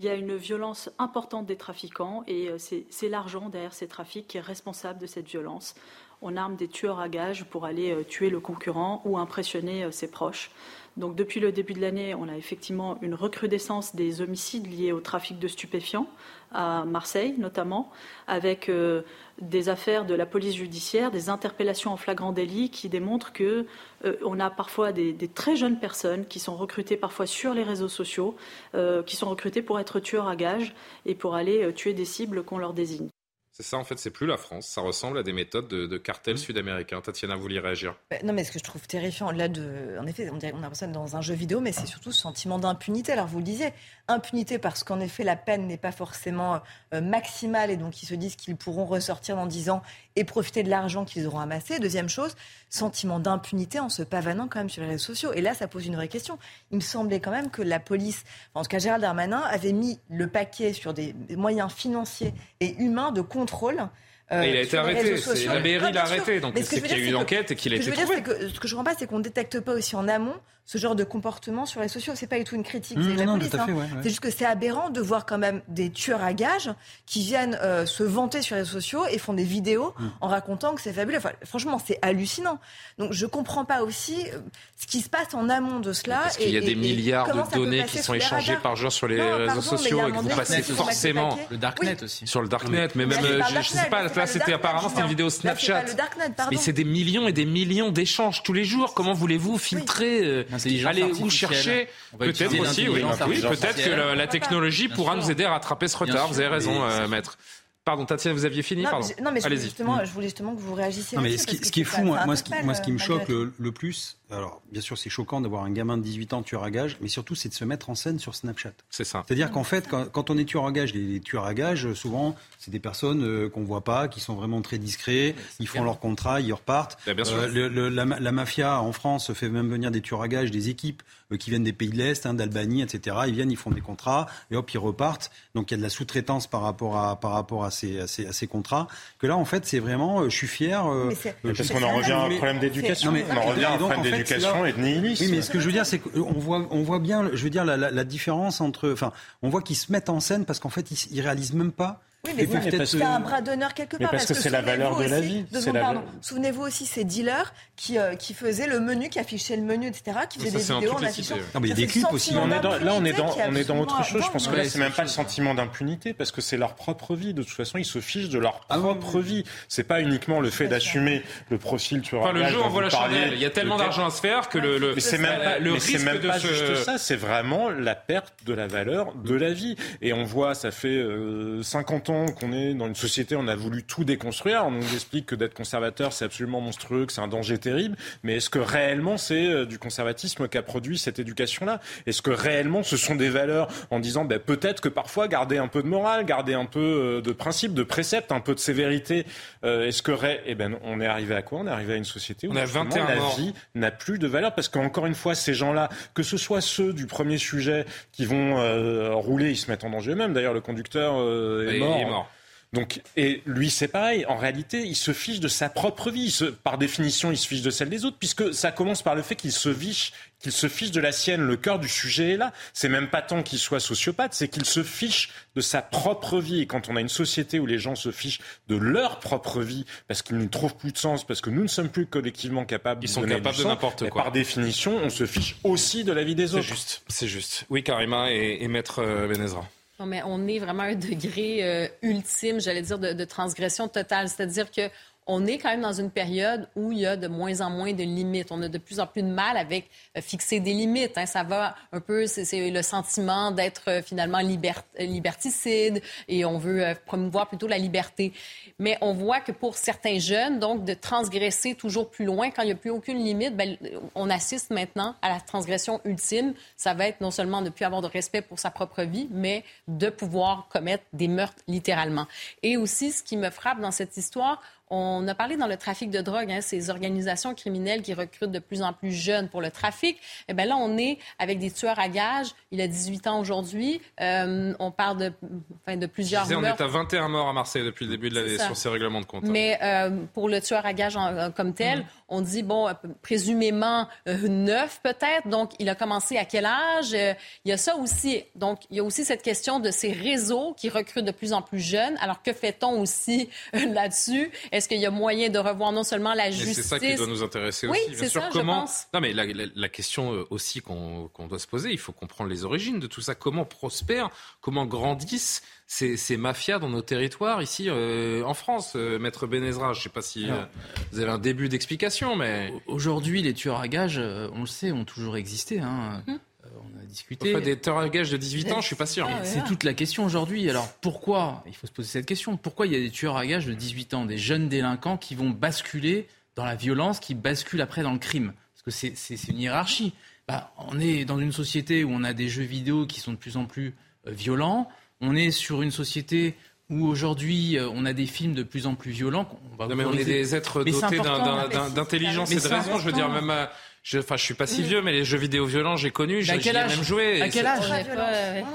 Il y a une violence importante des trafiquants et euh, c'est l'argent derrière ces trafics qui est responsable de cette violence. On arme des tueurs à gages pour aller euh, tuer le concurrent ou impressionner euh, ses proches. Donc depuis le début de l'année, on a effectivement une recrudescence des homicides liés au trafic de stupéfiants à Marseille notamment, avec euh, des affaires de la police judiciaire, des interpellations en flagrant délit qui démontrent que euh, on a parfois des, très jeunes personnes qui sont recrutées parfois sur les réseaux sociaux, euh, qui sont recrutées pour être tueurs à gages et pour aller tuer des cibles qu'on leur désigne. C'est ça, en fait, c'est plus la France. Ça ressemble à des méthodes de, cartels sud-américains. Tatiana, vous voulez réagir? Bah, Non, mais ce que je trouve terrifiant, là, de, en effet, on, dirait, on a l'impression dans un jeu vidéo, mais c'est surtout ce sentiment d'impunité. Alors, vous le disiez, impunité parce qu'en effet, la peine n'est pas forcément euh, maximale et donc ils se disent qu'ils pourront ressortir dans 10 ans et profiter de l'argent qu'ils auront amassé. Deuxième chose, sentiment d'impunité en se pavanant quand même sur les réseaux sociaux. Et là, ça pose une vraie question. Il me semblait quand même que la police, en tout cas Gérald Darmanin, avait mis le paquet sur des moyens financiers et humains de contrôle euh, il a été arrêté. La mairie l'a arrêté. Donc c'est qu'il y a eu une enquête et qu'il a été trouvé. ce que je ne comprends pas, c'est qu'on ne détecte pas aussi en amont ce genre de comportement sur les sociaux. C'est pas du tout une critique, c'est la police. Hein. C'est juste que c'est aberrant de voir quand même des tueurs à gages qui viennent euh, se vanter sur les réseaux sociaux et font des vidéos mm. en racontant que c'est fabuleux. franchement, c'est hallucinant. Donc je comprends pas aussi euh, ce qui se passe en amont de cela. Parce qu'il y a des milliards de données qui sont échangées par jour sur les réseaux sociaux et que vous passez forcément le darknet aussi. Sur le darknet, mais même euh, je, sais pas. Là, c'était apparemment c'était une vidéo Snapchat. Mais c'est des millions et des millions d'échanges tous les jours. Comment voulez-vous filtrer Allez où chercher Peut-être aussi, oui. peut-être que la, technologie pourra nous aider à rattraper ce retard. Vous avez raison, euh, maître. Pardon, Tatiana, vous aviez fini Non, Pardon. non mais justement, je voulais justement que vous réagissiez. Non, mais ce qui, est fou, moi, ce qui, moi, ce qui me choque le, plus, alors bien sûr, c'est choquant d'avoir un gamin de 18 ans tueur à gage, mais surtout, c'est de se mettre en scène sur Snapchat. C'est ça. C'est-à-dire qu'en fait, quand, on est tueur à gage, les, tueurs à gage, souvent, c'est des personnes euh, qu'on voit pas, qui sont vraiment très discrets, ils font leur contrat, ils repartent. Bah, bien sûr. Euh, la, la, mafia en France fait même venir des tueurs à gages, des équipes euh, qui viennent des pays de l'Est, hein, d'Albanie, etc. Ils viennent, ils font des contrats, et hop, ils repartent. Donc il y a de la sous-traitance par rapport à, par rapport à ces, à ces, à ces contrats. Que là, en fait, c'est vraiment, euh, je suis fier. Euh, parce qu'on en revient à un problème d'éducation. On en revient à un problème d'éducation et de nihilisme. Oui, mais ce que je veux dire, c'est qu'on voit, on voit bien, je veux dire, la, la, la différence entre, enfin, on voit qu'ils se mettent en scène parce qu'en fait, ils, ils réalisent même pas oui, mais c'est un bras d'honneur quelque part. parce, que, c'est la valeur de la vie. Souvenez-vous aussi ces dealers qui, euh, qui faisaient le menu, qui affichaient le menu, etc., qui faisaient des vidéos en affichant. Non, mais il y a des clips aussi. On est là, on est dans, on est dans autre chose. Je pense que là, c'est même pas le sentiment d'impunité, parce que c'est leur propre vie. De toute façon, ils se fichent de leur ah propre vie. C'est pas uniquement le fait d'assumer le profil tu Enfin, le jeu envoie la chandelle. Il y a tellement d'argent à se faire que le, c'est même pas, le risque même pas juste ça. C'est vraiment la perte de la valeur de la vie. Et on voit, ça fait 50 euh, qu'on est dans une société, on a voulu tout déconstruire. On nous explique que d'être conservateur, c'est absolument monstrueux, que c'est un danger terrible. Mais est-ce que réellement c'est euh, du conservatisme qu'a produit cette éducation-là? Est-ce que réellement ce sont des valeurs en disant ben, peut-être que parfois garder un peu de morale, garder un peu euh, de principe, de précepte, un peu de sévérité, euh, est-ce que eh ben, on est arrivé à quoi? On est arrivé à une société où on a 21 la vie n'a plus de valeur parce qu'encore une fois, ces gens-là, que ce soit ceux du premier sujet qui vont rouler, ils se mettent en danger eux-mêmes. D'ailleurs, le conducteur est, mort. Est mort. Donc, et lui, c'est pareil. En réalité, il se fiche de sa propre vie. par définition, il se fiche de celle des autres, puisque ça commence par le fait qu'il se fiche, qu'il se fiche de la sienne. Le cœur du sujet est là. C'est même pas tant qu'il soit sociopathe, c'est qu'il se fiche de sa propre vie. Et quand on a une société où les gens se fichent de leur propre vie, parce qu'ils n'y trouvent plus de sens, parce que nous ne sommes plus collectivement capables ils sont capables de n'importe quoi. Par définition, on se fiche aussi de la vie des autres. C'est juste. C'est juste. Oui, Karima et, Maître euh, Benezra. Non, mais on est vraiment à un degré euh, ultime, j'allais dire, de, de transgression totale. C'est-à-dire que on est quand même dans une période où il y a de moins en moins de limites. On a de plus en plus de mal avec euh, fixer des limites. Hein. Ça va un peu, c'est le sentiment d'être euh, finalement liberticide et on veut euh, promouvoir plutôt la liberté. Mais on voit que pour certains jeunes, donc de transgresser toujours plus loin quand il n'y a plus aucune limite, ben, on assiste maintenant à la transgression ultime. Ça va être non seulement de ne plus avoir de respect pour sa propre vie, mais de pouvoir commettre des meurtres littéralement. Et aussi, ce qui me frappe dans cette histoire, on a parlé dans le trafic de drogue, hein, ces organisations criminelles qui recrutent de plus en plus jeunes pour le trafic. Eh bien là, on est avec des tueurs à gages. Il a 18 ans aujourd'hui. Euh, on parle de, enfin, de plusieurs disais, On est à 21 morts à Marseille depuis le début de l'année sur ces règlements de compte. Mais euh, pour le tueur à gages comme tel, mm. on dit, bon, présumément euh, neuf peut-être. Donc, il a commencé à quel âge? il y a ça aussi. Donc, il y a aussi cette question de ces réseaux qui recrutent de plus en plus jeunes. Alors, que fait-on aussi là-dessus? Est-ce qu'il y a moyen de revoir non seulement la justice... C'est ça qui doit nous intéresser aussi. Oui, c'est ça, comment... je pense. Non, mais la, la, question euh, aussi qu'on doit se poser, il faut comprendre les origines de tout ça. Comment prospèrent, comment grandissent ces, ces mafias dans nos territoires ici euh, en France, euh, Maître Benezra? Je ne sais pas si vous avez un début d'explication, mais... Aujourd'hui, les tueurs à gages, on le sait, ont toujours existé. Hein. Hum on a discuté. des tueurs à gages de 18 ans, je suis pas sûr. c'est toute la question aujourd'hui. Alors pourquoi Il faut se poser cette question. Pourquoi il y a des tueurs à gages de 18 ans, des jeunes délinquants qui vont basculer dans la violence, qui basculent après dans le crime? Parce que c'est une hiérarchie. Bah, on est dans une société où on a des jeux vidéo qui sont de plus en plus euh, violents. On est sur une société où aujourd'hui euh, on a des films de plus en plus violents. On, va mais on est des êtres dotés d'intelligence et de raison. Je veux dire, même à, je, enfin, je suis pas si vieux, mais les jeux vidéo violents, j'ai connu. J'ai même joué. À quel âge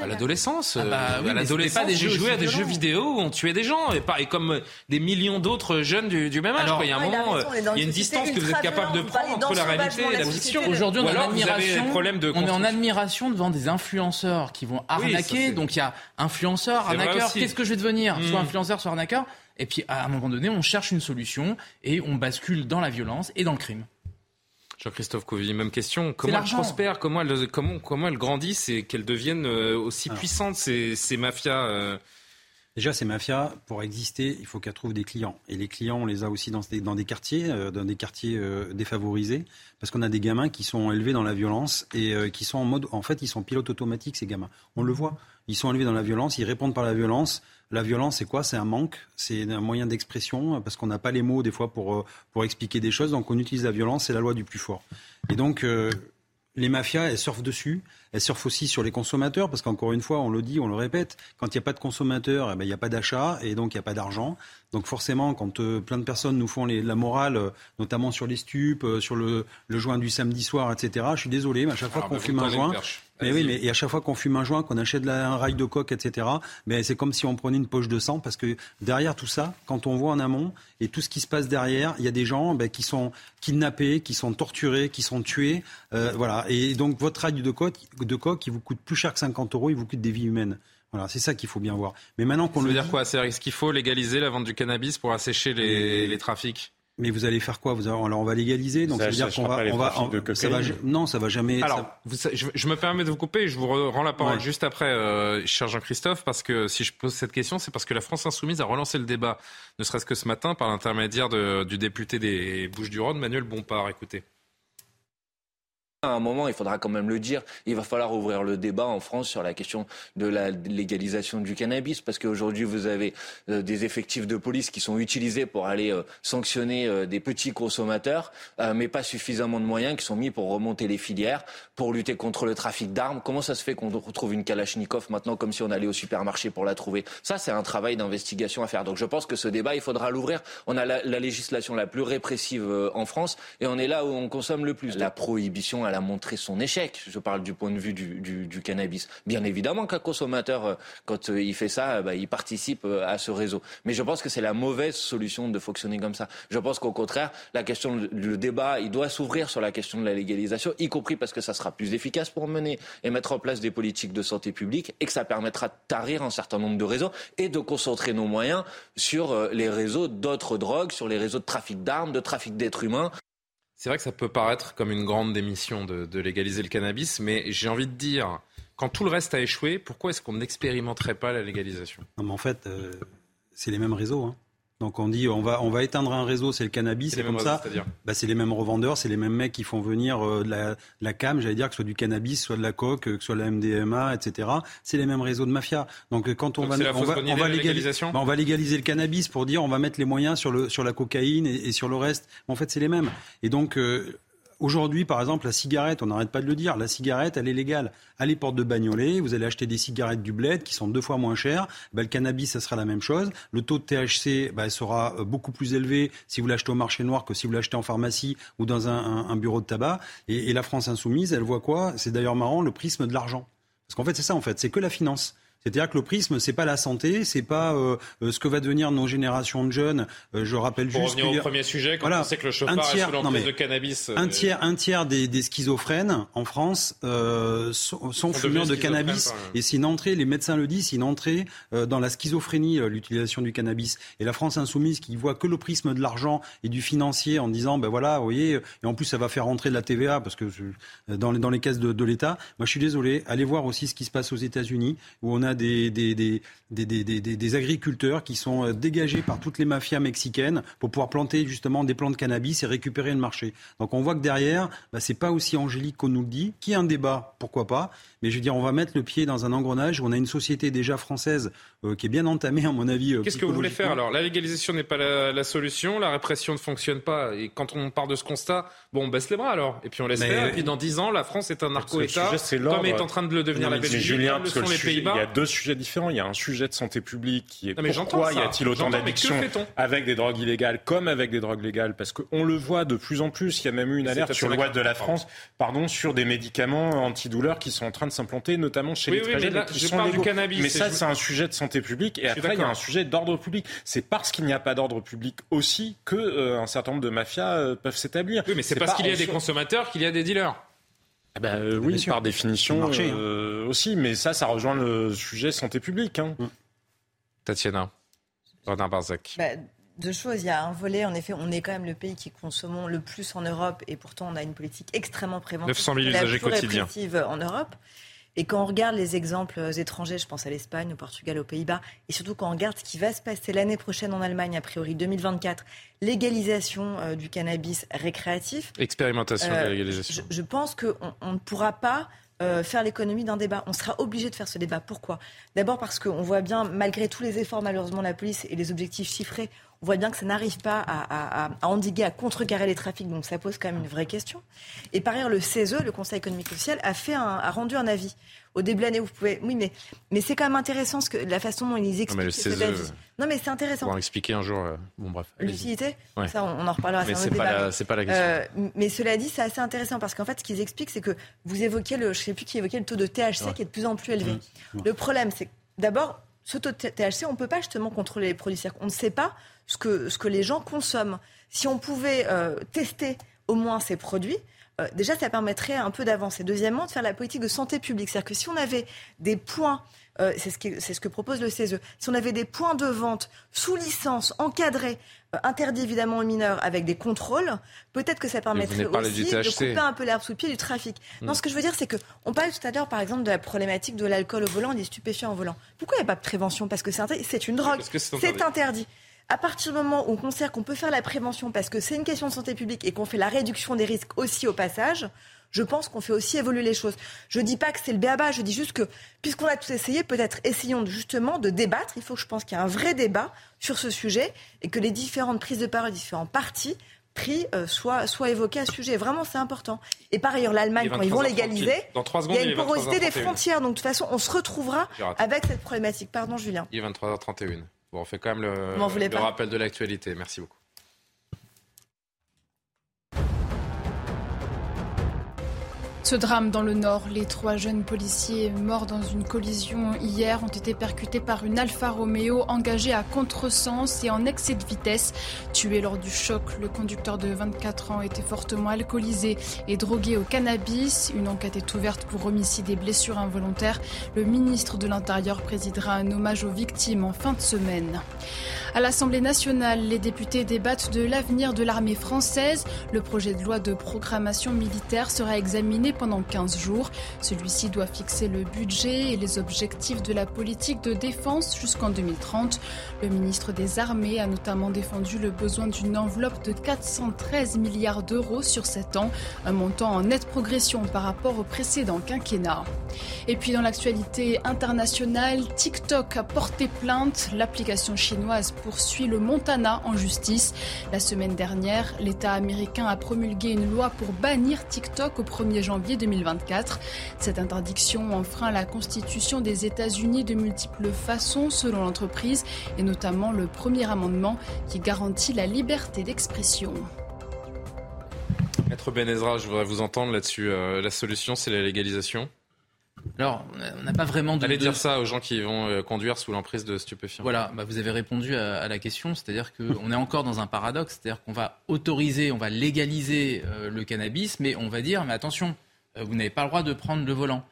À l'adolescence. Ah bah, oui, à l'adolescence, j'ai joué à des jeux vidéo où on tuait des gens, et, pareil, comme des millions d'autres jeunes du, du même âge. il y a un moment, il y a une distance que vous êtes capable de prendre entre la réalité et la fiction. Aujourd'hui, on, est en admiration, on est en admiration devant des influenceurs qui vont arnaquer. Donc il y a influenceurs, arnaqueurs. Qu'est-ce que je vais devenir Soit hmm. influenceur, soit arnaqueur. Et puis à un moment donné, on cherche une solution et on bascule dans la violence et dans le crime. Jean-Christophe Covy, même question. Comment elles prospèrent Comment elles, comment, comment elles grandissent et qu'elles deviennent euh, aussi puissantes, ces, ces mafias euh Déjà, ces mafias, pour exister, il faut qu'elles trouvent des clients. Et les clients, on les a aussi dans des, dans des quartiers, euh, dans des quartiers défavorisés, parce qu'on a des gamins qui sont élevés dans la violence et qui sont en mode, en fait, ils sont pilotes automatiques, ces gamins. On le voit. Ils sont élevés dans la violence, ils répondent par la violence. La violence, c'est quoi? C'est un manque, c'est un moyen d'expression, parce qu'on n'a pas les mots des fois pour, euh, pour expliquer des choses, donc on utilise la violence, c'est la loi du plus fort. Et donc, euh, les mafias, elles surfent dessus. Elles surfent aussi sur les consommateurs, parce qu'encore une fois, on le dit, on le répète, quand il n'y a pas de consommateurs, eh ben, il n'y a pas d'achat, et donc il n'y a pas d'argent. Donc forcément, quand euh, plein de personnes nous font les, la morale, notamment sur les stupes, sur le, le joint du samedi soir, etc., je suis désolé, mais à chaque fois qu'on fume un joint... Mais oui, mais et à chaque fois qu'on fume un joint, qu'on achète un rail de coque, etc., mais c'est comme si on prenait une poche de sang, parce que derrière tout ça, quand on voit en amont et tout ce qui se passe derrière, il y a des gens ben, qui sont kidnappés, qui sont torturés, qui sont tués, euh, voilà. Et donc votre rail de coque, de coque, il vous coûte plus cher que 50 euros, il vous coûte des vies humaines. Voilà, c'est ça qu'il faut bien voir. Mais maintenant qu'on le veut dire quoi? C'est est-ce qu'il faut légaliser la vente du cannabis pour assécher les, les trafics? Mais vous allez faire quoi vous Alors on va légaliser, donc ça, veut dire qu'on va, on va, ça va, non, ça va jamais. Alors, je, me permets de vous couper, je vous rends la parole juste après, euh, cher Jean-Christophe, parce que si je pose cette question, c'est parce que la France insoumise a relancé le débat, ne serait-ce que ce matin, par l'intermédiaire du député des Bouches-du-Rhône, Manuel Bompard. Écoutez. À un moment, il faudra quand même le dire, il va falloir ouvrir le débat en France sur la question de la légalisation du cannabis, parce qu'aujourd'hui, vous avez euh, des effectifs de police qui sont utilisés pour aller euh, sanctionner euh, des petits consommateurs, mais pas suffisamment de moyens qui sont mis pour remonter les filières, pour lutter contre le trafic d'armes. Comment ça se fait qu'on retrouve une Kalachnikov maintenant comme si on allait au supermarché pour la trouver? Ça, c'est un travail d'investigation à faire. Donc je pense que ce débat, il faudra l'ouvrir. On a la, la, législation la plus répressive en France, et on est là où on consomme le plus. La prohibition elle a montré son échec. Je parle du point de vue du, cannabis. Bien évidemment qu'un consommateur, euh, quand euh, il fait ça, bah, il participe euh, à ce réseau. Mais je pense que c'est la mauvaise solution de fonctionner comme ça. Je pense qu'au contraire, la question, le débat, il doit s'ouvrir sur la question de la légalisation, y compris parce que ça sera plus efficace pour mener et mettre en place des politiques de santé publique et que ça permettra de tarir un certain nombre de réseaux et de concentrer nos moyens sur les réseaux d'autres drogues, sur les réseaux de trafic d'armes, de trafic d'êtres humains. C'est vrai que ça peut paraître comme une grande démission de, légaliser le cannabis, mais j'ai envie de dire, quand tout le reste a échoué, pourquoi est-ce qu'on n'expérimenterait pas la légalisation? Non, mais En fait, euh, c'est les mêmes réseaux. Hein. Donc on dit on va on va éteindre un réseau, c'est le cannabis, c'est comme ça. Bah, c'est les mêmes revendeurs, c'est les mêmes mecs qui font venir euh, de, la, la, cam, j'allais dire que ce soit du cannabis, soit de la coke, que ce soit la MDMA, etc. C'est les mêmes réseaux de mafia. Donc quand on va on va, on va, légaliser, bah, on va légaliser le cannabis pour dire on va mettre les moyens sur le sur la cocaïne et, sur le reste. En fait, c'est les mêmes. Et donc euh, Aujourd'hui, par exemple, la cigarette, on n'arrête pas de le dire, la cigarette, elle est légale. Allez porte de Bagnolet, vous allez acheter des cigarettes du bled qui sont deux fois moins chères. Ben, le cannabis, ça sera la même chose. Le taux de THC ben, sera euh, beaucoup plus élevé si vous l'achetez au marché noir que si vous l'achetez en pharmacie ou dans un, bureau de tabac. Et, et la France insoumise, elle voit quoi? C'est d'ailleurs marrant, le prisme de l'argent. Parce qu'en fait, c'est ça, en fait, c'est que la finance. C'est-à-dire que l'oprisme, c'est pas la santé, c'est pas euh, euh, ce que va devenir nos générations de jeunes. Euh, je rappelle Pour juste. revenir au premier sujet, quand on sait que le chauffard est sous l'emprise de cannabis. Un tiers, un tiers des, des schizophrènes en France euh, sont, sont fumeurs de cannabis. Et c'est une entrée, les médecins le disent, c'est une entrée dans la schizophrénie, l'utilisation du cannabis. Et la France insoumise qui voit que le prisme de l'argent et du financier en disant, ben voilà, vous voyez, et en plus ça va faire rentrer de la TVA parce que dans les, dans les caisses de, de l'État. Moi, je suis désolé. Allez voir aussi ce qui se passe aux États-Unis où on a des, agriculteurs qui sont euh, dégagés par toutes les mafias mexicaines pour pouvoir planter justement des plants de cannabis et récupérer le marché. Donc on voit que derrière, bah, c'est pas aussi angélique qu'on nous le dit. Qui a un débat, pourquoi pas Mais je veux dire, on va mettre le pied dans un engrenage où on a une société déjà française qui est bien entamée, à mon avis. Euh, Qu'est-ce que vous voulez faire alors? La légalisation n'est pas la, solution, la répression ne fonctionne pas. Et quand on part de ce constat, bon, on baisse les bras alors. Et puis on laisse faire. Et puis dans 10 ans, la France est un narco-État, comme est en train de le devenir la Belgique, Julien, le sont les Pays-Bas. Il y a deux sujets différents. Il y a un sujet de santé publique qui est pourquoi y a-t-il autant d'addictions avec des drogues illégales comme avec des drogues légales? Parce qu'on le voit de plus en plus. Il y a même eu une alerte sur le web de la France, pardon, sur des médicaments antidouleurs qui sont en train de s'implanter, notamment chez les très jeunes. je parle du cannabis. Mais ça, c'est un sujet de santé publique. Et après, il y a un sujet d'ordre public. C'est parce qu'il n'y a pas d'ordre public aussi que euh, un certain nombre de mafias euh, peuvent s'établir. Oui, mais c'est parce qu'il y a des consommateurs qu'il y a des dealers. Ah bah, euh, oui, par définition hein. euh, aussi, mais ça, ça rejoint le sujet santé publique. Hein. Mm. Tatiana, Bernard Barzac. Bah, deux choses. Il y a un volet, en effet, on est quand même le pays qui consommons le plus en Europe et pourtant on a une politique extrêmement préventive. 900 000 usagers quotidiens. en Europe. Et quand on regarde les exemples étrangers, je pense à l'Espagne, au Portugal, aux Pays-Bas, et surtout quand on regarde ce qui va se passer l'année prochaine en Allemagne, a priori 2024, légalisation euh, du cannabis récréatif. Expérimentation de la euh, légalisation. Je, pense qu'on on ne pourra pas euh, faire l'économie d'un débat. On sera obligé de faire ce débat. Pourquoi? D'abord parce qu'on voit bien, malgré tous les efforts malheureusement de la police et les objectifs chiffrés, on voit bien que ça n'arrive pas à, endiguer, à contrecarrer les trafics, donc ça pose quand même une vraie question. Et par ailleurs, le CESE, le Conseil économique social, a, fait a rendu un avis. Au début de l'année, vous pouvez. Oui, mais, mais c'est quand même intéressant ce que, la façon dont ils expliquent. Non, mais le CESE, non, mais c'est intéressant. On va expliquer un jour. Euh, bon, bref. L'utilité Ça, on, en reparlera. Mais c'est pas, pas, la question. Euh, mais cela dit, c'est assez intéressant parce qu'en fait, ce qu'ils expliquent, c'est que vous évoquez le. Je sais plus qui évoquait le taux de THC qui est de plus en plus élevé. Mmh. Le problème, c'est d'abord, ce taux de THC, on ne peut pas justement contrôler les produits. On ne sait pas ce que, ce que les gens consomment. Si on pouvait euh, tester au moins ces produits, euh, déjà, ça permettrait un peu d'avancer. Deuxièmement, de faire la politique de santé publique. C'est-à-dire que si on avait des points, euh, c'est ce, ce, que propose le CESE, si on avait des points de vente sous licence, encadrés, interdits évidemment aux mineurs, avec des contrôles, peut-être que ça permettrait aussi de couper un peu l'herbe sous le pied du trafic. Non, hmm. ce que je veux dire, c'est qu'on parlait tout à l'heure, par exemple, de la problématique de l'alcool au volant, des stupéfiants au volant. Pourquoi il n'y a pas de prévention? Parce que c'est une drogue, c'est interdit à partir du moment où on considère qu'on peut faire la prévention parce que c'est une question de santé publique et qu'on fait la réduction des risques aussi au passage, je pense qu'on fait aussi évoluer les choses. Je ne dis pas que c'est le béaba, je dis juste que, puisqu'on a tous essayé, peut-être essayons justement de débattre. Il faut que je pense qu'il y a un vrai débat sur ce sujet et que les différentes prises de parole, différents partis pris euh, soient, soient évoqués à ce sujet. Vraiment, c'est important. Et par ailleurs, l'Allemagne, quand ils vont légaliser, il y a une porosité des frontières. Donc, de toute façon, on se retrouvera avec cette problématique. Pardon, Julien. Il est 23h31. Bon, on fait quand même le, rappel de l'actualité. Merci beaucoup. Ce drame dans le Nord, les trois jeunes policiers morts dans une collision hier ont été percutés par une Alfa Romeo engagée à contresens et en excès de vitesse. Tué lors du choc, le conducteur de 24 ans était fortement alcoolisé et drogué au cannabis. Une enquête est ouverte pour homicide et blessures involontaires. Le ministre de l'Intérieur présidera un hommage aux victimes en fin de semaine. À l'Assemblée nationale, les députés débattent de l'avenir de l'armée française. Le projet de loi de programmation militaire sera examiné pendant 15 jours. Celui-ci doit fixer le budget et les objectifs de la politique de défense jusqu'en 2030. Le ministre des Armées a notamment défendu le besoin d'une enveloppe de 413 milliards d'euros sur 7 ans, un montant en nette progression par rapport au précédent quinquennat. Et puis dans l'actualité internationale, TikTok a porté plainte. L'application chinoise poursuit le Montana en justice. La semaine dernière, l'État américain a promulgué une loi pour bannir TikTok au 1er janvier 2024. Cette interdiction enfreint la constitution des États-Unis de multiples façons selon l'entreprise et notamment le premier amendement qui garantit la liberté d'expression. Maître Benezra, je voudrais vous entendre là-dessus. Euh, la solution, c'est la légalisation alors, on n'a pas vraiment de. Allez dire ça aux gens qui vont euh, conduire sous l'emprise de stupéfiants. Voilà, bah, vous avez répondu à, la question, c'est-à-dire qu'on est encore dans un paradoxe, c'est-à-dire qu'on va autoriser, on va légaliser euh, le cannabis, mais on va dire, mais attention, euh, vous n'avez pas le droit de prendre le volant.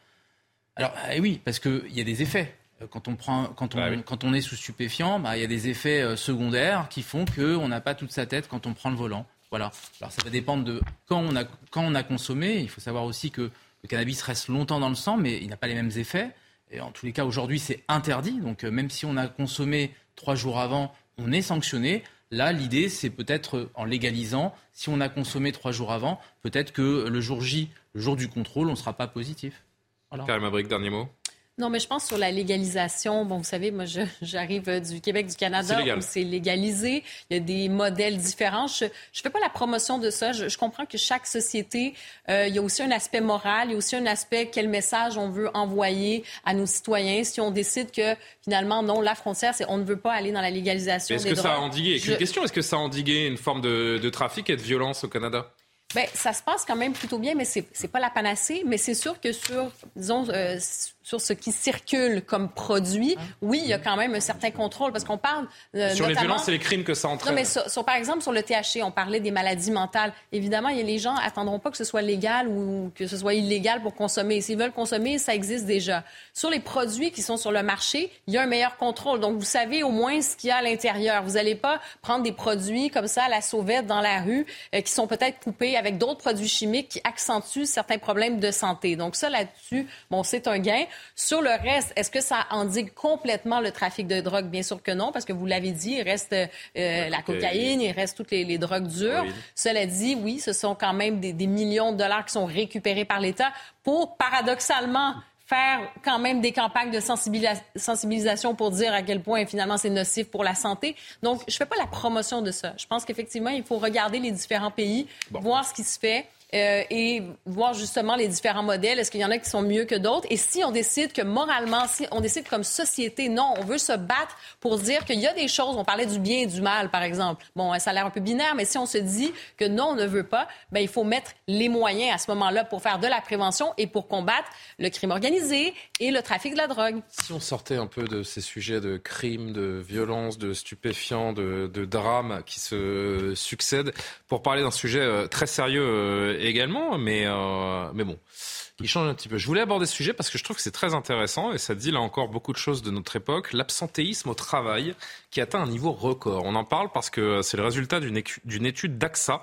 Alors, eh oui, parce qu'il y a des effets. Quand on, prend, quand on, quand on est sous stupéfiant, bah, il y a des effets secondaires qui font qu'on n'a pas toute sa tête quand on prend le volant. Voilà. Alors, ça va dépendre de quand on a, quand on a consommé. Il faut savoir aussi que le cannabis reste longtemps dans le sang, mais il n'a pas les mêmes effets. Et en tous les cas, aujourd'hui, c'est interdit. Donc, euh, même si on a consommé trois jours avant, on est sanctionné. Là, l'idée, c'est peut-être euh, en légalisant, si on a consommé trois jours avant, peut-être que le jour J, le jour du contrôle, on ne sera pas positif. Voilà. Karim dernier mot. Non, mais je pense sur la légalisation. Bon, vous savez, moi, <laughs> j'arrive du Québec, du Canada, où c'est légalisé. Il y a des modèles différents. Je ne fais pas la promotion de ça. Je, comprends que chaque société, euh, il y a aussi un aspect moral, il y a aussi un aspect quel message on veut envoyer à nos citoyens. Si on décide que finalement, non, la frontière, c'est on ne veut pas aller dans la légalisation Est-ce que ça a endigué? Une question, est-ce que ça a endigué une forme de, de trafic et de violence au Canada? Bien, ça se passe quand même plutôt bien, mais c'est n'est pas la panacée. Mais c'est sûr que sur, disons, euh, sur ce qui circule comme produit, ah. oui, il y a quand même un certain contrôle parce qu'on parle euh, sur les violences et les crimes que ça entraîne. Non, mais sur, par exemple sur le THC, on parlait des maladies mentales. Évidemment, il y a les gens attendront pas que ce soit légal ou que ce soit illégal pour consommer. S'ils veulent consommer, ça existe déjà. Sur les produits qui sont sur le marché, il y a un meilleur contrôle. Donc vous savez au moins ce qu'il y a à l'intérieur. Vous n'allez pas prendre des produits comme ça à la sauvette dans la rue euh, qui sont peut-être coupés avec d'autres produits chimiques qui accentuent certains problèmes de santé. Donc ça là-dessus, bon, c'est un gain. Sur le reste, est-ce que ça endigue complètement le trafic de drogue? Bien sûr que non, parce que vous l'avez dit, il reste euh, la cocaïne, il reste toutes les, drogues dures. Cela dit, oui, ce sont quand même des, millions de dollars qui sont récupérés par l'État pour, paradoxalement, faire quand même des campagnes de sensibilisation pour dire à quel point finalement c'est nocif pour la santé. Donc, je ne fais pas la promotion de ça. Je pense qu'effectivement, il faut regarder les différents pays, voir ce qui se fait. Euh, et voir justement les différents modèles. Est-ce qu'il y en a qui sont mieux que d'autres? Et si on décide que moralement, si on décide comme société, non, on veut se battre pour dire qu'il y a des choses, on parlait du bien et du mal, par exemple. Bon, ça a l'air un peu binaire, mais si on se dit que non, on ne veut pas, ben, il faut mettre les moyens à ce moment-là pour faire de la prévention et pour combattre le crime organisé et le trafic de la drogue. Si on sortait un peu de ces sujets de crimes, de violences, de stupéfiants, de, de drames qui se succèdent, pour parler d'un sujet euh, très sérieux euh, également, mais, euh, mais bon, il change un petit peu. Je voulais aborder ce sujet parce que je trouve que c'est très intéressant et ça dit là encore beaucoup de choses de notre époque. L'absentéisme au travail qui atteint un niveau record. On en parle parce que c'est le résultat d'une étude d'AXA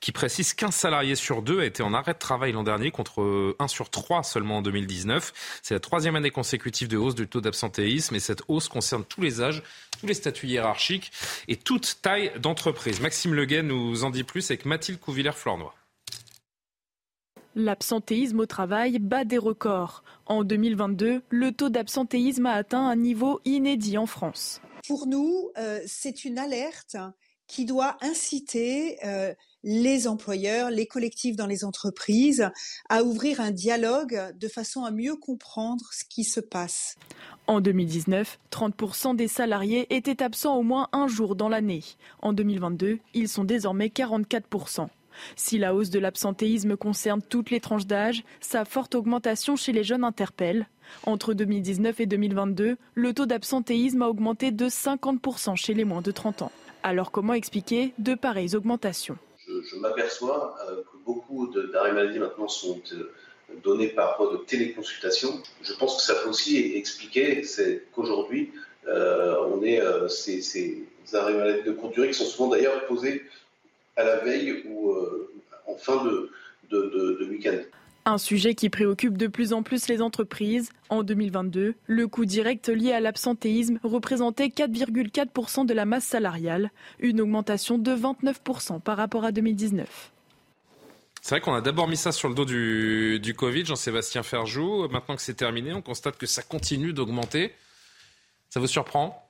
qui précise qu'un salarié sur deux a été en arrêt de travail l'an dernier contre 1 sur 3 seulement en 2019. C'est la troisième année consécutive de hausse du taux d'absentéisme et cette hausse concerne tous les âges, tous les statuts hiérarchiques et toute taille d'entreprise. Maxime Leguet nous en dit plus avec Mathilde Couvillère-Flornois. L'absentéisme au travail bat des records. En 2022, le taux d'absentéisme a atteint un niveau inédit en France. Pour nous, euh, c'est une alerte qui doit inciter euh, les employeurs, les collectifs dans les entreprises à ouvrir un dialogue de façon à mieux comprendre ce qui se passe. En 2019, 30% des salariés étaient absents au moins un jour dans l'année. En 2022, ils sont désormais 44%. Si la hausse de l'absentéisme concerne toutes les tranches d'âge, sa forte augmentation chez les jeunes interpelle. Entre 2019 et 2022, le taux d'absentéisme a augmenté de 50% chez les moins de 30 ans. Alors comment expliquer de pareilles augmentations? Je, m'aperçois euh, que beaucoup d'arrêts maladie maintenant sont euh, donnés par voie de téléconsultation. Je pense que ça peut aussi expliquer qu'aujourd'hui, euh, on est ces, arrêts maladie de courte durée qui sont souvent d'ailleurs posés à la veille ou euh, en fin de, de, week-end. Un sujet qui préoccupe de plus en plus les entreprises. En 2022, le coût direct lié à l'absentéisme représentait 4,4% de la masse salariale, une augmentation de 29% par rapport à 2019. C'est vrai qu'on a d'abord mis ça sur le dos du, du Covid, Jean-Sébastien Ferjou. Maintenant que c'est terminé, on constate que ça continue d'augmenter. Ça vous surprend?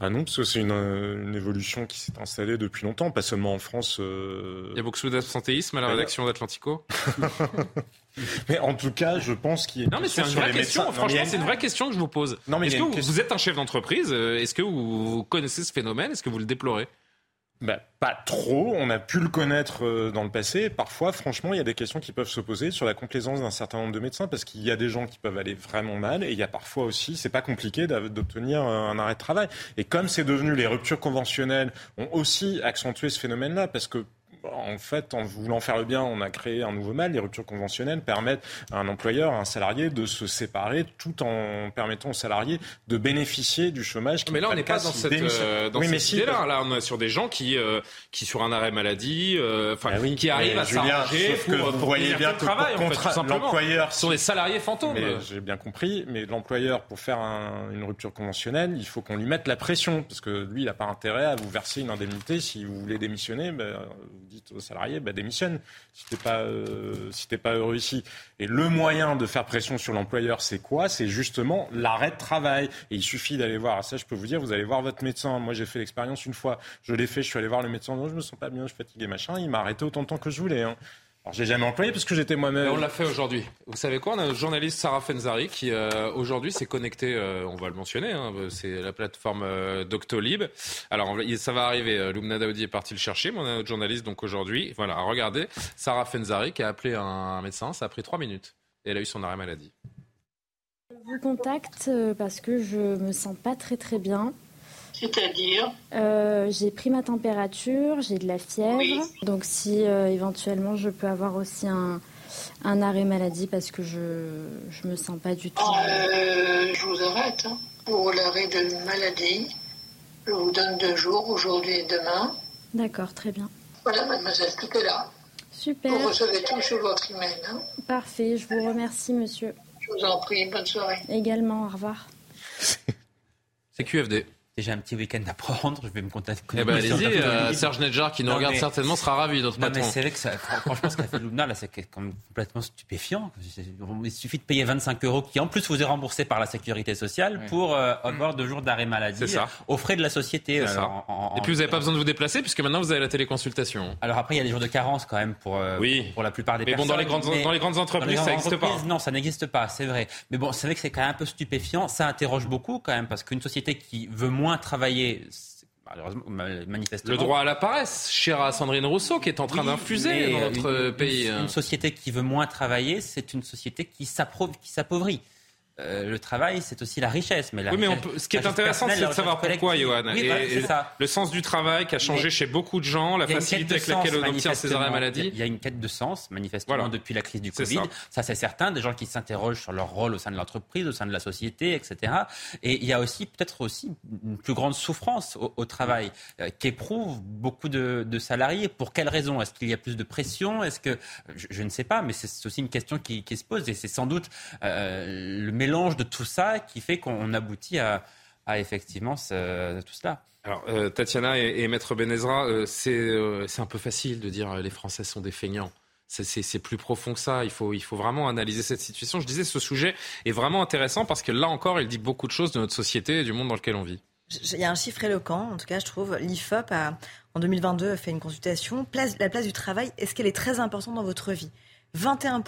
Ah non, parce que c'est une, évolution qui s'est installée depuis longtemps, pas seulement en France. Euh. Il y a beaucoup d'absentéisme à la rédaction d'Atlantico <laughs> Mais en tout cas, je pense qu'il y a. Non, mais c'est une vraie question. Franchement, c'est une vraie question que je vous pose. Non, mais est-ce que vous, êtes un chef d'entreprise euh, Est-ce que vous connaissez ce phénomène Est-ce que vous le déplorez? Bah, pas trop. On a pu le connaître euh, dans le passé. Parfois, franchement, il y a des questions qui peuvent se poser sur la complaisance d'un certain nombre de médecins parce qu'il y a des gens qui peuvent aller vraiment mal et il y a parfois aussi, c'est pas compliqué d'obtenir euh, un arrêt de travail. Et comme c'est devenu les ruptures conventionnelles ont aussi accentué ce phénomène-là parce que en fait, en voulant faire le bien, on a créé un nouveau mal. Les ruptures conventionnelles permettent à un employeur, à un salarié de se séparer tout en permettant au salarié de bénéficier du chômage. Mais là, on n'est pas dans cette, euh, dans cette idée-là. Là, on est sur des gens qui, euh, qui sur un arrêt maladie, euh, enfin, oui, qui arrivent à s'arranger pour, vous pour voyez bien que travail, en l'employeur, sont des salariés fantômes. J'ai bien compris, mais l'employeur, pour faire un, une rupture conventionnelle, il faut qu'on lui mette la pression, parce que lui, il n'a pas intérêt à vous verser une indemnité si vous voulez démissionner. Ben, vous dites aux salariés, ben, démissionne si t'es pas euh, si pas heureux ici. Et le moyen de faire pression sur l'employeur, c'est quoi? C'est justement l'arrêt de travail. Et il suffit d'aller voir. Ça, je peux vous dire, vous allez voir votre médecin. Moi, j'ai fait l'expérience une fois. Je l'ai fait. Je suis allé voir le médecin. Non, je me sens pas bien. Je suis fatigué, machin. Il m'a arrêté autant de temps que je voulais. Hein. Alors, j'ai jamais employé parce que j'étais moi-même. on l'a fait aujourd'hui. Vous savez quoi On a un journaliste Sarah Fenzari qui euh, aujourd'hui s'est connecté. Euh, on va le mentionner. Hein, c'est la plateforme euh, Doctolib. Alors ça va arriver. Euh, Lumna Daoudi est parti le chercher, mais on a un autre journaliste donc aujourd'hui. Voilà, regardez Sarah Fenzari qui a appelé un médecin. Ça a pris trois minutes et elle a eu son arrêt maladie. Je vous contacte parce que je me sens pas très très bien. C'est-à-dire euh, J'ai pris ma température, j'ai de la fièvre. Donc si euh, éventuellement je peux avoir aussi un, un, arrêt maladie parce que je ne me sens pas du tout. Euh, je vous arrête. Hein. Pour l'arrêt de maladie, je vous donne deux jours, aujourd'hui et demain. D'accord, très bien. Voilà, mademoiselle, tout est là. Super. Vous recevez tout sur votre email. Hein. Parfait, je vous remercie, monsieur. Je vous en prie, bonne soirée. Également, au revoir. <laughs> C'est QFD. J'ai un petit week-end à prendre, je vais me contacter. Eh ben, allez-y, euh, Serge Nedjar, qui nous regarde certainement, sera ravi, notre non, mais c'est vrai que ça, franchement, ce qu'a fait Loubna, là, c'est quand même complètement stupéfiant. Il suffit de payer 25 euros, qui en plus vous est remboursé par la sécurité sociale, pour euh, avoir deux jours d'arrêt maladie ça. aux frais de la société. Euh, en, en, Et puis vous n'avez pas besoin de vous déplacer, puisque maintenant vous avez la téléconsultation. Alors après, il y a des jours de carence quand même pour, euh, oui. pour la plupart des mais personnes. Bon, dans les grandes, dans les grandes entreprises, ça n'existe pas. Non, ça n'existe pas, c'est vrai. Mais bon, c'est vrai que c'est quand même un peu stupéfiant. Ça interroge beaucoup quand même, parce qu'une société qui veut moins travailler manifestement. Le droit à la paresse, chère à Sandrine Rousseau, qui est en train d'infuser dans notre une, pays. Une, une, société qui veut moins travailler, c'est une société qui s'appauvrit. Euh, le travail, c'est aussi la richesse. Mais la oui, mais richesse, on peut, ce qui est intéressant, c'est de savoir pourquoi, Johan. Oui, et, voilà, et ça. Le sens du travail qui a changé mais chez beaucoup de gens, la facilité avec laquelle on obtient ses arrêts maladie. Il y a une quête de sens, manifestement, voilà. depuis la crise du Covid. Ça, ça c'est certain. Des gens qui s'interrogent sur leur rôle au sein de l'entreprise, au sein de la société, etc. Et il y a aussi, peut-être aussi, une plus grande souffrance au, au travail euh, qu'éprouvent beaucoup de, de, salariés. Pour quelles raisons? Est-ce qu'il y a plus de pression? Est-ce que. Je, je, ne sais pas, mais c'est aussi une question qui, qui se pose. Et c'est sans doute euh, le mélange de tout ça qui fait qu'on aboutit à, à effectivement ce, tout cela. Alors, euh, Tatiana et, et, Maître Benezra, euh, c'est euh, un peu facile de dire les Français sont des feignants. C'est plus profond que ça. Il faut, il faut vraiment analyser cette situation. Je disais, ce sujet est vraiment intéressant parce que là encore, il dit beaucoup de choses de notre société et du monde dans lequel on vit. Il y a un chiffre éloquent, en tout cas, je trouve. L'IFOP, a, en 2022, a fait une consultation. Place, la place du travail, est-ce qu'elle est très importante dans votre vie? 21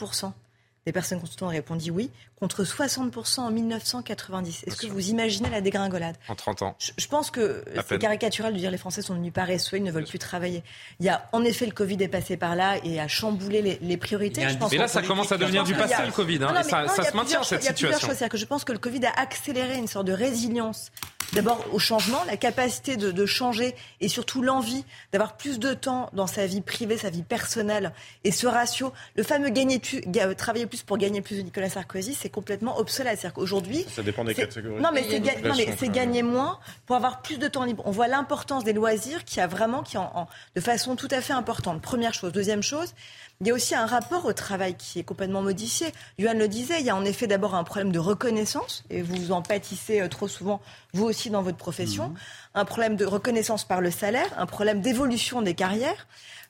des personnes consultantes ont répondu oui, contre 60% en 1990. Est-ce que vous imaginez la dégringolade? En 30 ans. Je, je pense que c'est caricatural de dire les Français sont devenus paresseux, ils ne veulent plus travailler. Il y a en effet le Covid est passé par là et a chamboulé les, les priorités. Je pense mais là, ça commence à devenir du passé, le Covid. Hein, non, non, et ça, non, ça se maintient, cette il y a situation. C'est-à-dire que je pense que le Covid a accéléré une sorte de résilience D'abord au changement, la capacité de, de changer et surtout l'envie d'avoir plus de temps dans sa vie privée, sa vie personnelle. Et ce ratio, le fameux gagner plus, travailler plus pour gagner plus de Nicolas Sarkozy, c'est complètement obsolète. C'est-à-dire qu'aujourd'hui. Ça dépend des catégories. Non, mais c'est gagner moins pour avoir plus de temps libre. On voit l'importance des loisirs qui a vraiment, qui en, en, de façon tout à fait importante. Première chose. Deuxième chose, il y a aussi un rapport au travail qui est complètement modifié. Yuan le disait, il y a en effet d'abord un problème de reconnaissance, et vous en pâtissez trop souvent, vous aussi dans votre profession, mmh. un problème de reconnaissance par le salaire, un problème d'évolution des carrières.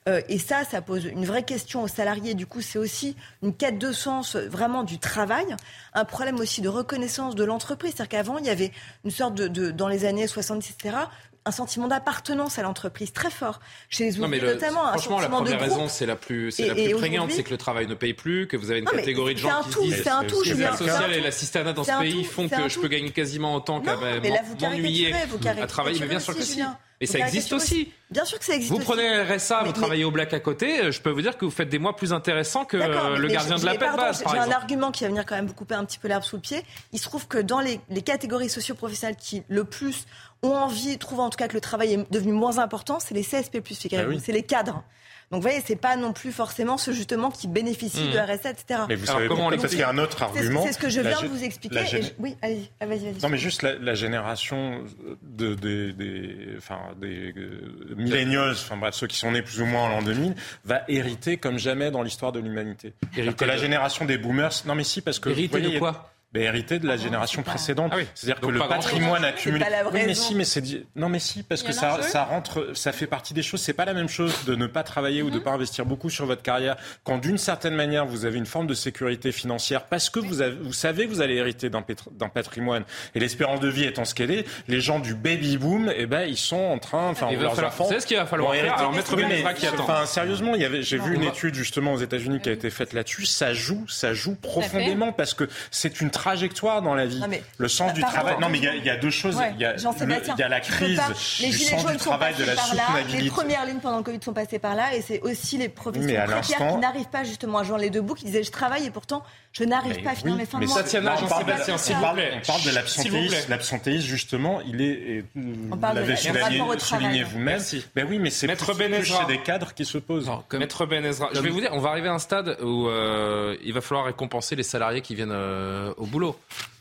Euh, et ça, ça pose une vraie question aux salariés. Du coup, c'est aussi une quête de sens vraiment du travail, un problème aussi de reconnaissance de l'entreprise. C'est-à-dire qu'avant, il y avait une sorte de, de, dans les années 70, etc., un sentiment d'appartenance à l'entreprise très fort chez les ouvriers, notamment. Franchement, la première raison, c'est la plus, c'est la plus prégnante, c'est que le travail ne paye plus, que vous avez une non, catégorie de gens qui tout, disent c'est un tout, que les sociales et l'assistanat dans ce pays tout, font que je peux gagner quasiment autant qu'à m'ennuyer à travailler. Mais bien sûr que si. Mais ça existe aussi. Bien sûr que ça existe. Vous prenez RSA, vous travaillez au black à côté, je peux vous dire que vous faites des mois plus intéressants que le gardien de la paix base. J'ai un argument qui va venir quand même vous couper un petit peu l'herbe sous le pied. Il se trouve que dans les, les catégories socio-professionnelles qui le plus ont envie, trouvent en tout cas que le travail est devenu moins important, c'est les CSP+, ah c'est les cadres. Donc vous voyez, c'est pas non plus forcément ce justement qui bénéficie de mmh. RSA, etc. Mais vous savez comment Parce qu'il y a un autre argument. C'est ce que je viens de vous expliquer. Oui, allez, vas-y, Non, mais juste la, génération de, des, enfin, des euh, millennials, enfin bref, ceux qui sont nés plus ou moins en l'an 2000, va hériter comme jamais dans l'histoire de l'humanité. Que la génération des boomers, non mais si, parce que... Hériter de quoi? Hérité de la génération précédente. Ah C'est-à-dire que le patrimoine accumulé. Oui, mais si, mais c'est non, mais si, parce que ça, ça rentre, ça fait partie des choses. C'est pas la même chose de ne pas travailler ou de ne mhm. pas investir beaucoup sur votre carrière quand d'une certaine manière vous avez une forme de sécurité financière parce que vous, avez, vous savez que vous allez hériter d'un patrimoine et l'espérance de vie étant ce qu'elle est, les gens du baby boom, eh ben ils sont en train, enfin leurs enfants. C'est ce qu'il va falloir faire. Alors mettre qui attend. Enfin sérieusement, il y avait, j'ai vu une étude justement aux États-Unis qui a été faite là-dessus. Ça joue, ça joue profondément parce que c'est une trajectoire dans la vie. le sens du travail. Non, mais il y, a deux choses. Il y, a la crise les du sens du travail, de la soutenabilité. Les premières lignes pendant le Covid sont passées par là, et c'est aussi les professionnels précaires qui n'arrivent pas justement à joindre les deux bouts, qui disaient je travaille et pourtant je n'arrive pas à finir mes fins de mois. Mais Tatiana, Jean-Sébastien, s'il vous plaît. On parle de l'absentéisme. L'absentéisme, justement, il est. Vous l'avez souligné vous-même. Ben oui, mais c'est chez des cadres qui se posent. Maître Benezra, je vais vous dire, on va arriver à un stade où euh, il va falloir récompenser les salariés qui viennent euh, au boulot.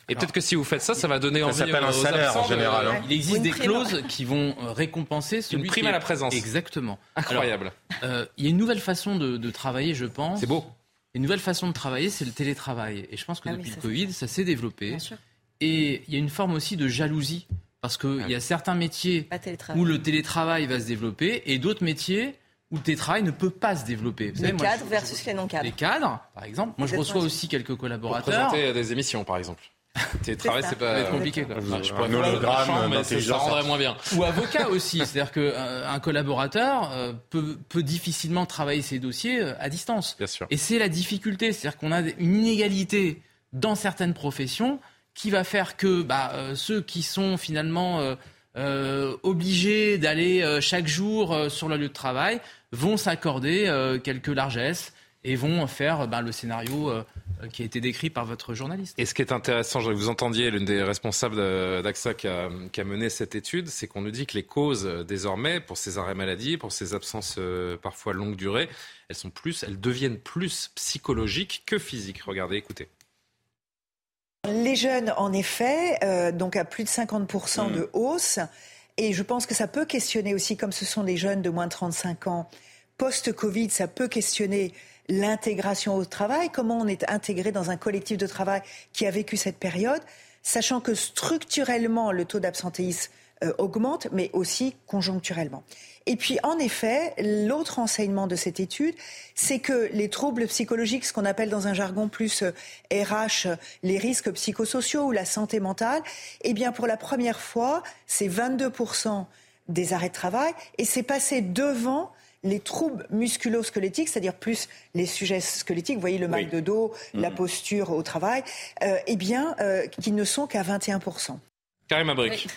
Et peut-être que si vous faites ça, ça va donner envie ça s'appelle un salaire en général. Hein. Il existe des clauses qui vont euh, récompenser celui Une prime à la présence. Exactement. Incroyable. Euh, il y a une nouvelle façon de, travailler, je pense. C'est beau. Une nouvelle façon de travailler, c'est le télétravail. Et je pense que ah depuis le Covid, ça s'est développé. Et il y a une forme aussi de jalousie. Parce qu'il ah y a certains métiers où le télétravail va se développer et d'autres métiers où le télétravail ne peut pas se développer. les cadres versus les non-cadres. Les cadres, par exemple. Moi, je reçois aussi quelques collaborateurs. Pour présenter des émissions, par exemple. <laughs> Télétravail, c'est pas compliqué. Quoi. je pourrais un hologramme mais ça rendrait moins bien. Ou avocat aussi, c'est-à-dire qu'un euh, collaborateur euh, peut, peut, difficilement travailler ses dossiers euh, à distance. Bien sûr. Et c'est la difficulté, c'est-à-dire qu'on a une inégalité dans certaines professions qui va faire que bah, ceux qui sont finalement obligés d'aller chaque jour sur le lieu de travail vont s'accorder quelques largesses et vont faire bah, le scénario euh, qui a été décrit par votre journaliste. Et ce qui est intéressant, je vous entendiez l'une des responsables d'AXA qui a, mené cette étude, c'est qu'on nous dit que les causes euh, désormais pour ces arrêts maladie, pour ces absences euh, parfois longue durée, elles sont plus, elles deviennent plus psychologiques que physiques. Regardez, écoutez. Les jeunes, en effet, donc à plus de 50% de hausse. Et je pense que ça peut questionner aussi, comme ce sont des jeunes de moins de 35 ans, post-Covid, ça peut questionner l'intégration au travail, comment on est intégré dans un collectif de travail qui a vécu cette période, sachant que structurellement, le taux d'absentéisme euh, augmente, mais aussi conjoncturellement. Et puis, en effet, l'autre enseignement de cette étude, c'est que les troubles psychologiques, ce qu'on appelle dans un jargon plus RH, euh, les risques psychosociaux ou la santé mentale, eh bien, pour la première fois, c'est 22% des arrêts de travail et c'est passé devant les troubles musculo-squelettiques, c'est-à-dire plus les sujets squelettiques, vous voyez le mal de dos, la mm. posture au travail, euh, eh bien, euh, qui ne sont qu'à 21%. Karim Abrik.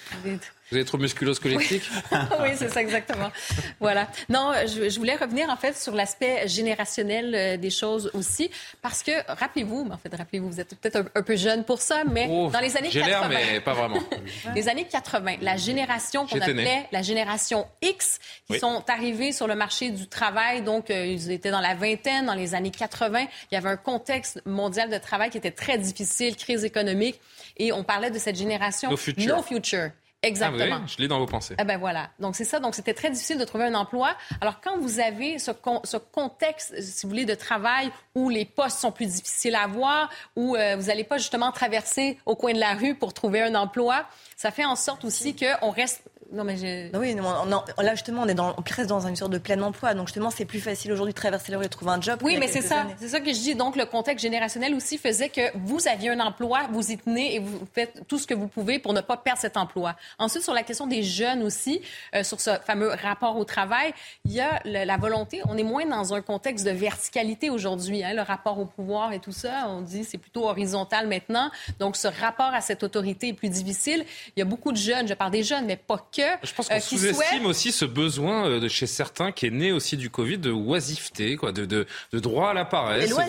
Vous êtes trop musculo-squelettique <laughs> Oui, c'est ça exactement. voilà. Non, je, je, voulais revenir en fait sur l'aspect générationnel euh, des choses aussi, parce que rappelez-vous, en fait, rappelez-vous, vous êtes peut-être un, peu jeune pour ça, mais oh, dans les années 80, l'air, mais pas vraiment. <laughs> les années 80, la génération qu'on appelait la génération X, qui sont arrivés sur le marché du travail, donc euh, ils étaient dans la vingtaine, dans les années 80, il y avait un contexte mondial de travail qui était très difficile, crise économique, et on parlait de cette génération No Future. No future. Exactement. Ah je l'ai dans vos pensées. Ah ben voilà. Donc c'est ça. Donc c'était très difficile de trouver un emploi. Alors quand vous avez ce, ce, contexte, si vous voulez, de travail où les postes sont plus difficiles à avoir, où euh, vous n'allez pas justement traverser au coin de la rue pour trouver un emploi, ça fait en sorte aussi qu'on reste non, mais j'ai... oui, là justement, on est dans, on reste dans une sorte de plein emploi. Donc justement, c'est plus facile aujourd'hui de traverser la rue et de trouver un job. Oui, mais c'est ça. C'est ça que je dis. Donc le contexte générationnel aussi faisait que vous aviez un emploi, vous y tenez et vous faites tout ce que vous pouvez pour ne pas perdre cet emploi. Ensuite, sur la question des jeunes aussi, euh, sur ce fameux rapport au travail, il y a la volonté. On est moins dans un contexte de verticalité aujourd'hui. Hein, le rapport au pouvoir et tout ça, on dit c'est plutôt horizontal maintenant. Donc ce rapport à cette autorité est plus difficile. Il y a beaucoup de jeunes, je parle des jeunes, mais pas que je pense qu'on sous-estime aussi ce besoin de chez certains qui est né aussi du Covid de oisiveté, quoi, de, de, de droit à la paresse. Oui,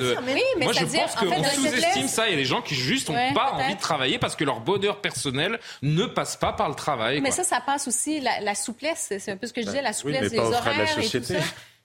mais Moi, je pense qu'on sous-estime ça. Il y a des gens qui juste n'ont pas envie de travailler parce que leur bonheur personnel ne passe pas par le travail. Mais ça, ça passe aussi la, souplesse. C'est un peu ce que je disais, la souplesse des horaires de et tout ça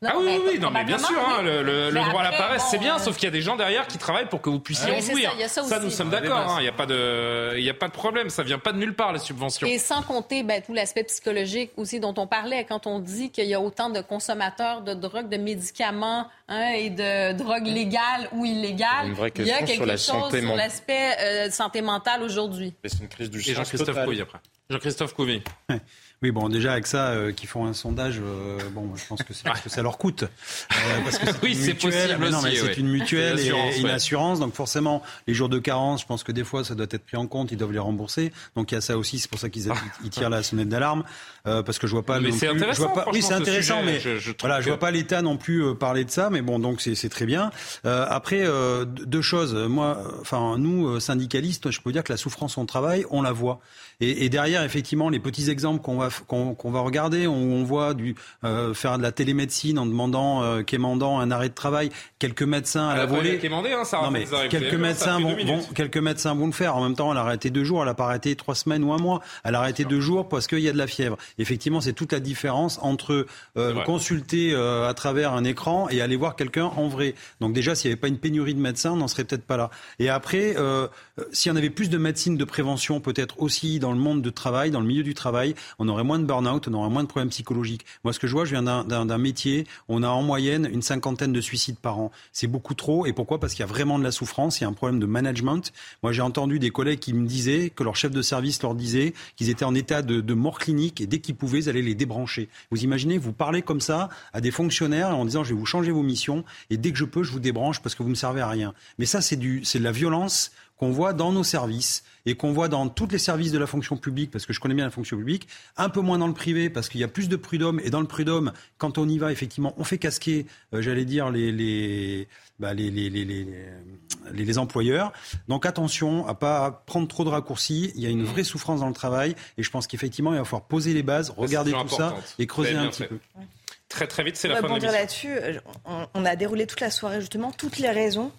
ah oui, oui, non, mais bien sûr, hein, le, droit à la paresse, c'est bien, sauf qu'il y a des gens derrière qui travaillent pour que vous puissiez en jouir. Ça, nous sommes d'accord, hein, il n'y a, pas de, il a pas de problème, ça vient pas de nulle part, les subventions. Et sans compter ben, tout l'aspect psychologique aussi dont on parlait, quand on dit qu'il y a autant de consommateurs de drogue, de médicaments hein, et de drogue légale ou illégale, il y a quelque chose sur l'aspect euh, santé mentale aujourd'hui. C'est une crise du Et Jean-Christophe Couvi après. Jean-Christophe Couvi. <laughs> Oui, bon, déjà avec ça, euh, qu'ils font un sondage, euh, bon, je pense que c'est parce que ça leur coûte. Euh, parce que <laughs> oui, c'est possible mais non, mais c'est une mutuelle et, une assurance, donc forcément, les jours de carence, je pense que des fois, ça doit être pris en compte, ils doivent les rembourser. Donc il y a ça aussi, c'est pour ça qu'ils <laughs> ils tirent la sonnette d'alarme, parce que je vois pas. Mais c'est intéressant. Vois pas, oui, c'est intéressant, mais je, je voilà, je vois pas l'État non plus parler de ça, mais bon, donc c'est très bien. après, deux choses. Moi, enfin, nous syndicalistes, je peux dire que la souffrance au travail, on la voit. Et, et derrière, effectivement, les petits exemples qu'on va qu'on va regarder, on, on voit du euh, faire de la télémédecine en demandant, euh, quémandant un arrêt de travail. Quelques médecins à la volée. Hein, ça non, mais quelques médecins vont, vont, quelques médecins vont le faire. En même temps, elle a arrêté deux jours, elle a pas arrêté trois semaines ou un mois. Elle a arrêté deux jours parce qu'il y a de la fièvre. Effectivement, c'est toute la différence entre euh, consulter euh, à travers un écran et aller voir quelqu'un en vrai. Donc déjà, s'il n'y avait pas une pénurie de médecins, on n'en serait peut-être pas là. Et après, euh, s'il y en avait plus de médecine de prévention, peut-être aussi dans le monde du travail, dans le milieu du travail, on aurait moins de burn-out, on aurait moins de problèmes psychologiques. Moi, ce que je vois, je viens d'un métier, on a en moyenne une cinquantaine de suicides par an. C'est beaucoup trop. Et pourquoi? Parce qu'il y a vraiment de la souffrance, il y a un problème de management. Moi, j'ai entendu des collègues qui me disaient que leur chef de service leur disait qu'ils étaient en état de, mort clinique et dès qu'ils pouvaient, ils allaient les débrancher. Vous imaginez, vous parlez comme ça à des fonctionnaires en disant je vais vous changer vos missions et dès que je peux, je vous débranche parce que vous ne me servez à rien. Mais ça, c'est de la violence qu'on voit dans nos services et qu'on voit dans tous les services de la fonction publique, parce que je connais bien la fonction publique, un peu moins dans le privé, parce qu'il y a plus de prud'homme, et dans le prud'homme, quand on y va, effectivement, on fait casquer, euh, j'allais dire, les, les, bah, les, les, les, les, employeurs. Donc attention à pas prendre trop de raccourcis, il y a une vraie souffrance dans le travail, et je pense qu'effectivement, il va falloir poser les bases, regarder tout ça, et creuser un petit peu. Très très vite, c'est la fin de là-dessus, euh, on a déroulé toute la soirée justement toutes les raisons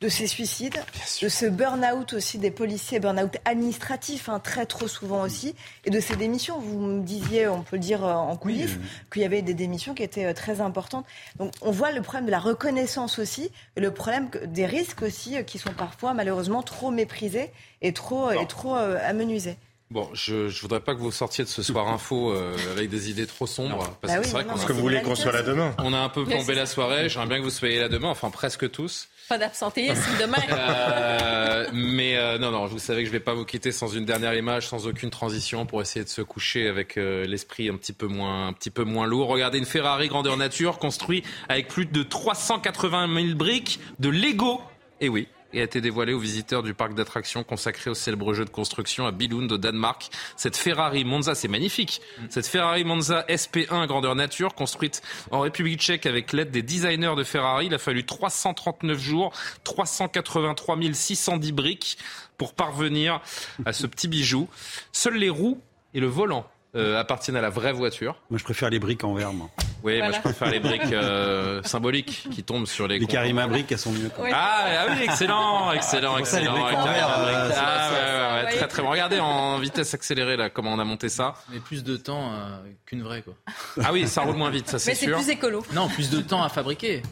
de ces suicides, de ce burn-out aussi des policiers, burn-out administratif, hein, très trop souvent aussi, et de ces démissions. Vous me disiez, on peut le dire euh, en coulisses, qu'il y avait des démissions qui étaient euh, très importantes. Donc on voit le problème de la reconnaissance aussi, et le problème des risques aussi, euh, qui sont parfois malheureusement trop méprisés et trop, et trop amenuisés. Bon, je ne voudrais pas que vous sortiez de ce soir info euh, avec des idées trop sombres. Parce bah que c'est vrai qu'on que vous voulez qu'on soit là demain. On a un peu plombé la soirée. J'aimerais bien que vous soyez là demain, enfin presque tous. Pas d'absentéisme <laughs> demain. Euh, mais euh, non, non, vous savez que je ne vais pas vous quitter sans une dernière image, sans aucune transition, pour essayer de se coucher avec l'esprit un petit peu moins, un petit peu moins lourd. Regardez une Ferrari grandeur nature construite avec plus de 380 000 briques de Lego. Et oui, et a été dévoilé aux visiteurs du parc d'attractions consacré au célèbre jeu de construction à Billund au Danemark. Cette Ferrari Monza, c'est magnifique. Cette Ferrari Monza SP1 grandeur nature, construite en République tchèque avec l'aide des designers de Ferrari. Il a fallu 339 jours, 383 610 briques pour parvenir à ce petit bijou. Seuls les roues et le volant euh, appartiennent à la vraie voiture. Moi, je préfère les briques en verre, moi. Oui, moi, je préfère les briques euh, <laughs> symboliques qui tombent sur les. Les Karima briques, elles sont mieux. Ah, ah, oui, excellent, excellent, excellent. Les en verre, euh, ah, ouais, ouais, très très bon. Regardez en vitesse accélérée là, comment on a monté ça. Mais plus de temps qu'une vraie, quoi. Ah oui, ça roule moins vite, ça c'est sûr. Mais c'est plus écolo. Non, plus de temps à fabriquer.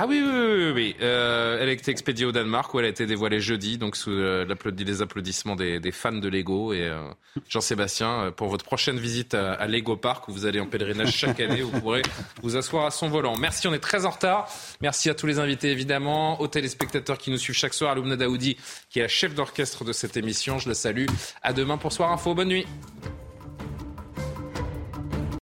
Ah oui, oui, oui. oui. Euh, elle a été expédiée au Danemark où elle a été dévoilée jeudi, donc sous euh, les applaudissements des, fans de Lego. Et euh, Jean-Sébastien, pour votre prochaine visite à, Lego Park, où vous allez en pèlerinage chaque année, vous pourrez vous asseoir à son volant. Merci, on est très en retard. Merci à tous les invités, évidemment, aux téléspectateurs qui nous suivent chaque soir, à Loubna Daoudi, qui est la chef d'orchestre de cette émission. Je le salue. À demain pour Soir Info. Bonne nuit.